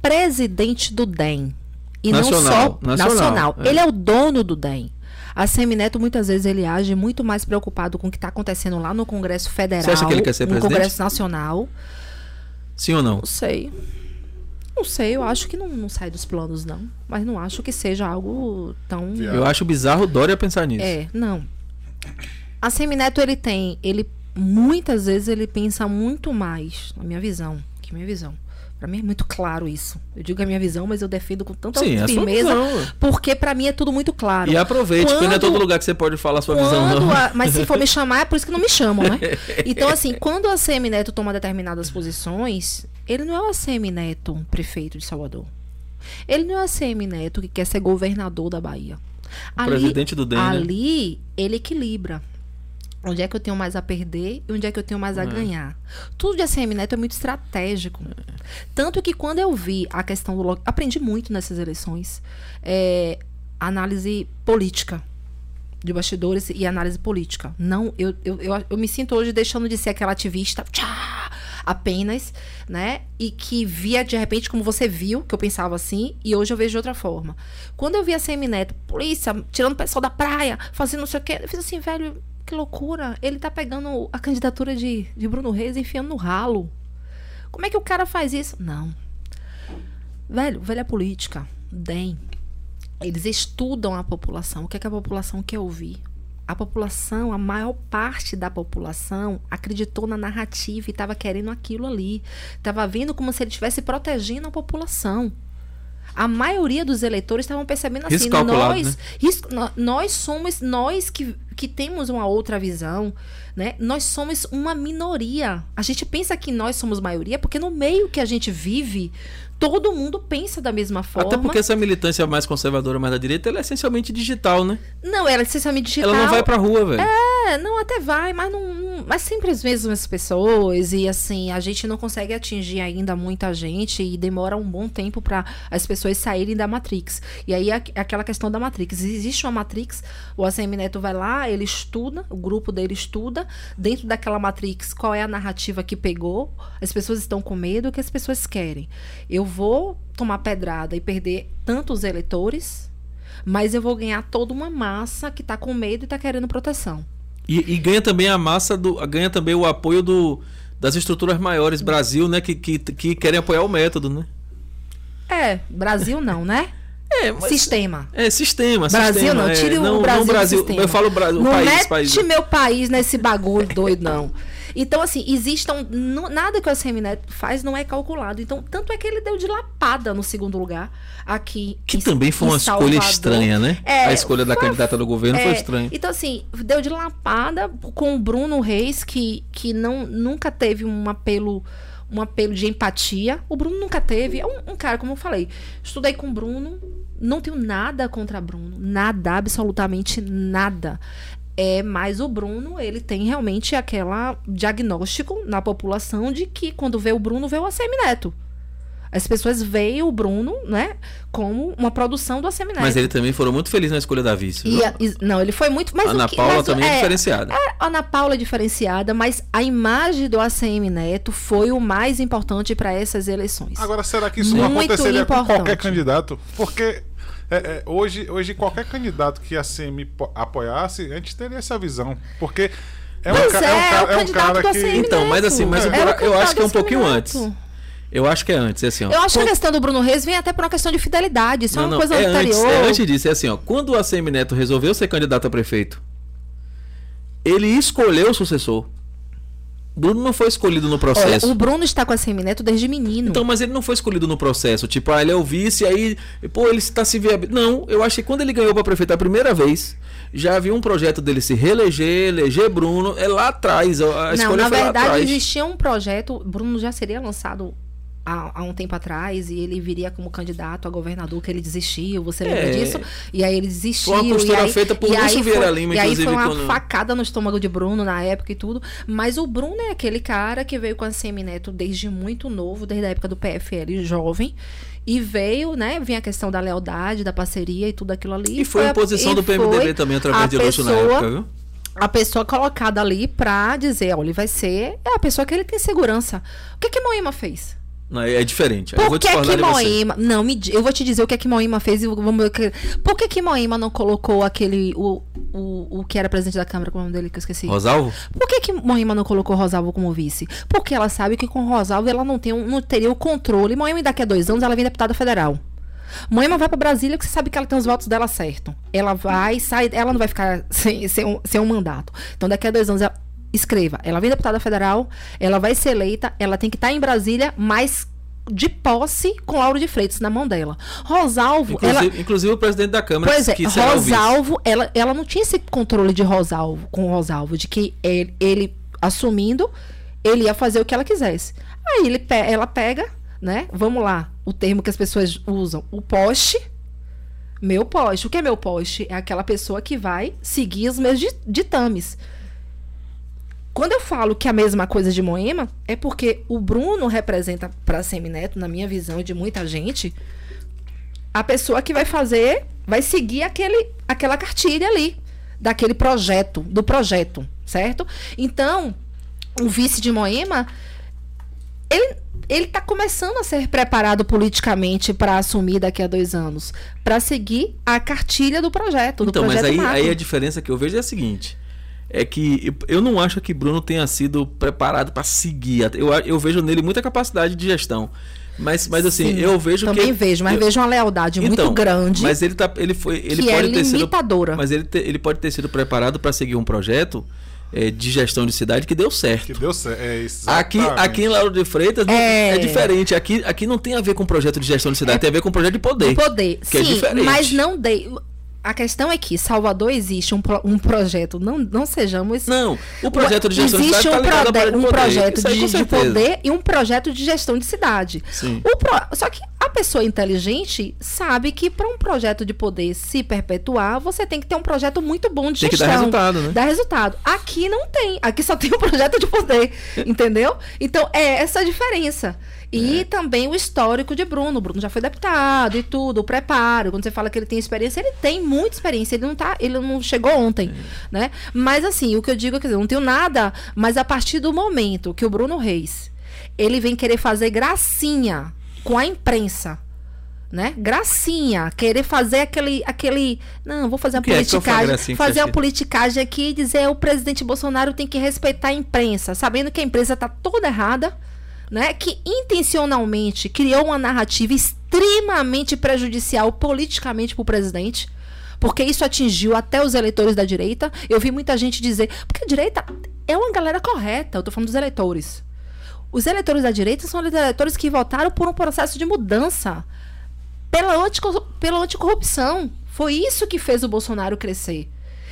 presidente do DEM. E não Nacional, só nacional, nacional. é. Ele é o dono do DEM. A ACM Neto, muitas vezes, ele age muito mais preocupado com o que está acontecendo lá no Congresso Federal. Você acha que ele quer ser no presidente? Congresso Nacional. Sim ou não? Não sei. Não sei, eu acho que não, não sai dos planos, não. Mas não acho que seja algo tão. Eu acho bizarro o Dória pensar nisso. É, não. A Semineto, ele tem, ele muitas vezes ele pensa muito mais, na minha visão, que minha visão. Pra mim é muito claro isso. Eu digo a minha visão, mas eu defendo com tanta Sim, sua firmeza, porque pra mim é tudo muito claro. E aproveite, porque não é Quando- todo lugar que você pode falar a sua visão, Quando não. a- mas se for me chamar, é por isso que não me chamam, né? Então, assim, quando a ACM Neto toma determinadas posições, ele não é o ACM Neto, um prefeito de Salvador. Ele não é o ACM Neto que quer ser governador da Bahia. presidente do DEM, né? Ali, ele equilibra. Onde é que eu tenho mais a perder e onde é que eu tenho mais a ganhar. Tudo de ACM Neto é muito estratégico. Tanto que quando eu vi a questão do... Aprendi muito nessas eleições. É, análise política de bastidores e análise política. Não, eu, eu, eu, eu me sinto hoje deixando de ser aquela ativista tchá, apenas, né? E que via de repente como você viu, que eu pensava assim, e hoje eu vejo de outra forma. Quando eu vi a Neto, polícia, tirando o pessoal da praia, fazendo não sei o quê, eu fiz assim, velho, que loucura. Ele tá pegando a candidatura de, de Bruno Reis e enfiando no ralo. Como é que o cara faz isso? Não. Velho, velha política, DEM, eles estudam a população. O que, é que a população quer ouvir? A população, a maior parte da população, acreditou na narrativa e estava querendo aquilo ali. Estava vendo como se ele estivesse protegendo a população. A maioria dos eleitores estavam percebendo assim, Risco nós, né? risco- nó- nós somos, nós que, que temos uma outra visão, né? Nós somos uma minoria. A gente pensa que nós somos maioria porque no meio que a gente vive, todo mundo pensa da mesma forma. Até porque essa militância mais conservadora, mais da direita, ela é essencialmente digital, né? Não, ela é essencialmente digital. Ela não vai pra rua, velho. É, não, até vai, mas não, Mas sempre as mesmas pessoas. E assim, a gente não consegue atingir ainda muita gente e demora um bom tempo para as pessoas saírem da Matrix. E aí é aquela questão da Matrix. Existe uma Matrix, o ACM Neto vai lá, ele estuda, o grupo dele estuda. Dentro daquela Matrix, qual é a narrativa que pegou? As pessoas estão com medo, o que as pessoas querem? Eu vou tomar pedrada e perder tantos eleitores. Mas eu vou ganhar toda uma massa que tá com medo e tá querendo proteção. E, e ganha também a massa do. ganha também o apoio do, das estruturas maiores, Brasil, né? Que, que, que querem apoiar o método, né? É, Brasil não, né? É, mas- Sistema. É, sistema. Brasil sistema, não, é, tire o não, Brasil não do Brasil. sistema. Eu falo Brasil, não país, mete país. meu país nesse bagulho doido, não. Então, assim, existam. Nada que o ACM Neto faz não é calculado. Então, tanto é que ele deu de lapada no segundo lugar aqui. Que em- também foi uma escolha estranha, né? É, a escolha da foi- candidata do governo foi É, estranha. Então, assim, deu de lapada com o Bruno Reis, que, que não, nunca teve um apelo, um apelo de empatia. O Bruno nunca teve. É um, um cara, como eu falei, estudei com o Bruno, não tenho nada contra Bruno. Nada, absolutamente nada. É, mas o Bruno, ele tem realmente aquela diagnóstico na população de que quando vê o Bruno, vê o ACM Neto. As pessoas veem o Bruno, né, como uma produção do ACM Neto. Mas ele também foram muito felizes na escolha da vice. E a- e- não, ele foi muito. Mas Ana que, Paula mas também é, é, diferenciada. a Ana Paula é diferenciada, mas a imagem do ACM Neto foi o mais importante para essas eleições. Agora, será que isso não Muito aconteceria com importante. qualquer candidato? Porque é, é, hoje, hoje, qualquer candidato que a CM po- apoiasse, a gente teria essa visão. Porque é um, é, é um, o ca- é um cara que. Então, mas assim, mas eu- eu acho que é um pouquinho antes. Eu acho que é antes, é assim, ó. Eu acho que a questão do Bruno Reis vem até por uma questão de fidelidade. Isso é uma coisa é anterior. Antes, é antes disso, é assim, ó. Quando o ACM Neto resolveu ser candidato a prefeito, ele escolheu o sucessor. Bruno não foi escolhido no Olha, processo. o Bruno está com a ACM Neto desde menino. Então, mas ele não foi escolhido no processo. Tipo, ah, ele é o vice, aí, pô, ele está se viabilizando. Não, eu acho que quando ele ganhou para prefeito a primeira vez, já havia um projeto dele se reeleger, eleger Bruno, é lá atrás. A a não, escolha na verdade existia um projeto. Bruno já seria lançado há, há, um tempo atrás e ele viria como candidato a governador, que ele desistiu. Você lembra É. disso? E aí ele desistiu. Foi uma postura aí, feita por Lúcio Vieira foi- Lima, E aí foi uma quando- facada no estômago de Bruno na época e tudo. Mas o Bruno é aquele cara que veio com a Semineto desde muito novo, desde a época do PFL, jovem. E veio, né? Vinha a questão da lealdade, da parceria e tudo aquilo ali. E foi a- a posição do PMDB foi também, através de Lúcio na época, viu? a pessoa colocada ali pra dizer, olha, ele vai ser é a pessoa que ele tem segurança. O que que Moima fez? Não, é diferente. Aí eu vou Por que que. Moima, não me, eu vou te dizer o que é que Moima fez e vamos ver que- Por que que Moima não colocou aquele o, o, o que era presidente da Câmara, qual é o nome dele que eu esqueci? Rosalvo? Por que que Moima não colocou Rosalvo como vice? Porque ela sabe que com Rosalvo ela não tem um- não teria o controle. Moima daqui a dois anos ela vem deputada federal. Moema vai pra Brasília porque você sabe que ela tem os votos dela certo. Ela vai, sai, ela não vai ficar sem, sem, um, sem um mandato. Então, daqui a dois anos, ela, escreva. Ela vem deputada federal, ela vai ser eleita, ela tem que estar em Brasília, mas de posse com Lauro de Freitas na mão dela. Rosalvo, ela. Inclusive, inclusive o presidente da Câmara Pois é, que. Rosalvo, ela, ela não tinha esse controle de Rosalvo, com o Rosalvo, de que ele, ele assumindo, ele ia fazer o que ela quisesse. Aí ele, ela pega, né? Vamos lá, o termo que as pessoas usam, o poste. Meu poste. O que é meu poste? É aquela pessoa que vai seguir os meus di- ditames. Quando eu falo que é a mesma coisa de Moema, é porque o Bruno representa para Semineto, na minha visão e de muita gente, a pessoa que vai fazer, vai seguir aquele, aquela cartilha ali, daquele projeto, do projeto, certo? Então, o vice de Moema, ele ele está começando a ser preparado politicamente para assumir daqui a dois anos, para seguir a cartilha do projeto, do Então, mas projeto aí, macro. aí a diferença que eu vejo é a seguinte. É que eu não acho que Bruno tenha sido preparado para seguir. Eu, eu vejo nele muita capacidade de gestão. Mas, mas assim, Sim, eu vejo também que. vejo, mas eu- vejo uma lealdade Então, muito grande. Mas ele, tá, ele foi. Ele que é pode ter sido. limitadora. Mas ele, te- ele pode ter sido preparado para seguir um projeto eh, de gestão de cidade que deu certo. Que deu certo. É Aqui, aqui em Lauro de Freitas É. é. diferente. Aqui, aqui não tem a ver com projeto de gestão de cidade, tem a ver com projeto de poder. De poder. que é Sim, diferente. mas não dei. A questão é que Salvador existe um, pro- um projeto, não, não sejamos. Não, o projeto de gestão existe de cidade um, tá um poder. projeto de, de poder e um projeto de gestão de cidade. Sim. O pro- Só que a pessoa inteligente sabe que para um projeto de poder se perpetuar, você tem que ter um projeto muito bom de Tem que gestão. dar resultado, né? Dar resultado. Aqui não tem. Aqui só tem um projeto de poder. entendeu? Então é essa a diferença. E também o histórico de Bruno. O Bruno já foi deputado e tudo, o preparo. Quando você fala que ele tem experiência, ele tem muita experiência. Ele não tá, ele não chegou ontem, né? Mas assim, o que eu digo é que eu não tenho nada, mas a partir do momento que o Bruno Reis, ele vem querer fazer gracinha com a imprensa, né? Gracinha, querer fazer aquele aquele, não, vou fazer a é politicagem, gracinha que fazer a politicagem aqui e dizer o presidente Bolsonaro tem que respeitar a imprensa, sabendo que a imprensa tá toda errada, né? Que intencionalmente criou uma narrativa extremamente prejudicial politicamente para o presidente. Porque isso atingiu até os eleitores da direita. Eu vi muita gente dizer. Porque a direita é uma galera correta. Eu tô falando dos eleitores. Os eleitores da direita são os eleitores que votaram por um processo de mudança pela, pela anticorrupção. Foi isso que fez o Bolsonaro crescer.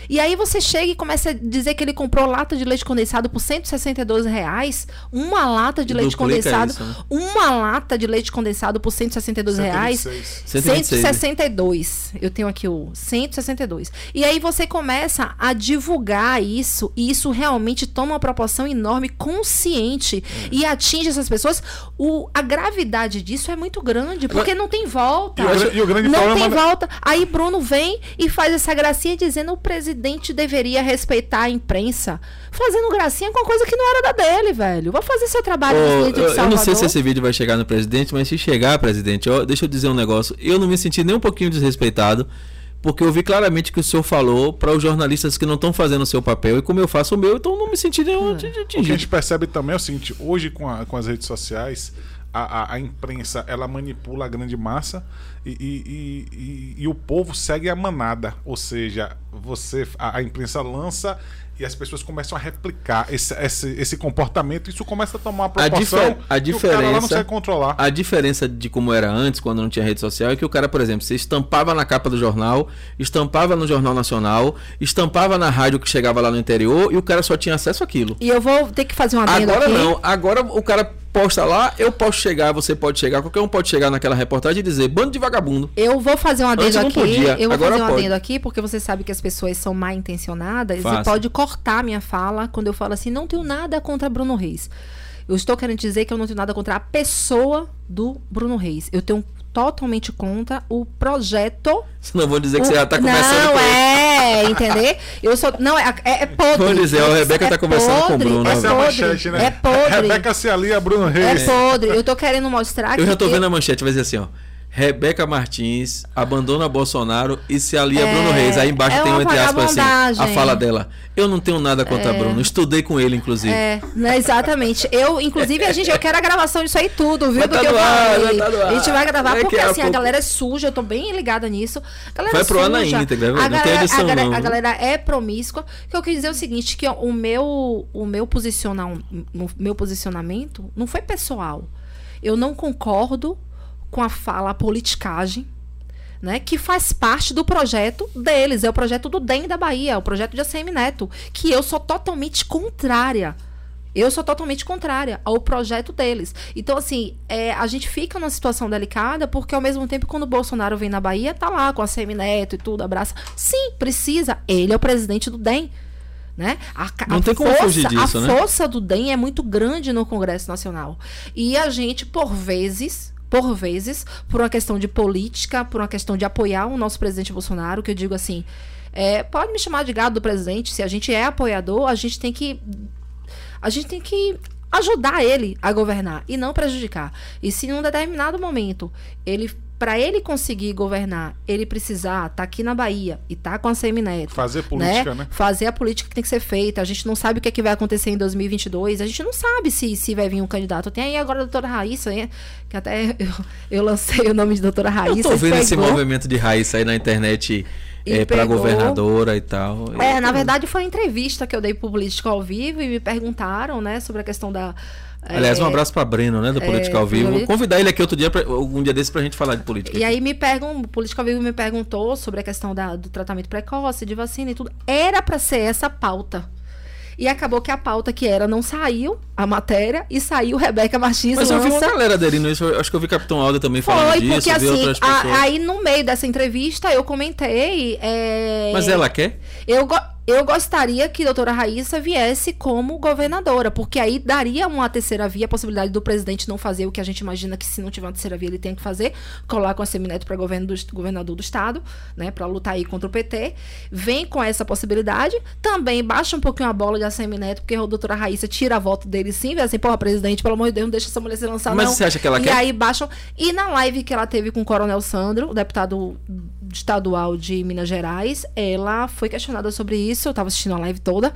E aí você chega e começa a dizer que ele comprou lata de leite condensado por 162 reais. Uma lata de E leite condensado. isso, né? Uma lata de leite condensado por 162 reais. 126. 126. 162. Eu tenho aqui o 162. E aí você começa a divulgar isso, e isso realmente toma uma proporção enorme, consciente, É. e atinge essas pessoas. O, a gravidade disso é muito grande, porque não tem volta. E o e o grande não problema tem da- volta. Aí Bruno vem e faz essa gracinha dizendo o presidente deveria respeitar a imprensa. Fazendo gracinha com a coisa que não era da dele, velho. Vai fazer seu trabalho presidente de eu, eu não sei se esse vídeo vai chegar no presidente, mas se chegar, presidente, ó, deixa eu dizer um negócio. Eu não me senti nem um pouquinho desrespeitado, porque eu vi claramente que o senhor falou para os jornalistas que não estão fazendo o seu papel, e como eu faço o meu, então não me senti nenhum de- de O que a atingido. gente percebe também é o seguinte: hoje, com, a- com as redes sociais, a, a- a imprensa ela manipula a grande massa e, e- e- e- e o povo segue a manada. Ou seja, você a, a imprensa lança e as pessoas começam a replicar esse, esse, esse comportamento. Isso começa a tomar uma A proporção difer- a que o cara lá não diferença- consegue controlar. A diferença de como era antes, quando não tinha rede social, é que o cara, por exemplo, você estampava na capa do jornal, estampava no Jornal Nacional, estampava na rádio que chegava lá no interior e o cara só tinha acesso àquilo. E eu vou ter que fazer uma Agora aqui. não, agora o cara posta lá, eu posso chegar, você pode chegar, qualquer um pode chegar naquela reportagem e dizer bando de vagabundo. Eu vou fazer um adendo Antes aqui. podia, eu vou agora fazer um pode. adendo aqui, porque você sabe que as pessoas são mal intencionadas Faça. e pode cortar minha fala quando eu falo assim, não tenho nada contra Bruno Reis. Eu estou querendo dizer que eu não tenho nada contra a pessoa do Bruno Reis. Eu tenho totalmente contra o projeto. Senão vão dizer que você o- já tá conversando não, com é, entender? Eu sou. Não, é, é, é podre. Vou dizer, a Rebeca é tá conversando com o podre, Bruno, É é a podre. manchete, né? É podre. Rebeca se alia a Bruno É Reis. podre. Eu tô querendo mostrar que. Eu já tô eu- vendo a manchete, vai dizer assim, ó. Rebeca Martins abandona Bolsonaro e se alia a É, Bruno Reis. Aí embaixo é tem um entre aspas assim, a fala dela. Eu não tenho nada contra Bruno, estudei com ele, inclusive. É, né, exatamente. Eu, inclusive, a gente, eu quero a gravação disso aí tudo, viu? Vai tá que eu ar, falei. tá. A gente vai gravar É porque que a assim, a pouco- galera é suja, eu tô bem ligada nisso. A galera Vai é pro suja. íntegra, viu? a Não tem galera, edição, a, galera, não. a galera é promíscua. O que eu quis dizer é o seguinte, que o meu, o meu, posiciona, o meu posicionamento não foi pessoal. Eu não concordo com a fala, a politicagem, né, que faz parte do projeto deles. É o projeto do DEM da Bahia, é o projeto de ACM Neto, que eu sou totalmente contrária. Eu sou totalmente contrária ao projeto deles. Então, assim, é, a gente fica numa situação delicada, porque ao mesmo tempo, quando o Bolsonaro vem na Bahia, tá lá com a ACM Neto e tudo, abraça. Sim, precisa. Ele é o presidente do DEM. Né? A, Não a tem como força, fugir disso, a né? força do DEM é muito grande no Congresso Nacional. E a gente, por vezes, por vezes, por uma questão de política, por uma questão de apoiar o nosso presidente Bolsonaro, que eu digo assim, é, pode me chamar de gado do presidente, se a gente é apoiador, a gente tem que. A gente tem que ajudar ele a governar e não prejudicar. E se em um determinado momento ele para ele conseguir governar, ele precisar estar aqui na Bahia e estar com a Semineto, Fazer política, né? Fazer a política que tem que ser feita. A gente não sabe o que, é que vai acontecer em 2022. A gente não sabe se, se vai vir um candidato. Tem aí agora a doutora Raíssa, hein, que até eu, eu lancei o nome de doutora Raíssa. Eu tô vendo esse movimento de raiz aí na internet é, pra pegou. governadora e tal. É, na verdade foi uma entrevista que eu dei pro Político ao Vivo e me perguntaram, né, sobre a questão da... Aliás, um é, abraço pra Breno, né, do Política ao Vivo. Política- convidar ele aqui outro dia, pra, algum dia desse pra gente falar de política. E aí me pergun o Político ao Vivo me perguntou sobre a questão da- do tratamento precoce, de vacina e tudo. Era pra ser essa a pauta. E acabou que a pauta que era não saiu, a matéria, e saiu Rebeca Martins Mas eu vi uma galera aderindo isso. eu Acho que eu vi Capitão Alda também falando Foi, disso, porque assim, outras a- aí no meio dessa entrevista eu comentei. é, Mas ela quer? Eu, go- eu gostaria que a doutora Raíssa viesse como governadora, porque aí daria uma terceira via, a possibilidade do presidente não fazer o que a gente imagina que se não tiver uma terceira via ele tem que fazer, colar com a Semineto para governo do, governador do estado, né, para lutar aí contra o PT. Vem com essa possibilidade, também baixa um pouquinho a bola de Semineto, porque a doutora Raíssa tira a voto dele sim, vê assim, porra, presidente, pelo amor de Deus, não deixa essa mulher ser lançada Mas não. você acha que ela e quer? aí baixam. E na live que ela teve com o Coronel Sandro, o deputado estadual de Minas Gerais, ela foi questionada sobre isso. Eu estava assistindo a live toda.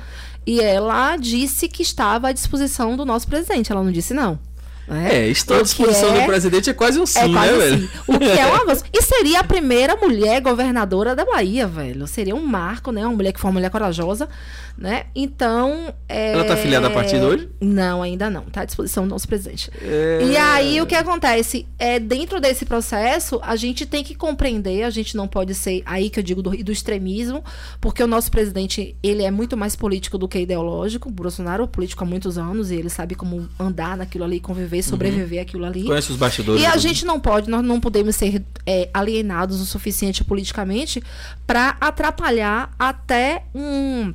E ela disse que estava à disposição do nosso presidente. Ela não disse não. Né? É, estou à disposição é- do presidente é quase um sim, é né, quase velho? assim. O que é um avanço. E seria a primeira mulher governadora da Bahia, velho. Seria um marco, né? Uma mulher que foi uma mulher corajosa, né? Então. é, Ela tá afiliada a partido hoje? Não, ainda não. Tá à disposição do nosso presidente. É... E aí o que acontece? É, dentro desse processo, a gente tem que compreender, a gente não pode ser aí que eu digo do, do extremismo, porque o nosso presidente, ele é muito mais político do que ideológico. O Bolsonaro é político há muitos anos e ele sabe como andar naquilo ali, conviver, sobreviver aquilo ali. Conhece os bastidores. E a do- gente não pode, nós não podemos ser é, alienados o suficiente politicamente para atrapalhar até um,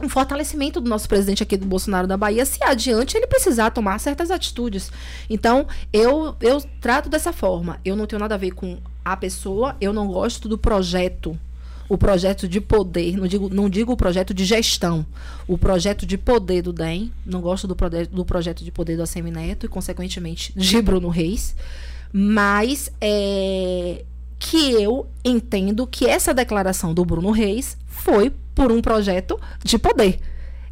um fortalecimento do nosso presidente aqui do Bolsonaro da Bahia, se adiante ele precisar tomar certas atitudes. Então, eu, eu trato dessa forma. Eu não tenho nada a ver com a pessoa, eu não gosto do projeto. O projeto de poder, não digo, não digo o projeto de gestão, o projeto de poder do DEM, não gosto do, do projeto de poder do ACM Neto e, consequentemente, de Bruno Reis, mas é, que eu entendo que essa declaração do Bruno Reis foi por um projeto de poder.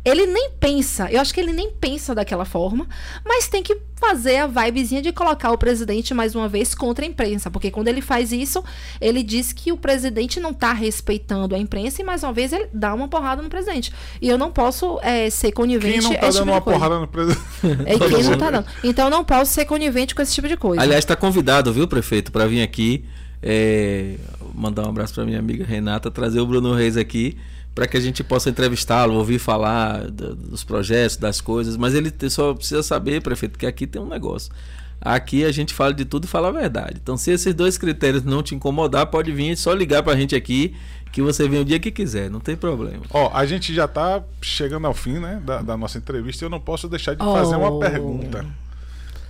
Ele nem pensa, eu acho que ele nem pensa daquela forma, mas tem que fazer a vibezinha de colocar o presidente mais uma vez contra a imprensa, porque quando ele faz isso, ele diz que o presidente não está respeitando a imprensa e mais uma vez ele dá uma porrada no presidente. E eu não posso é, ser conivente Quem não a tá esse dando tipo uma coisa. porrada no presidente? É quem não tá dando. Então eu não posso ser conivente com esse tipo de coisa. Aliás, está convidado, viu, prefeito, para vir aqui. é, mandar um abraço para minha amiga Renata, trazer o Bruno Reis aqui, para que a gente possa entrevistá-lo, ouvir falar do, dos projetos, das coisas, mas ele só precisa saber, prefeito, que aqui tem um negócio. Aqui a gente fala de tudo e fala a verdade. Então, se esses dois critérios não te incomodar, pode vir só ligar pra gente aqui, que você vem o dia que quiser, não tem problema. Ó, a gente já tá chegando ao fim, né, da, da nossa entrevista e eu não posso deixar de fazer uma Oh. pergunta.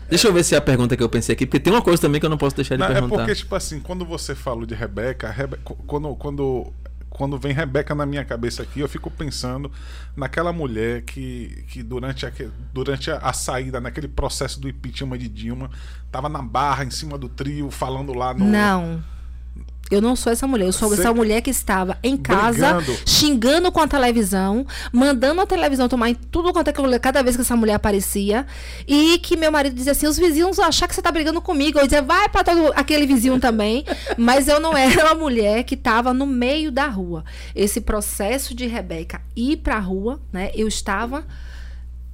Deixa eu ver se é a pergunta que eu pensei aqui, porque tem uma coisa também que eu não posso deixar de Não, é perguntar. porque, tipo assim, quando você falou de Rebeca, Rebe... quando, quando, quando vem Rebeca na minha cabeça aqui, eu fico pensando naquela mulher que, que durante, a, durante a, a saída, naquele processo do impeachment de Dilma, tava na barra, em cima do trio, falando lá no. Não. Eu não sou essa mulher. Eu sou Você- essa mulher que estava em casa, Brigando. xingando com a televisão, mandando a televisão tomar em tudo quanto é que eu cada vez que essa mulher aparecia. E que meu marido dizia assim: os vizinhos vão achar que você tá brigando comigo. Eu dizia, vai pra todo aquele vizinho também. Mas eu não era uma mulher que estava no meio da rua. Esse processo de Rebeca ir pra rua, né? Eu estava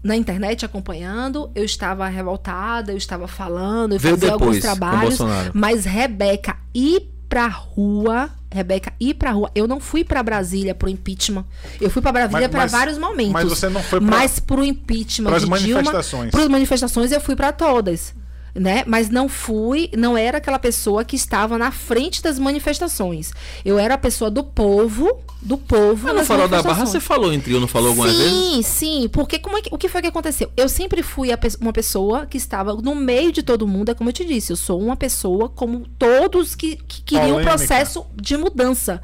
na internet acompanhando, eu estava revoltada, eu estava falando, eu Veio fazia alguns depois, com trabalhos. Mas Rebeca ir pra rua, Rebeca ir pra rua, eu não fui pra Brasília pro impeachment. Eu fui pra Brasília para vários momentos. mas você não foi pra- Mas pro impeachment pras de manifestações. Dilma, pras manifestações eu fui pra todas. Né? Mas não fui, não era aquela pessoa que estava na frente das manifestações. Eu era a pessoa do povo, do povo. Mas no Farol da Barra você falou em trio, não falou alguma sim, vez? Sim, sim. Porque como é que- o que foi que aconteceu? Eu sempre fui a pe- uma pessoa que estava no meio de todo mundo, é como eu te disse, eu sou uma pessoa como todos que, que queriam um processo de mudança.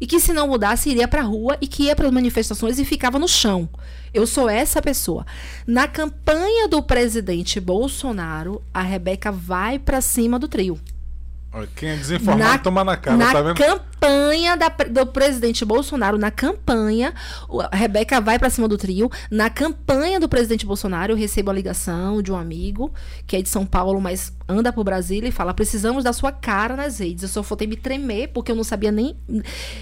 E que se não mudasse, iria pra rua e que ia para manifestações e ficava no chão. Eu sou essa pessoa. Na campanha do presidente Bolsonaro, a Rebeca vai pra cima do trio. Quem é desinformado toma na cara, na tá vendo? campanha da do presidente Bolsonaro, na campanha, a Rebeca vai pra cima do trio. Na campanha do presidente Bolsonaro, eu recebo a ligação de um amigo que é de São Paulo, mas anda por Brasília e fala: precisamos da sua cara nas redes. Eu só faltei me tremer porque eu não sabia nem,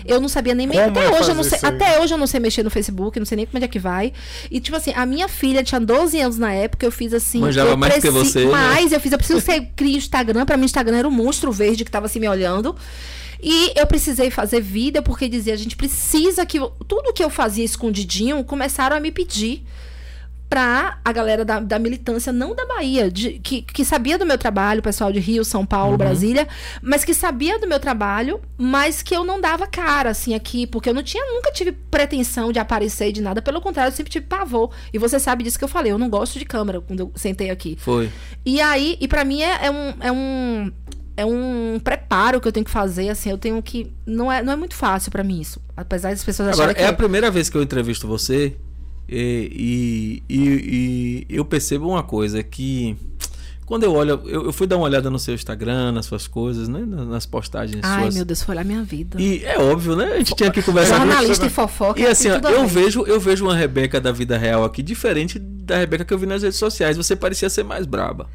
eu não sabia nem me- até é hoje eu não sei, até hoje eu não sei mexer no Facebook, não sei nem como é que vai. E tipo assim, a minha filha tinha 12 anos na época, eu fiz assim, Manjava eu mais que preci- você, né? mais, eu fiz, eu preciso ser, criar Instagram, pra mim Instagram era um monstro verde que tava assim me olhando. E eu precisei fazer vida porque dizia, a gente precisa que tudo que eu fazia escondidinho começaram a me pedir pra a galera da, da militância, não da Bahia, de- que, que sabia do meu trabalho, pessoal de Rio, São Paulo, Uhum. Brasília, mas que sabia do meu trabalho, mas que eu não dava cara, assim, aqui, porque eu não tinha, nunca tive pretensão de aparecer de nada, pelo contrário, eu sempre tive pavor. E você sabe disso que eu falei, eu não gosto de câmera quando eu sentei aqui. Foi. E aí, e para mim é, é um. É um é um preparo que eu tenho que fazer, assim, eu tenho que. Não é, não é muito fácil pra mim isso. Apesar das pessoas Agora, acharem é a que. primeira vez que eu entrevisto você e, e, e- e eu percebo uma coisa que quando eu olho, eu, eu fui dar uma olhada no seu Instagram, nas suas coisas, né, na- nas postagens Ai, suas. meu Deus, foi lá minha vida. E é óbvio, né? A gente tinha que conversar. Jornalista e fofoca. E assim, eu vejo, eu vejo uma Rebeca da vida real aqui diferente da Rebeca que eu vi nas redes sociais. Você parecia ser mais braba.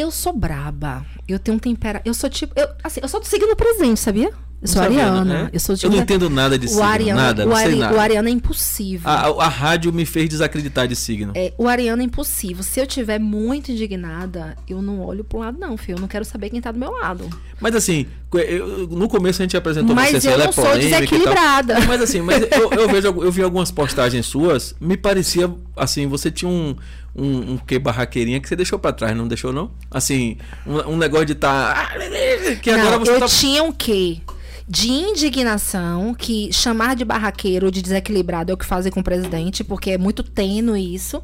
Eu sou braba. Eu tenho um tempera. Eu sou tipo. Eu, assim, eu sou do signo presente, sabia? Eu sou sabia, ariana. né? Eu sou Eu não entendo nada de o signo, ariano, nada, o, ari, nada. o ariano é impossível. A, a- rádio me fez desacreditar de signo. É, o ariano é impossível. Se eu tiver muito indignada, eu não olho pro lado, não, filho. Eu não quero saber quem tá do meu lado. Mas assim, eu- no começo a gente apresentou Mas você, assim, eu ela não é sou desequilibrada. Mas assim, mas eu, eu vejo, eu vi algumas postagens suas, me parecia assim, você tinha um um, um que barraqueirinha que você deixou pra trás, não deixou não? Assim, um, um negócio de tá que agora não, você eu tá tinha um quê? De indignação, que chamar de barraqueiro ou de desequilibrado é o que fazem com o presidente, porque é muito tênue isso,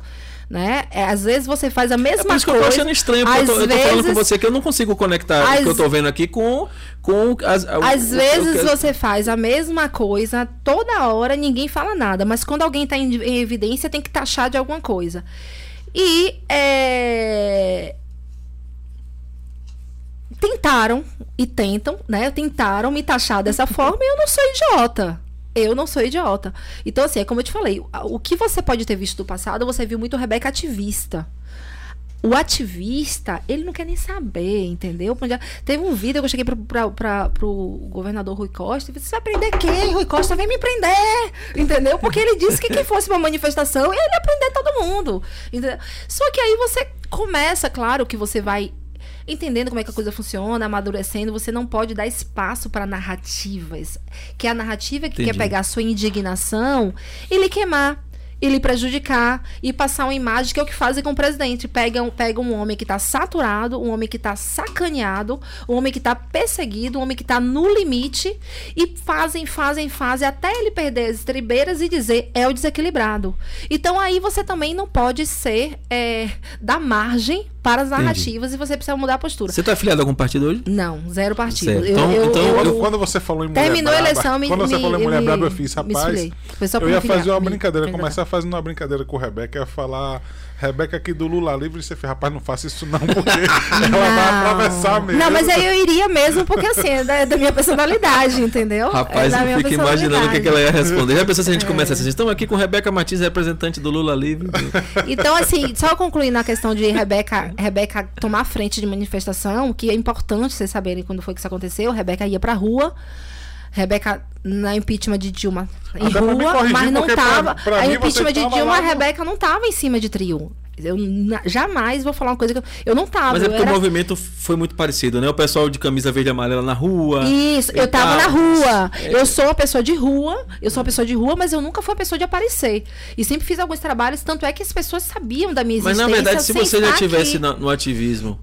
né? É, às vezes você faz a É mesma por isso que eu coisa. tô achando estranho, porque eu tô, eu tô falando com vezes- você que eu não consigo conectar o que eu tô vendo aqui com, com as, o- Às o- vezes o que- você faz a mesma coisa toda hora, ninguém fala nada. Mas quando alguém está em, em evidência, tem que taxar de alguma coisa. E é, tentaram e tentam, né? Tentaram me taxar dessa forma e eu não sou idiota. Eu não sou idiota. Então, assim, é como eu te falei, o que você pode ter visto do passado, você viu muito Rebeca ativista. O ativista, ele não quer nem saber, entendeu? Teve um vídeo que eu cheguei pra, pro governador Rui Costa e disse: Você vai prender quem? Rui Costa vem me prender, entendeu? Porque ele disse que quem fosse pra manifestação, ele ia prender todo mundo. Entendeu? Só que aí você começa, claro, que você vai entendendo como é que a coisa funciona, amadurecendo, você não pode dar espaço para narrativas. Que é a narrativa que Entendi. quer pegar a sua indignação e lhe queimar. E lhe prejudicar e passar uma imagem que é o que fazem com o presidente. Pegam, pegam um homem que está saturado, um homem que está sacaneado, um homem que está perseguido, um homem que está no limite e fazem, fazem, fazem até ele perder as estribeiras e dizer é o desequilibrado. Então aí você também não pode ser é, dar margem para as narrativas e você precisa mudar a postura. Você tá afiliado a algum partido hoje? Não, zero partido. Eu- Então- eu- então eu- Quando, quando você falou em mulher Terminou a braba, eleição, me- quando você me- falou em mulher me- braba, eu fiz, rapaz, eu ia fazer uma me- brincadeira, me fazendo uma brincadeira com Rebeca, eu ia falar, Rebeca aqui do Lula livre, e você fez, rapaz, não faça isso não, porque ela vai atravessar mesmo. Não, mas aí eu iria mesmo, porque assim, é da, da minha personalidade, entendeu? Rapaz, é da eu fico imaginando o que, que ela ia responder. Já pensou se a É. gente começa assim? Estamos aqui com Rebeca Martins, representante do Lula Livre. Então, assim, só concluindo a questão de Rebeca, Rebeca tomar frente de manifestação, que é importante vocês saberem quando foi que isso aconteceu. Rebeca ia pra rua. Rebeca na impeachment de Dilma em Até rua, corrigir, mas não porque pra- tava. pra a impeachment de tava Dilma, lá a Rebeca não tava em cima de trio. Eu jamais vou falar uma coisa que eu, eu não tava. Mas é porque era- o movimento foi muito parecido, né? O pessoal de camisa verde e amarela na rua. Isso, eu tava tal. na rua. Eu sou uma pessoa de rua, eu sou uma pessoa de rua, mas eu nunca fui uma pessoa de aparecer. E sempre fiz alguns trabalhos, tanto é que as pessoas sabiam da minha Mas existência. na verdade, se você já estar tivesse aqui. na- no ativismo,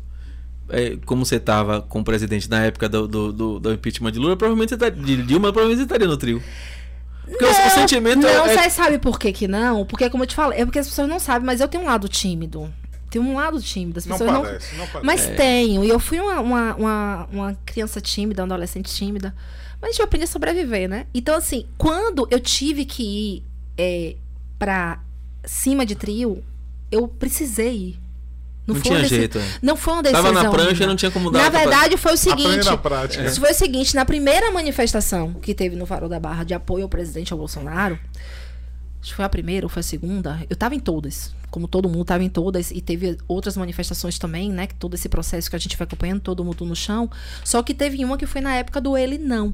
é, como você estava com o presidente na época do, do, do- do impeachment de Lula, provavelmente você estaria, de Dilma, provavelmente você estaria no trio. Porque o- o, sentimento não, é. você sabe por que que não? Porque, como eu te falei, é porque as pessoas não sabem, mas eu tenho um lado tímido. Tenho um lado tímido. As Não pessoas não. parece, não parece. Mas tenho. E eu fui uma, uma, uma, uma criança tímida, uma adolescente tímida. Mas a gente aprende a sobreviver, né? Então, assim, quando eu tive que ir é, pra cima de trio, eu precisei ir. Não foi tinha jeito, é. Não foi uma decisão. Tava na prancha e não tinha como dar Na verdade, foi o seguinte. Foi o seguinte, na primeira manifestação que teve no Farol da Barra de apoio ao presidente ao Bolsonaro, acho que foi a primeira ou foi a segunda, eu tava em todas. Como todo mundo tava em todas, e teve outras manifestações também, né? Que todo esse processo que a gente foi acompanhando, todo mundo no chão. Só que teve uma que foi na época do ele não.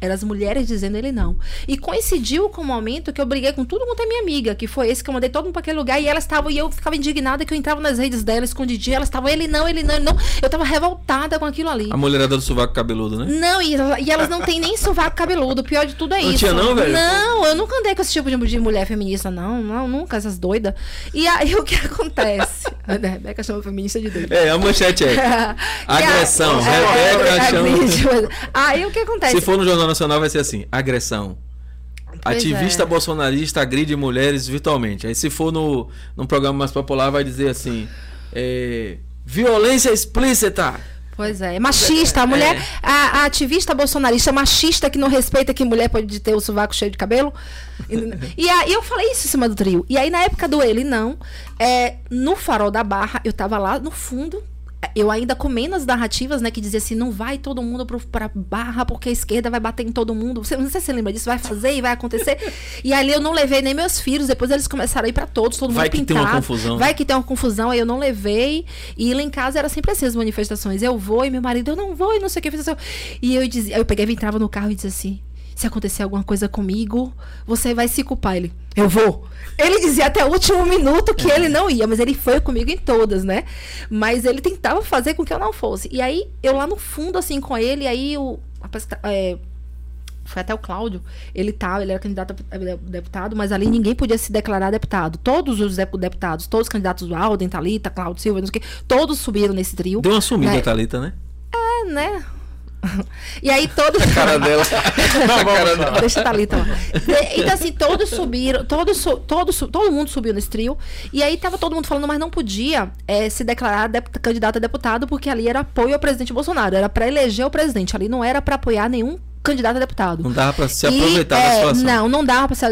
Eram as mulheres dizendo ele não. E coincidiu com o momento que eu briguei com todo mundo é minha amiga, que foi esse que eu mandei todo mundo pra aquele lugar, e elas estavam, e eu ficava indignada que eu entrava nas redes dela, escondidinha, elas estavam, ele não, ele não, ele não. Eu tava revoltada com aquilo ali. A mulherada do sovaco cabeludo, né? Não, e, e elas não têm nem sovaco cabeludo. O pior de tudo é Não isso. tinha não, velho? Não, eu nunca andei com esse tipo de, mulher feminista, não. Não, nunca, essas doidas. E aí o que acontece? A Rebeca chama feminista de doida. É, a manchete é. E a- Agressão, é, Rebeca é, chama-. Aí o que acontece? Se for no Jornal Nacional, vai ser assim: agressão. Pois Ativista é. bolsonarista agride mulheres virtualmente. Aí se for no, num programa mais popular, vai dizer assim: é, violência explícita. Pois é, é machista. A mulher, É. a, a ativista bolsonarista machista que não respeita que mulher pode ter o sovaco cheio de cabelo. E aí eu falei isso em cima do trio. E aí na época do ele, não. É, no farol da barra, eu tava lá no fundo. Eu ainda comendo as narrativas, né? Que dizia assim, não vai todo mundo pro, pra barra porque a esquerda vai bater em todo mundo. Você, não sei se você lembra disso, vai fazer e vai acontecer. e ali eu não levei nem meus filhos, depois eles começaram a ir pra todos, todo Vai mundo que tem uma pintado. confusão. Vai que tem uma confusão, aí eu não levei. E lá em casa era sempre assim as manifestações. Eu vou e meu marido, eu não vou e não sei o que. E eu dizia, eu pegava, entrava no carro e dizia assim: se acontecer alguma coisa comigo, você vai se culpar. Ele, eu vou. Ele dizia até o último minuto que ele não ia, mas ele foi comigo em todas, né? Mas ele tentava fazer com que eu não fosse. E aí, eu lá no fundo, assim, com ele, aí o. tá- é, foi até o Cláudio, ele tava, ele era candidato a deputado, mas ali ninguém podia se declarar deputado. Todos os dep- deputados, todos os candidatos do Alden, Thalita, Cláudio Silva, não sei o quê, todos subiram nesse trio. Deu uma sumida, Né? Thalita, né? É, né? E aí todos. A cara dela. a cara dela. Deixa a Thalita lá. E- Então, assim, todos subiram, todos, todos, todo mundo subiu nesse trio. E aí tava todo mundo falando, mas não podia eh, se declarar candidato a deputado, porque ali era apoio ao presidente Bolsonaro. Era pra eleger o presidente. Ali não era pra apoiar nenhum candidato a deputado. Não dava pra se E, aproveitar da é, situação. Não, não dava para se,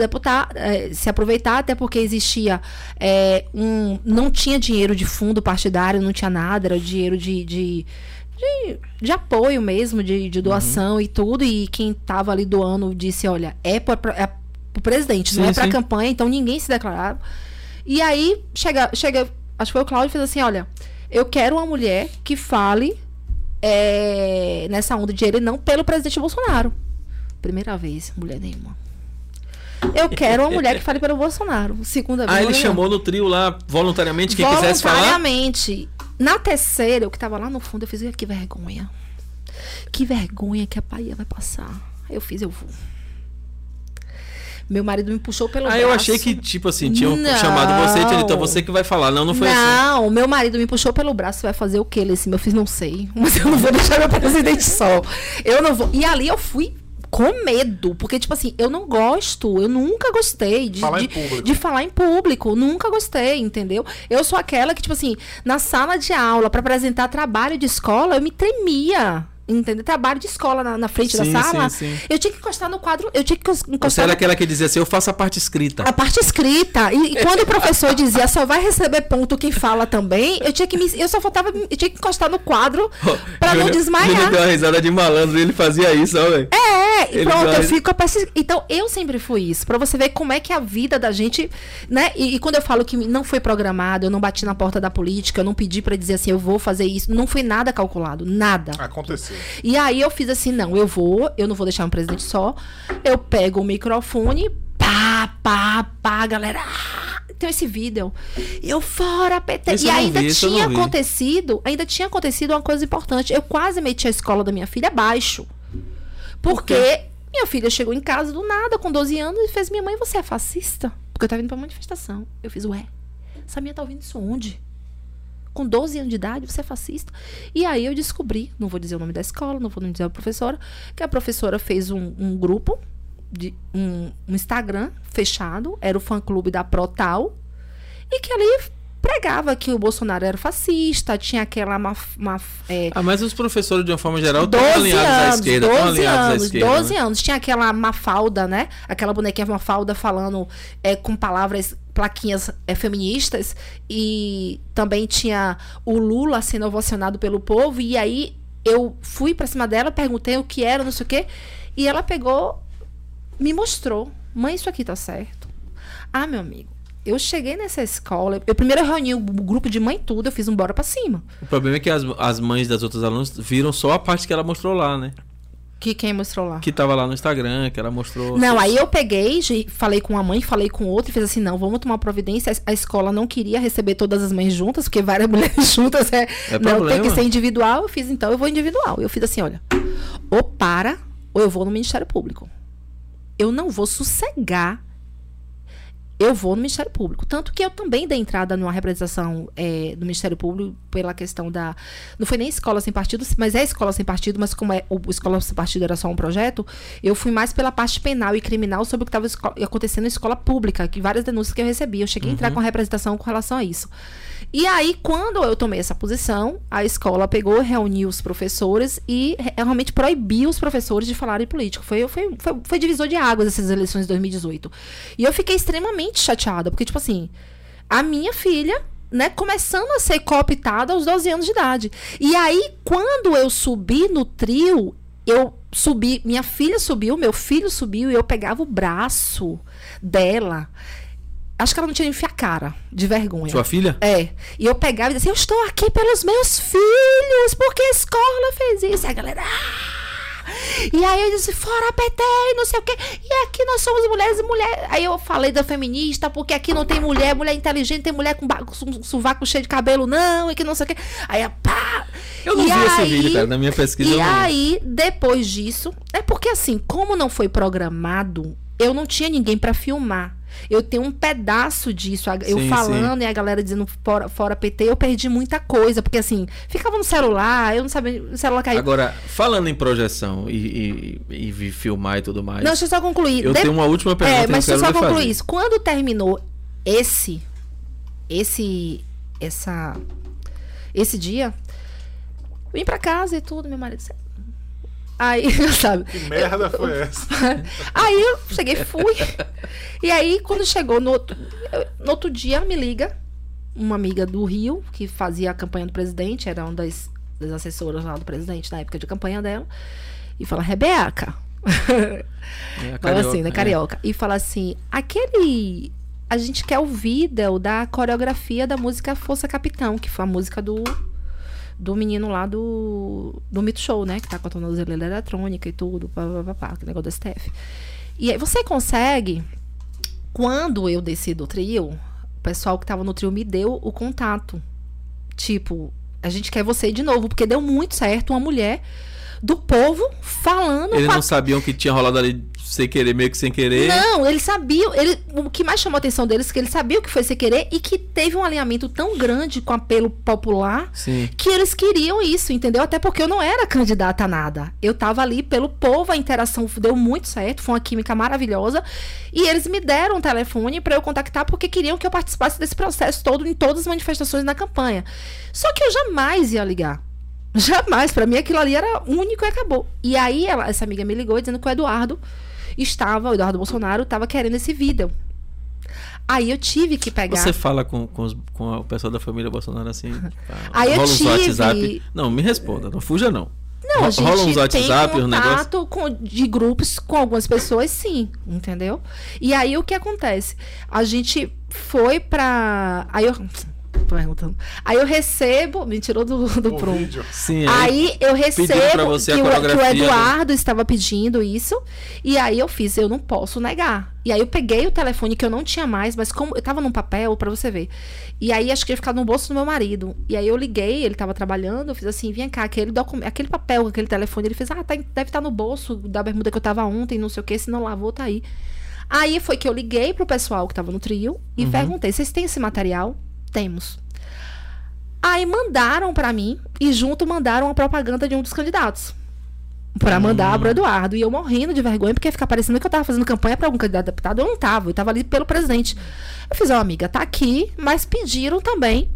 é, se aproveitar, até porque existia é, um. Não tinha dinheiro de fundo partidário, não tinha nada, era dinheiro de. de de, de apoio mesmo, de, de doação Uhum. e tudo. E quem tava ali doando disse: olha, é para é pro presidente, não Sim, é pra sim. campanha, então ninguém se declarava. E aí chega, chega, acho que foi o Cláudio fez assim: olha, eu quero uma mulher que fale é, nessa onda de ele não pelo presidente Bolsonaro. Primeira vez, mulher nenhuma. Eu quero uma mulher que fale pelo Bolsonaro. Segunda vez. Ah, ele chamou no trio lá voluntariamente quem quisesse falar. Voluntariamente. Na terceira, eu que tava lá no fundo, eu fiz, que vergonha. Que vergonha que a Bahia vai passar. Aí eu fiz, eu vou. Meu marido me puxou pelo Ah, braço. eu achei que, tipo assim, tinham Não. chamado você, e então você que vai falar. Não, não foi assim. Não, meu marido me puxou pelo braço. Vai fazer o quê, Leci? Eu fiz, não sei. Mas eu não vou deixar meu presidente só. Eu não vou. E ali eu fui com medo. Porque, tipo assim, eu não gosto. Eu nunca gostei de Falar em de, público. de falar em público. Nunca gostei, entendeu? Eu sou aquela que, tipo assim, na sala de aula, pra apresentar trabalho de escola, eu me tremia. Entendeu? Trabalho de escola na, na frente Sim, da sala. sim, sim. Eu tinha que encostar no quadro. Eu tinha que Você encostar era no aquela que dizia assim, eu faço a parte escrita. a parte escrita. E, e quando o professor dizia só vai receber ponto quem fala também, eu tinha que me, eu só faltava, eu tinha que encostar no quadro pra não desmaiar. deu uma risada de malandro e ele fazia isso, ó, velho. É, e Ele pronto, vai- eu fico a persist- Então, eu sempre fui isso, pra você ver como é que a vida da gente, né? E, e quando eu falo que não foi programado, eu não bati na porta da política, eu não pedi pra dizer assim, eu vou fazer isso, não foi nada calculado, nada. Aconteceu. E aí eu fiz assim, não, eu vou, eu não vou deixar um presidente só. Eu pego o microfone, pá, pá, pá, galera. Tem esse vídeo. Eu fora PT. Esse e ainda vi, tinha acontecido, ainda tinha acontecido uma coisa importante. Eu quase meti a escola da minha filha abaixo. Porque minha filha chegou em casa do nada, com 12 anos, e fez: Minha mãe, você é fascista? Porque eu tava indo pra manifestação. Eu fiz: Ué, essa minha tá ouvindo isso onde? Com 12 anos de idade, você é fascista? E aí eu descobri, não vou dizer o nome da escola, não vou dizer a professora, que a professora fez um, um grupo, de, um, um Instagram fechado, era o fã-clube da Protal, e que ali pregava que o Bolsonaro era fascista, tinha aquela uma, uma, é, Ah, mas os professores, de uma forma geral, estão 12 alinhados à anos, esquerda. Estão 12 alinhados à anos, esquerda. 12 né? anos. Tinha aquela Mafalda, né? Aquela bonequinha Mafalda falando é, com palavras, plaquinhas é, feministas. E também tinha o Lula sendo ovacionado pelo povo. E aí eu fui pra cima dela, perguntei o que era, não sei o quê. E ela pegou, me mostrou. Mãe, isso aqui tá certo. Ah, meu amigo. Eu cheguei nessa escola, eu primeiro reuni o grupo de mãe tudo, eu fiz um bora pra cima. O problema é que as, as mães das outras alunas viram só a parte que ela mostrou lá, né? Que quem mostrou lá? Que tava lá no Instagram, que ela mostrou. Não, aí eu peguei, falei com uma mãe, falei com outra e fiz assim: não, vamos tomar providência. A escola não queria receber todas as mães juntas, porque várias mulheres juntas é. É não, tem problema. que ser individual. Eu fiz, então, eu vou individual. Eu fiz assim: olha, ou para, ou eu vou no Ministério Público. Eu não vou sossegar. Eu vou no Ministério Público. Tanto que eu também dei entrada numa representação é, do Ministério Público pela questão da. Não foi nem escola sem partido, mas é escola sem partido, mas como é, o escola sem partido era só um projeto, eu fui mais pela parte penal e criminal sobre o que estava acontecendo na escola pública, que várias denúncias que eu recebi. Eu cheguei a entrar com a representação com relação a isso. E aí, quando eu tomei essa posição, a escola pegou, reuniu os professores e re- realmente proibiu os professores de falarem político. Foi, foi, foi, foi divisor de águas essas eleições de 2018. E eu fiquei extremamente chateada, porque, tipo assim, a minha filha, né, começando a ser cooptada aos 12 anos de idade. E aí, quando eu subi no trio, eu subi, minha filha subiu, meu filho subiu, e eu pegava o braço dela. Acho que ela não tinha nem enfiar a cara, de vergonha. Sua filha? É. E eu pegava e dizia assim, eu estou aqui pelos meus filhos, porque a escola fez isso. E a galera. "Ah!" E aí eu disse, fora PT, e não sei o quê. E aqui nós somos mulheres e mulheres. Aí eu falei da feminista, porque aqui não tem mulher, mulher inteligente, tem mulher com, um sovaco cheio de cabelo, não, e que não sei o quê. Aí, a pá! Eu não E vi esse aí- vídeo, cara. Na minha pesquisa eu E aí, depois disso, é porque assim, como não foi programado, eu não tinha ninguém pra filmar. Eu tenho um pedaço disso, eu Sim, falando e a galera dizendo fora, fora PT, eu perdi muita coisa, porque assim, ficava no celular, eu não sabia, o celular caiu. Agora, falando em projeção e, e, e filmar e tudo mais. não, deixa eu só concluir. eu De- tenho uma última pergunta É, mas deixa eu só concluir fazer. isso. Quando terminou esse, esse, essa, esse dia, vim pra casa e tudo, meu marido. disse- Aí, sabe? Que merda foi essa? Aí eu cheguei, fui. E aí, quando chegou no outro, eu- no outro dia, me liga uma amiga do Rio, que fazia a campanha do presidente, era uma das, das assessoras lá do presidente na época de campanha dela, e fala, Rebeca. É, a Fala assim, carioca, né, é. carioca. E fala assim: aquele. A gente quer o vídeo da coreografia da música Força Capitão, que foi a música do. Do menino lá do. Do Mito Show, né? Que tá com a tornozeleira eletrônica e tudo. Pá, pá, pá, pá, aquele negócio do STF. E aí você consegue. Quando eu desci do trio, o pessoal que tava no trio me deu o contato. Tipo, A gente quer você de novo, porque deu muito certo uma mulher do povo falando. Eles não sabiam que tinha rolado ali sem querer, meio que sem querer. Não, eles sabiam. Ele, o que mais chamou a atenção deles é que eles sabiam que foi sem querer e que teve um alinhamento tão grande com o apelo popular Sim. que eles queriam isso, entendeu? Até porque eu não era candidata a nada. Eu tava ali pelo povo, a interação deu muito certo, foi uma química maravilhosa. E eles me deram um telefone para eu contactar porque queriam que eu participasse desse processo todo em todas as manifestações na campanha. Só que eu jamais ia ligar. Jamais, Pra mim aquilo ali era único e acabou. E aí ela- essa amiga me ligou dizendo que o Eduardo estava, o Eduardo Bolsonaro estava querendo esse vídeo. Aí eu tive que pegar. Você fala com, com, os- com o pessoal da família Bolsonaro assim. tipo, Aí eu tive- WhatsApp. Não, me responda, não fuja não. Não, a gente rola uns tem WhatsApp, um negócio. contato com, de grupos com algumas pessoas, sim, entendeu? E aí o que acontece? A gente foi pra. Aí eu. Tô perguntando. Aí eu recebo. Me tirou do, do O prumo. vídeo. Sim, Aí eu recebo você que, o, que o Eduardo estava pedindo isso. E aí eu fiz, eu não posso negar. E aí eu peguei o telefone que eu não tinha mais, mas como eu tava num papel pra você ver. E aí acho que ia ficar no bolso do meu marido. E aí eu liguei, ele tava trabalhando, eu fiz assim, vem cá, aquele documento, aquele papel, aquele telefone, ele fez: "Ah, tá, deve estar no bolso da bermuda que eu tava ontem, não sei o que, se não lavou, tá aí". Aí foi que eu liguei pro pessoal que tava no trio e Uhum. perguntei: "Vocês têm esse material?" Temos. Aí mandaram pra mim e junto mandaram a propaganda de um dos candidatos. Pra mandar pro Eduardo. E eu morrendo de vergonha, porque ia ficar parecendo que eu tava fazendo campanha pra algum candidato a deputado. Eu não tava, eu tava ali pelo presidente. Eu fiz, ó, amiga, tá aqui, mas pediram também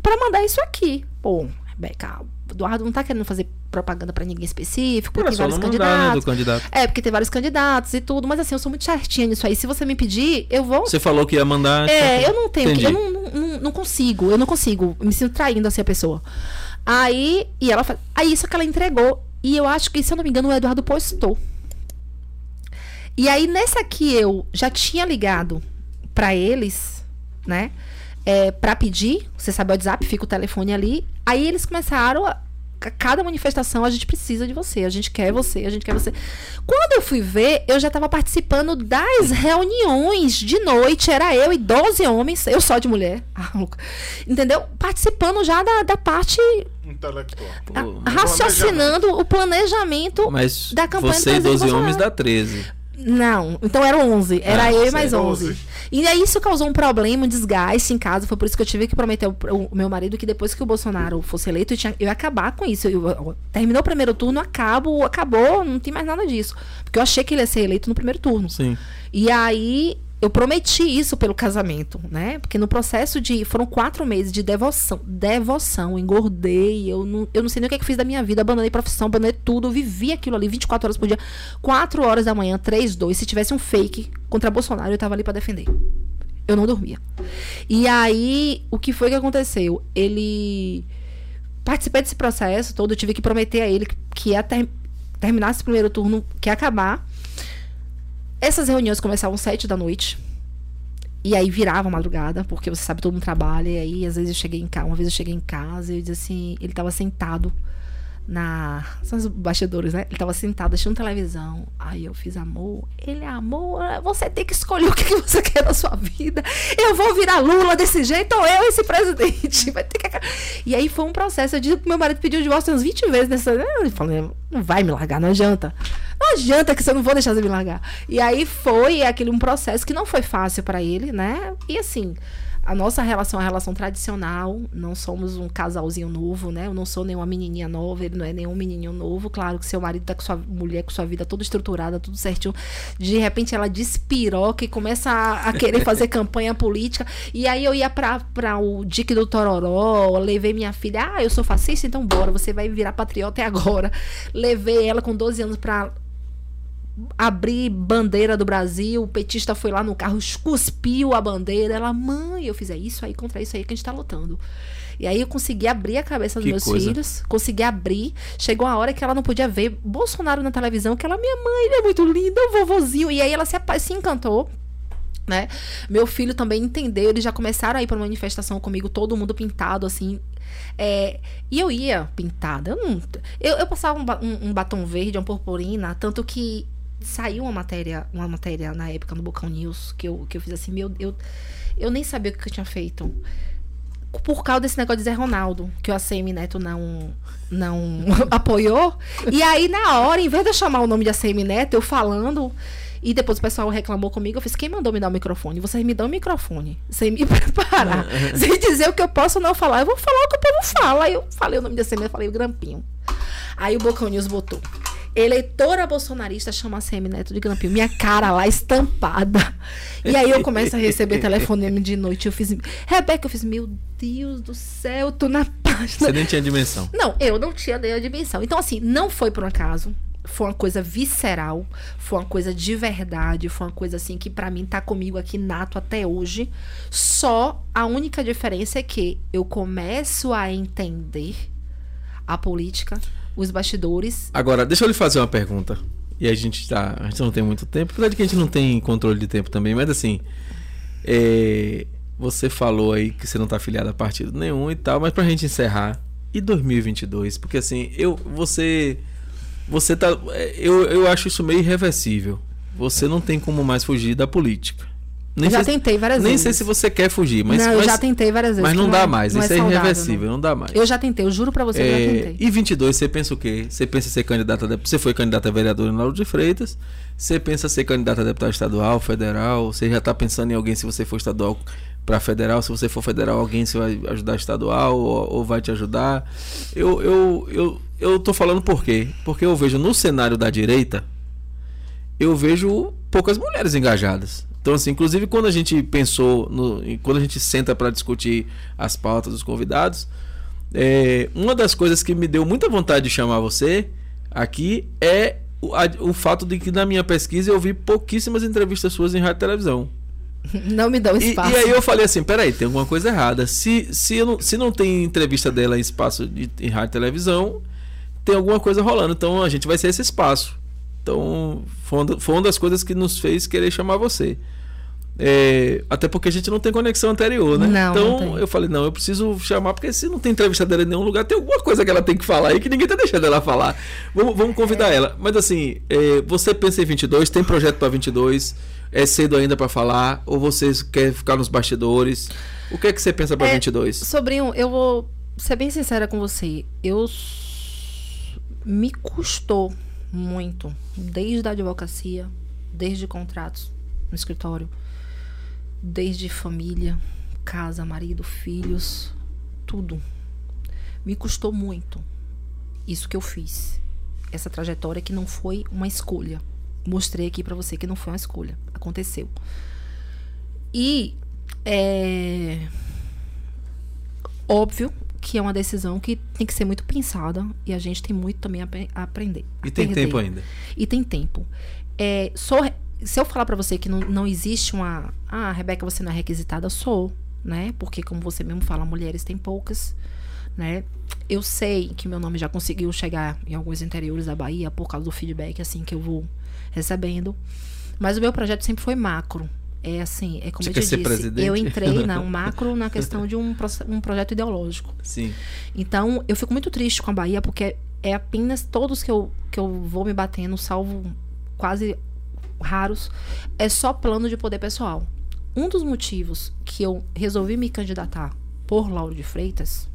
pra mandar isso aqui. Pô, Rebeca, o Eduardo não tá querendo fazer propaganda pra ninguém específico, Era tem só vários né, candidatos. candidato. É, porque tem vários candidatos e tudo, mas assim, eu sou muito certinha nisso aí. Se você me pedir, eu vou Você falou que ia mandar. é, eu não tenho, Entendi. eu não, não, não- consigo, eu não consigo, eu me sinto traindo assim a pessoa. Aí, e ela fa- aí isso que ela entregou, e eu acho que, se eu não me engano, o Eduardo postou. E aí, nessa aqui eu já tinha ligado pra eles, né, é, pra pedir, você sabe o WhatsApp, fica o telefone ali, aí eles começaram a cada manifestação a gente precisa de você, a gente quer você, a gente quer você. Quando eu fui ver, eu já estava participando das reuniões de noite, era eu e 12 homens, eu só de mulher, ah, entendeu? Participando já da, da parte, Intelectual. Pô, raciocinando o planejamento. Mas da campanha você e 12 presidente homens dá 13. Não, então eram 11. Era Ah, eu e mais 11. 12. E aí isso causou um problema, um desgaste em casa. Foi por isso que eu tive que prometer ao ao meu marido que depois que o Bolsonaro fosse eleito, eu, tinha, eu ia acabar com isso. Eu, eu- terminou o primeiro turno, acabo, acabou, não tem mais nada disso. Porque eu achei que ele ia ser eleito no primeiro turno. Sim. E aí eu prometi isso pelo casamento, né? Porque no processo de. Foram quatro meses de devoção. Devoção. Engordei. Eu não, eu não sei nem o que, é que fiz da minha vida. Abandonei profissão, abandonei tudo. Vivi aquilo ali 24 horas por dia. 4 horas da manhã, 3, 2. Se tivesse um fake contra Bolsonaro, eu tava ali pra defender. Eu não dormia. E aí, o que foi que aconteceu? Ele. Participei desse processo todo. Eu tive que prometer a ele que- que ia ter, terminar esse primeiro turno, que ia acabar. Essas reuniões começavam às sete da noite. E aí virava madrugada, porque você sabe, todo mundo trabalha. E aí, às vezes, eu cheguei em casa. Uma vez eu cheguei em casa e eu disse assim: ele tava sentado na. São os bastidores, né? Ele tava sentado assistindo televisão. Aí eu fiz amor. Ele, amor, você tem que escolher o que que você quer da sua vida. Eu vou virar Lula desse jeito ou eu, esse presidente. Vai ter que... E aí foi um processo. Eu disse que meu marido pediu divórcio umas 20 vezes nessa. Eu falei, não vai me largar, não adianta. Não adianta que você não vou deixar você me largar. E aí foi aquele um processo que não foi fácil para ele, né? E assim, a nossa relação é uma relação tradicional, não somos um casalzinho novo, né? Eu não sou nenhuma menininha nova, ele não é nenhum menininho novo. Claro que seu marido tá com sua mulher, com sua vida toda estruturada, tudo certinho. De repente ela despiroca e começa a, a querer fazer campanha política. E aí eu ia pra, pra o Dique do Tororó, levei minha filha, ah, eu sou fascista, então bora, você vai virar patriota agora. Levei ela com 12 anos pra abrir bandeira do Brasil, o petista foi lá no carro, cuspiu a bandeira, ela, mãe, eu fiz, é isso aí contra isso aí que a gente tá lutando. E aí eu consegui abrir a cabeça dos Que meus coisa. filhos, consegui abrir. Chegou a hora que ela não podia ver Bolsonaro na televisão, que ela, minha mãe, ele é muito lindo, vovozinho. E aí ela se, se encantou. Né? Meu filho também entendeu, eles já começaram a ir pra manifestação comigo, todo mundo pintado, assim. É, e eu ia pintada. Eu, não, eu, eu passava um, um- um batom verde, uma purpurina, tanto que saiu uma matéria, uma matéria na época no Bocão News, que eu, que eu fiz assim, meu, eu, eu nem sabia o que eu tinha feito. por causa desse negócio de Zé Ronaldo, que o ACM Neto não, não apoiou. E aí, na hora, em vez de eu chamar o nome de ACM Neto, eu falando. E depois o pessoal reclamou comigo. Eu fiz: quem mandou me dar o microfone? Vocês me dão o microfone. Sem me preparar. sem dizer o que eu posso não falar. Eu vou falar o que o povo fala. Aí eu falei o nome de ACM Neto, falei o Grampinho. Aí o Bocão News botou. Eleitora bolsonarista chama a CM Neto de Grampinho. Minha cara lá estampada. E aí eu começo a receber telefonema de noite. Eu fiz. Rebeca, eu fiz, meu Deus do céu, tô na página. Você nem tinha dimensão. Não, eu não tinha nem a dimensão. Então, assim, não foi por um acaso. Foi uma coisa visceral, foi uma coisa de verdade, foi uma coisa assim que para mim tá comigo aqui nato até hoje. Só a única diferença é que eu começo a entender a política os bastidores. Agora, deixa eu lhe fazer uma pergunta. E a gente tá. A gente não tem muito tempo, apesar de que a gente não tem controle de tempo também, mas assim. É, você falou aí que você não tá afiliado a partido nenhum e tal, mas pra gente encerrar. E 2022? Porque assim, eu. Você. Você tá. É, eu, eu acho isso meio irreversível. Você não tem como mais fugir da política. Nem já sei, tentei várias nem vezes. Nem sei se você quer fugir, mas. Não, mas, eu já tentei várias vezes. Mas não, não dá é, mais, não isso é, é irreversível, não. não. dá mais. Eu já tentei, eu juro pra você, é, eu já é, tentei. E 22, você pensa o quê? Você pensa ser candidata Você foi candidata a vereadora Lauro de Freitas, você pensa ser candidata a deputado estadual, federal, você já tá pensando em alguém se você for estadual para federal, se você for federal, alguém se vai ajudar estadual ou, ou vai te ajudar. Eu, eu, eu, eu tô falando por quê? Porque eu vejo no cenário da direita, eu vejo poucas mulheres engajadas. Então, assim, inclusive quando a gente pensou, no, quando a gente senta para discutir as pautas dos convidados, é, uma das coisas que me deu muita vontade de chamar você aqui é o, a, o fato de que na minha pesquisa eu vi pouquíssimas entrevistas suas em rádio e televisão. Não me dá espaço. E, e, aí eu falei assim, peraí, tem alguma coisa errada. Se, se, não, se não tem entrevista dela em espaço de em rádio e televisão, tem alguma coisa rolando. Então a gente vai ser esse espaço. Então, foi uma, das coisas que nos fez querer chamar você. É, até porque a gente não tem conexão anterior, né? Não, então não eu falei, não, eu preciso chamar, porque se não tem entrevista dela em nenhum lugar, tem alguma coisa que ela tem que falar aí que ninguém tá deixando ela falar. Vamos, vamos convidar é. ela. Mas assim, é, você pensa em 22, tem projeto para 22? É cedo ainda para falar? Ou você quer ficar nos bastidores? O que é que você pensa para é, 22? Sobrinho, eu vou ser bem sincera com você. Eu me custou muito, desde a advocacia, desde contratos no escritório, desde família, casa, marido, filhos, tudo. Me custou muito isso que eu fiz. Essa trajetória que não foi uma escolha. Mostrei aqui para você que não foi uma escolha. Aconteceu. E é óbvio que é uma decisão que tem que ser muito pensada e a gente tem muito também a, a aprender. E tem perder. tempo ainda. E tem tempo. É, sou, se eu falar para você que não, não existe uma. Ah, Rebeca, você não é requisitada, sou, né? Porque, como você mesmo fala, mulheres têm poucas, né? Eu sei que meu nome já conseguiu chegar em alguns interiores da Bahia por causa do feedback, assim, que eu vou recebendo. Mas o meu projeto sempre foi macro. É assim, é como Você eu te disse, presidente? eu entrei na um macro na questão de um, um projeto ideológico. Sim. Então, eu fico muito triste com a Bahia, porque é apenas todos que eu, que eu vou me batendo, salvo quase raros, é só plano de poder pessoal. Um dos motivos que eu resolvi me candidatar por Lauro de Freitas,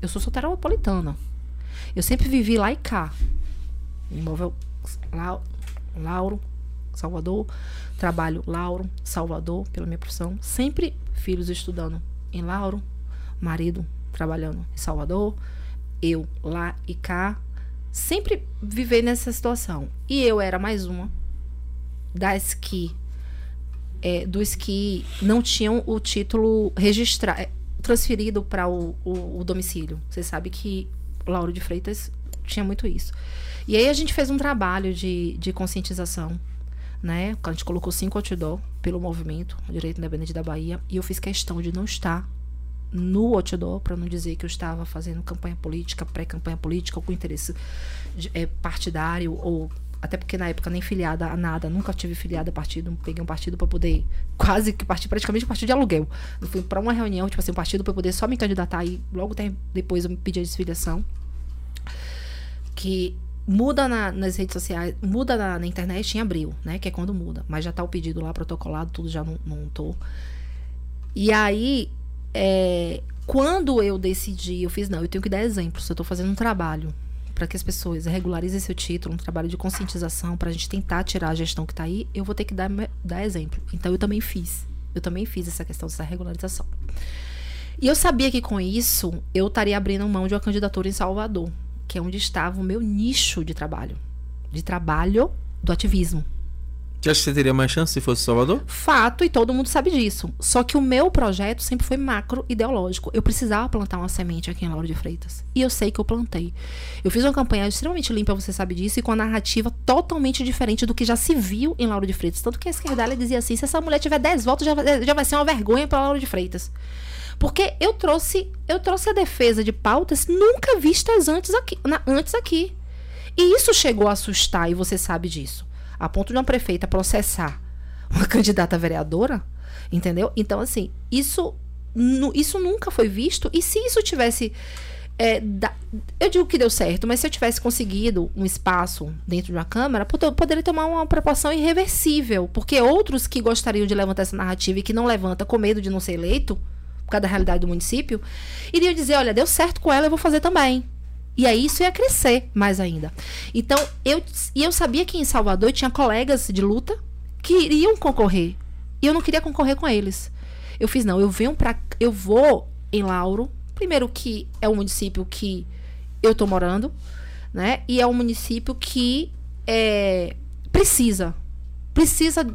eu sou soteropolitana. Eu sempre vivi lá e cá. Imóvel Lauro, Salvador, Trabalho Lauro, Salvador, pela minha profissão. Sempre filhos estudando em Lauro, marido trabalhando em Salvador, eu lá e cá. Sempre viver nessa situação. E eu era mais uma das que é, dos que não tinham o título registrado, é, transferido para o, o, o, domicílio. Você sabe que Lauro de Freitas tinha muito isso. E aí a gente fez um trabalho de, de conscientização né? A gente colocou cinco outdoor pelo movimento Direito Independente da Bahia e eu fiz questão de não estar no outdoor para não dizer que eu estava fazendo campanha política, pré-campanha política ou com interesse de, é, partidário ou até porque na época nem filiada a nada, nunca tive filiada a partido, peguei um partido para poder quase que partir praticamente um partido de aluguel. Eu fui para uma reunião, tipo assim, um partido para poder só me candidatar e logo depois eu me pedi a desfiliação. Que muda na, nas redes sociais, muda na, na, internet em abril, né? Que é quando muda. Mas já tá o pedido lá protocolado, tudo já tô. E aí é, quando eu decidi, eu fiz, não, eu tenho que dar exemplos. Eu estou fazendo um trabalho para que as pessoas regularizem seu título, um trabalho de conscientização, para a gente tentar tirar a gestão que está aí, eu vou ter que dar, dar exemplo. Então eu também fiz. Eu também fiz essa questão dessa regularização. E eu sabia que com isso eu estaria abrindo mão de uma candidatura em Salvador, que é onde estava o meu nicho de trabalho. De trabalho do ativismo. Você acha que você teria mais chance se fosse Salvador? Fato, e todo mundo sabe disso. Só que o meu projeto sempre foi macro ideológico. Eu precisava plantar uma semente aqui em Lauro de Freitas. E eu sei que eu plantei. Eu fiz uma campanha extremamente limpa, você sabe disso, e com a narrativa totalmente diferente do que já se viu em Lauro de Freitas. Tanto que a esquerda dizia assim: se essa mulher tiver 10 votos, já, já vai ser uma vergonha para Lauro de Freitas. Porque eu trouxe, eu trouxe a defesa de pautas nunca vistas antes aqui, na, antes aqui. E isso chegou a assustar, e você sabe disso a ponto de uma prefeita processar uma candidata vereadora, entendeu? Então, assim, isso, isso nunca foi visto. E se isso tivesse. É, da, eu digo que deu certo, mas se eu tivesse conseguido um espaço dentro de uma Câmara, poderia tomar uma proporção irreversível. Porque outros que gostariam de levantar essa narrativa e que não levanta com medo de não ser eleito, por causa da realidade do município, iriam dizer: olha, deu certo com ela, eu vou fazer também. E aí isso ia crescer mais ainda. Então, eu, e eu sabia que em Salvador tinha colegas de luta que iriam concorrer. E eu não queria concorrer com eles. Eu fiz, não, eu venho para Eu vou em Lauro. Primeiro que é um município que eu tô morando, né? E é um município que é, precisa. Precisa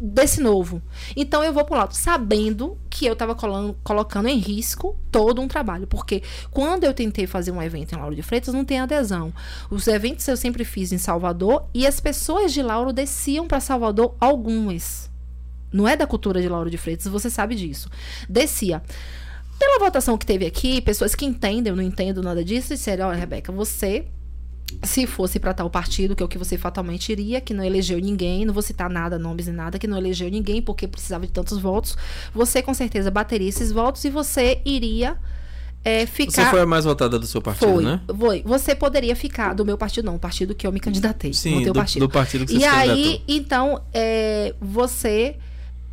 desse novo. Então eu vou pro lado sabendo que eu estava colocando em risco todo um trabalho, porque quando eu tentei fazer um evento em Lauro de Freitas não tem adesão. Os eventos eu sempre fiz em Salvador e as pessoas de Lauro desciam para Salvador algumas. Não é da cultura de Lauro de Freitas, você sabe disso. Descia. Pela votação que teve aqui, pessoas que entendem, eu não entendo nada disso, disseram: olha, Rebeca, você se fosse para tal partido, que é o que você fatalmente iria, que não elegeu ninguém, não vou citar nada, nomes e nada, que não elegeu ninguém porque precisava de tantos votos, você com certeza bateria esses votos e você iria é, ficar. Você foi a mais votada do seu partido, foi, né? Foi. Você poderia ficar do meu partido, não, o partido que eu me candidatei. Sim, do, partido. do partido que você E aí, então, é, você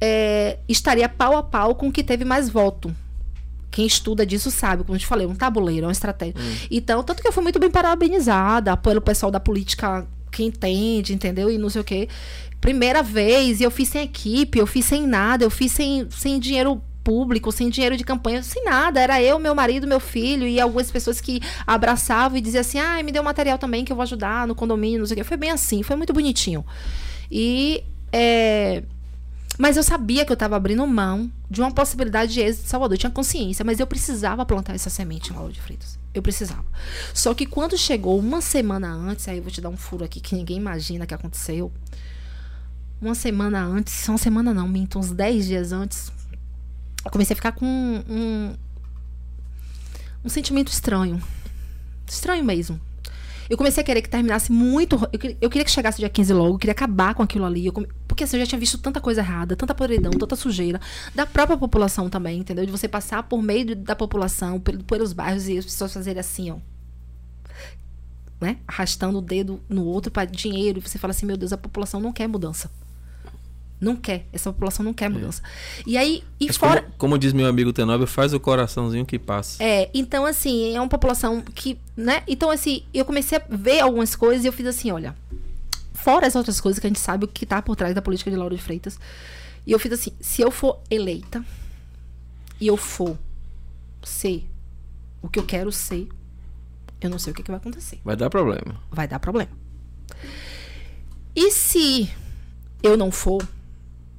é, estaria pau a pau com o que teve mais voto. Quem estuda disso sabe, como eu te falei, um tabuleiro, é uma estratégia. Hum. Então, tanto que eu fui muito bem parabenizada pelo pessoal da política que entende, entendeu? E não sei o quê. Primeira vez, e eu fiz sem equipe, eu fiz sem nada, eu fiz sem, sem dinheiro público, sem dinheiro de campanha, sem nada. Era eu, meu marido, meu filho e algumas pessoas que abraçavam e diziam assim: ah, me deu material também que eu vou ajudar no condomínio, não sei o quê. Foi bem assim, foi muito bonitinho. E. É, mas eu sabia que eu estava abrindo mão de uma possibilidade de êxito de Salvador. Eu tinha consciência, mas eu precisava plantar essa semente em Lauro de Freitas. Eu precisava. Só que quando chegou uma semana antes, aí eu vou te dar um furo aqui que ninguém imagina que aconteceu. Uma semana antes, uma semana não, minto, uns 10 dias antes, eu comecei a ficar com um, um, um sentimento estranho. Estranho mesmo. Eu comecei a querer que terminasse muito. Eu, eu queria que chegasse dia 15 logo, eu queria acabar com aquilo ali. Come, porque assim, eu já tinha visto tanta coisa errada, tanta podridão, tanta sujeira. Da própria população também, entendeu? De você passar por meio da população, pelos bairros e as pessoas fazerem assim, ó. Né? Arrastando o dedo no outro para dinheiro. E você fala assim: meu Deus, a população não quer mudança. Não quer. Essa população não quer é. mudança. É. E aí, e Mas fora. Como, como, diz meu amigo Tenóbio, faz o coraçãozinho que passa. É, então assim, é uma população que, né? Então, assim, eu comecei a ver algumas coisas e eu fiz assim, olha. Fora as outras coisas que a gente sabe o que tá por trás da política de Lauro de Freitas. E eu fiz assim, se eu for eleita e eu for ser o que eu quero ser, eu não sei o que, que vai acontecer. Vai dar problema. Vai dar problema. E se eu não for,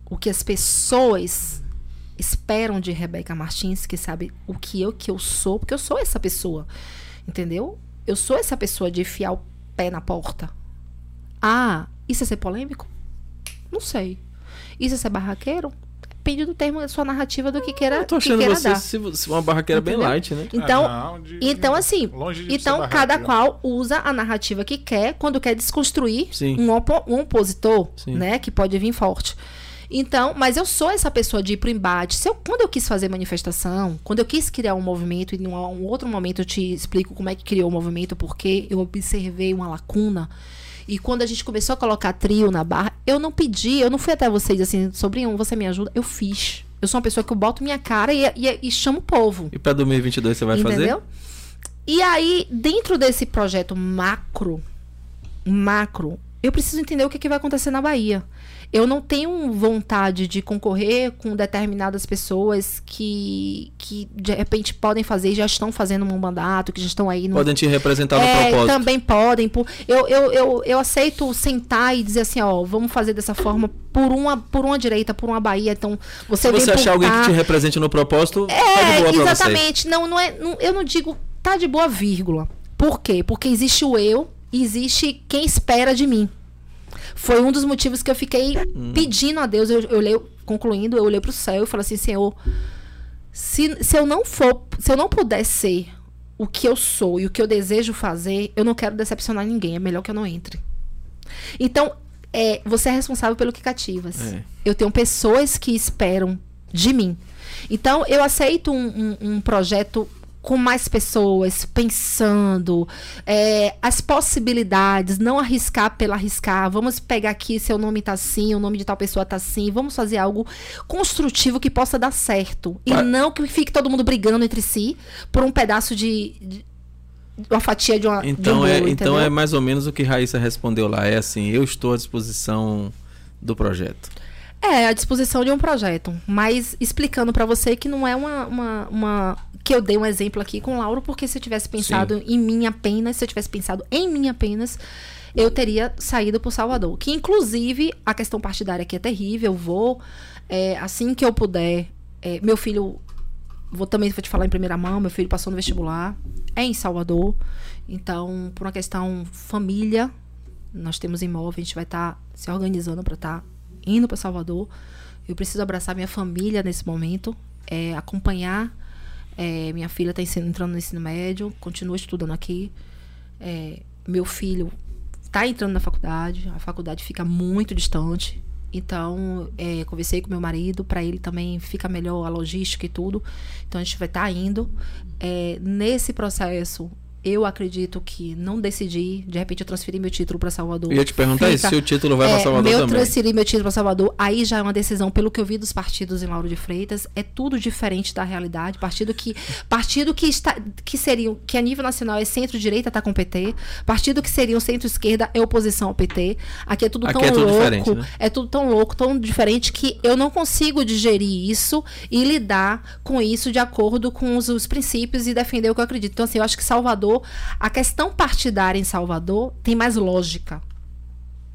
o que as pessoas esperam de Rebeca Martins, que sabe o que eu que eu sou, porque eu sou essa pessoa, entendeu? Eu sou essa pessoa de enfiar o pé na porta. Ah, isso é ser polêmico? Não sei. Isso é ser barraqueiro? Depende do termo da sua narrativa do que queira, eu tô achando que queira você dar. Se, se uma barraqueira entendeu? bem light, né? Então, ah, não, de, então assim, então cada qual usa a narrativa que quer quando quer desconstruir um, opo um, opositor, Sim. né, que pode vir forte. Então, mas eu sou essa pessoa de ir pro embate. Se eu, quando eu quis fazer manifestação, quando eu quis criar um movimento, e num um outro momento eu te explico como é que criou o movimento, porque eu observei uma lacuna. E quando a gente começou a colocar trio na barra, eu não pedi, eu não fui até vocês assim, sobrinho, você me ajuda? Eu fiz. Eu sou uma pessoa que eu boto minha cara e, e, e chamo o povo. E para 2022 você vai entendeu? fazer? E aí, dentro desse projeto macro, macro, eu preciso entender o que, que vai acontecer na Bahia. Eu não tenho vontade de concorrer com determinadas pessoas que, que de repente podem fazer, já estão fazendo um mandato, que já estão aí no. Podem te representar no É, propósito. também podem. Por, eu, eu, eu, eu aceito sentar e dizer assim, ó, vamos fazer dessa forma por uma, por uma direita, por uma Bahia. Então, você Se você achar alguém que te represente no propósito, tá de É, você. exatamente. Não, não é, não- eu não digo tá de boa vírgula. Por quê? Porque existe o eu e existe quem espera de mim. Foi um dos motivos que eu fiquei Hum. pedindo a Deus. Eu, eu olhei, concluindo, eu olhei pro céu e falei assim, Senhor, se, se eu não for, se eu não puder ser o que eu sou e o que eu desejo fazer, eu não quero decepcionar ninguém. É melhor que eu não entre. Então, é, você é responsável pelo que cativas. É. Eu tenho pessoas que esperam de mim. Então, eu aceito um, um- um projeto com mais pessoas, pensando é, as possibilidades, não arriscar pelo arriscar. Vamos pegar aqui, seu nome tá assim, o nome de tal pessoa tá assim. Vamos fazer algo construtivo que possa dar certo. E Vai- não que fique todo mundo brigando entre si por um pedaço de. de uma fatia de uma. de um Então, bolo, é, então entendeu? é mais ou menos o que Raíssa respondeu lá. É assim, eu estou à disposição do projeto. É, à disposição de um projeto. Mas explicando pra você que não é uma, uma, uma- Que eu dei um exemplo aqui com o Lauro, porque se eu tivesse pensado em mim apenas, se eu tivesse pensado em mim apenas, eu teria saído pro Salvador. Que, inclusive, a questão partidária aqui é terrível. Eu vou, é, assim que eu puder. é, meu filho. Vou também vou te falar em primeira mão, meu filho passou no vestibular, é em Salvador. Então, por uma questão família, nós temos imóvel, a gente vai estar se organizando para estar indo para Salvador. Eu preciso abraçar minha família nesse momento, é, acompanhar. é, minha filha está entrando no ensino médio, continua estudando aqui. É, meu filho está entrando na faculdade, a faculdade fica muito distante. Então, é, conversei com meu marido, para ele também fica melhor a logística e tudo. Então, a gente vai estar indo. É, nesse processo, eu acredito que não decidi. De repente, eu transferi meu título para Salvador. Eu ia te perguntar isso, se o título vai é, Salvador meu também. transferir meu título para Salvador, aí já é uma decisão, pelo que eu vi dos partidos em Lauro de Freitas, é tudo diferente da realidade. Partido que partido que está que seriam que a nível nacional é centro-direita tá com o PT, partido que seriam centro-esquerda é oposição ao PT. Aqui é tudo Aqui tão é tudo louco, né? é tudo tão louco, tão diferente que eu não consigo digerir isso e lidar com isso de acordo com os, os princípios e defender o que eu acredito. Então assim, eu acho que Salvador, a questão partidária em Salvador tem mais lógica.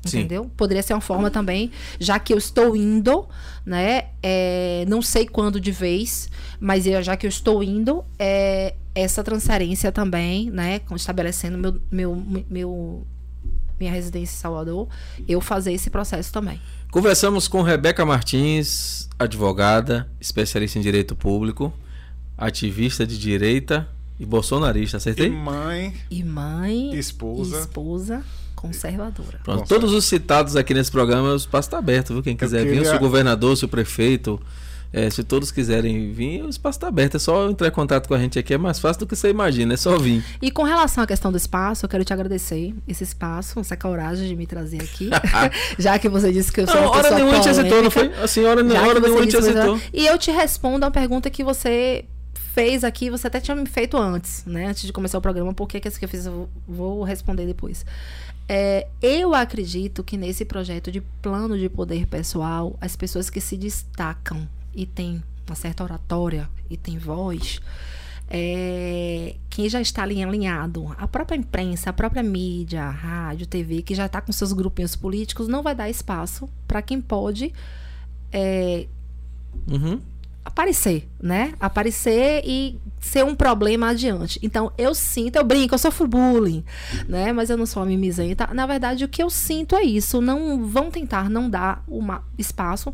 Sim. Entendeu? Poderia ser uma forma também, já que eu estou indo, né? é, não sei quando de vez, mas eu- já que eu estou indo, é, essa transferência também, né? Estabelecendo meu, meu, meu, minha residência em Salvador, eu fazer esse processo também. Conversamos com Rebeca Martins, advogada, especialista em direito público, ativista de direita e bolsonarista, E acertei? mãe, E mãe, esposa. esposa conservadora. Pronto, todos os citados aqui nesse programa, o espaço está aberto, viu? Quem quiser vir, queria- se o governador, se o prefeito, eh, se todos quiserem vir, o espaço está aberto. É só entrar em contato com a gente aqui, é mais fácil do que você imagina, é só vir. E com relação à questão do espaço, eu quero te agradecer esse espaço, essa coragem de me trazer aqui. já que você disse que eu sou Não, uma hora pessoa nenhuma a gente aceitou, não polêmica. foi? Assim, hora, Já hora nenhuma a disse, aceitou. E eu te respondo a pergunta que você fez aqui, você até tinha me feito antes, né? Antes de começar o programa, por que essa que eu fiz, eu vou vou responder depois. É, eu acredito que nesse projeto de plano de poder pessoal, as pessoas que se destacam e têm uma certa oratória e têm voz, é, quem já está ali alinhado, a própria imprensa, a própria mídia, a rádio, TV, que já está com seus grupinhos políticos, não vai dar espaço para quem pode é, Uhum. Aparecer, né? Aparecer e ser um problema adiante. Então, eu sinto, eu brinco, eu sofro bullying, né? Mas eu não sou uma mimizenta. Na verdade, o que eu sinto é isso. Não vão tentar não dar uma espaço.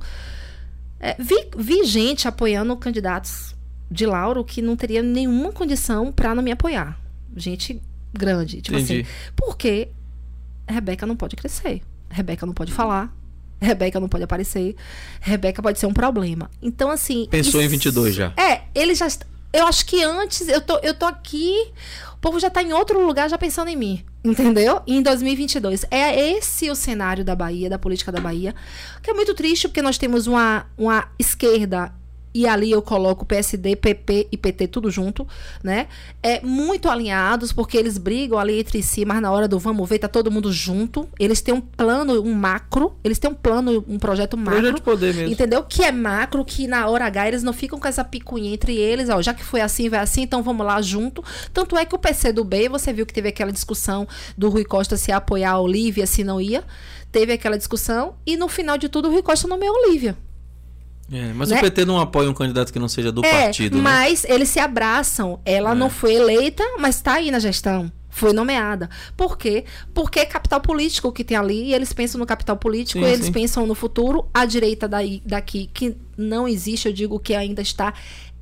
É, vi, vi gente apoiando candidatos de Lauro que não teria nenhuma condição para não me apoiar. Gente grande, tipo Entendi. assim. Porque Rebeca não pode crescer. Rebeca não pode falar. Rebeca não pode aparecer. Rebeca pode ser um problema. Então, assim. Pensou em isso- 22 já. É, ele já. Eu acho que antes, eu tô, eu tô aqui, o povo já tá em outro lugar já pensando em mim. Entendeu? E em 2022. É esse o cenário da Bahia, da política da Bahia. Que é muito triste, porque nós temos uma, uma esquerda e ali eu coloco PSD, PP e PT tudo junto, né? É muito alinhados, porque eles brigam ali entre si, mas na hora do vamos ver, tá todo mundo junto. Eles têm um plano, um macro, eles têm um plano, um projeto macro. Projeto de poder mesmo. Entendeu? Que é macro, que na hora H eles não ficam com essa picuinha entre eles, ó, já que foi assim, vai assim, então vamos lá junto. Tanto é que o PC do B, você viu que teve aquela discussão do Rui Costa se apoiar a Olívia, se não ia. Teve aquela discussão e no final de tudo o Rui Costa nomeou a Olívia. É, mas Né? o PT não apoia um candidato que não seja do é, partido, né? mas eles se abraçam. Ela É. não foi eleita, mas está aí na gestão. Foi nomeada. Por quê? Porque é capital político que tem ali, e eles pensam no capital político, Sim, eles sim. pensam no futuro. A direita daí, daqui, que não existe, eu digo que ainda está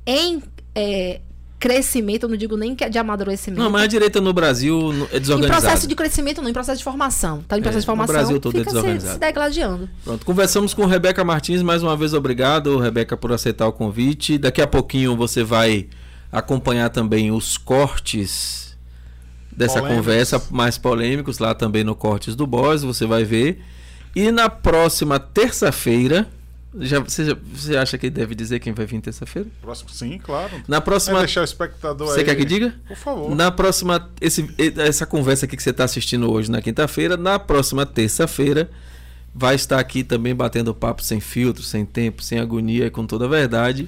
em é, crescimento, eu não digo nem que é de amadurecimento. Não, mas a direita no Brasil é Em desorganizada. processo de crescimento, não, em processo de formação. Tá em processo É, de formação. no Brasil todo é fica se, desorganizado. se degladiando. Pronto, conversamos com Rebeca Martins, mais uma vez obrigado, Rebeca, por aceitar o convite. Daqui a pouquinho você vai acompanhar também os cortes dessa Polêmicos. conversa, mais polêmicos, lá também no Cortes do Boss, você vai ver. E na próxima terça-feira, já, você, já- você acha que deve dizer quem vai vir terça-feira? Próximo, sim, claro. Na próxima deixar o espectador Você aí. quer que diga? Por favor. Na próxima. Esse, essa conversa aqui que você está assistindo hoje na quinta-feira, na próxima terça-feira, vai estar aqui também batendo papo sem filtro, sem tempo, sem agonia, com toda a verdade.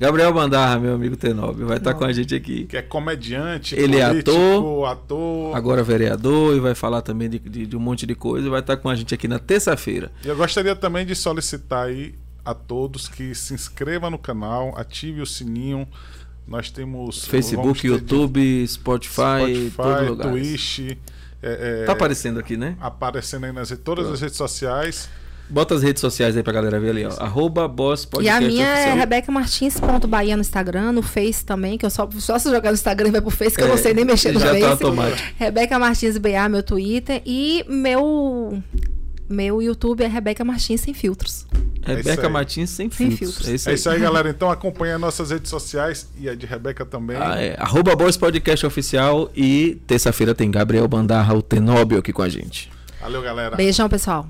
Gabriel Bandarra, meu amigo Tenóbio, vai estar com a gente aqui. Que é comediante, Ele é ator. ator. Agora vereador e vai falar também de, de- de um monte de coisa. e Vai estar com a gente aqui na terça-feira. E eu gostaria também de solicitar aí a todos que se inscrevam no canal, ative o sininho. Nós temos Facebook, YouTube, Spotify, Spotify. Twitch. É, é, Tá aparecendo aqui, né? aparecendo aí nas todas as redes sociais. Bota as redes sociais aí pra galera ver ali, ó. Arroba Boss e Podcast a minha é rebecamartins.bahia no Instagram, no Face também, que eu só, só se jogar no Instagram e vai pro Face, que eu não É, sei nem mexer no já tá Face. automático. Rebeca Martins BA, meu Twitter. E meu, meu YouTube é Rebeca Martins Sem Filtros. É Rebeca. Martins sem Sem filtros. filtros. É isso É aí. isso aí, galera. Então acompanha nossas redes sociais e a de Rebeca também. Ah, é. Arroba Boys Podcast Oficial e terça-feira tem Gabriel Bandarra, o Tenóbio aqui com a gente. Valeu, galera. Beijão, pessoal.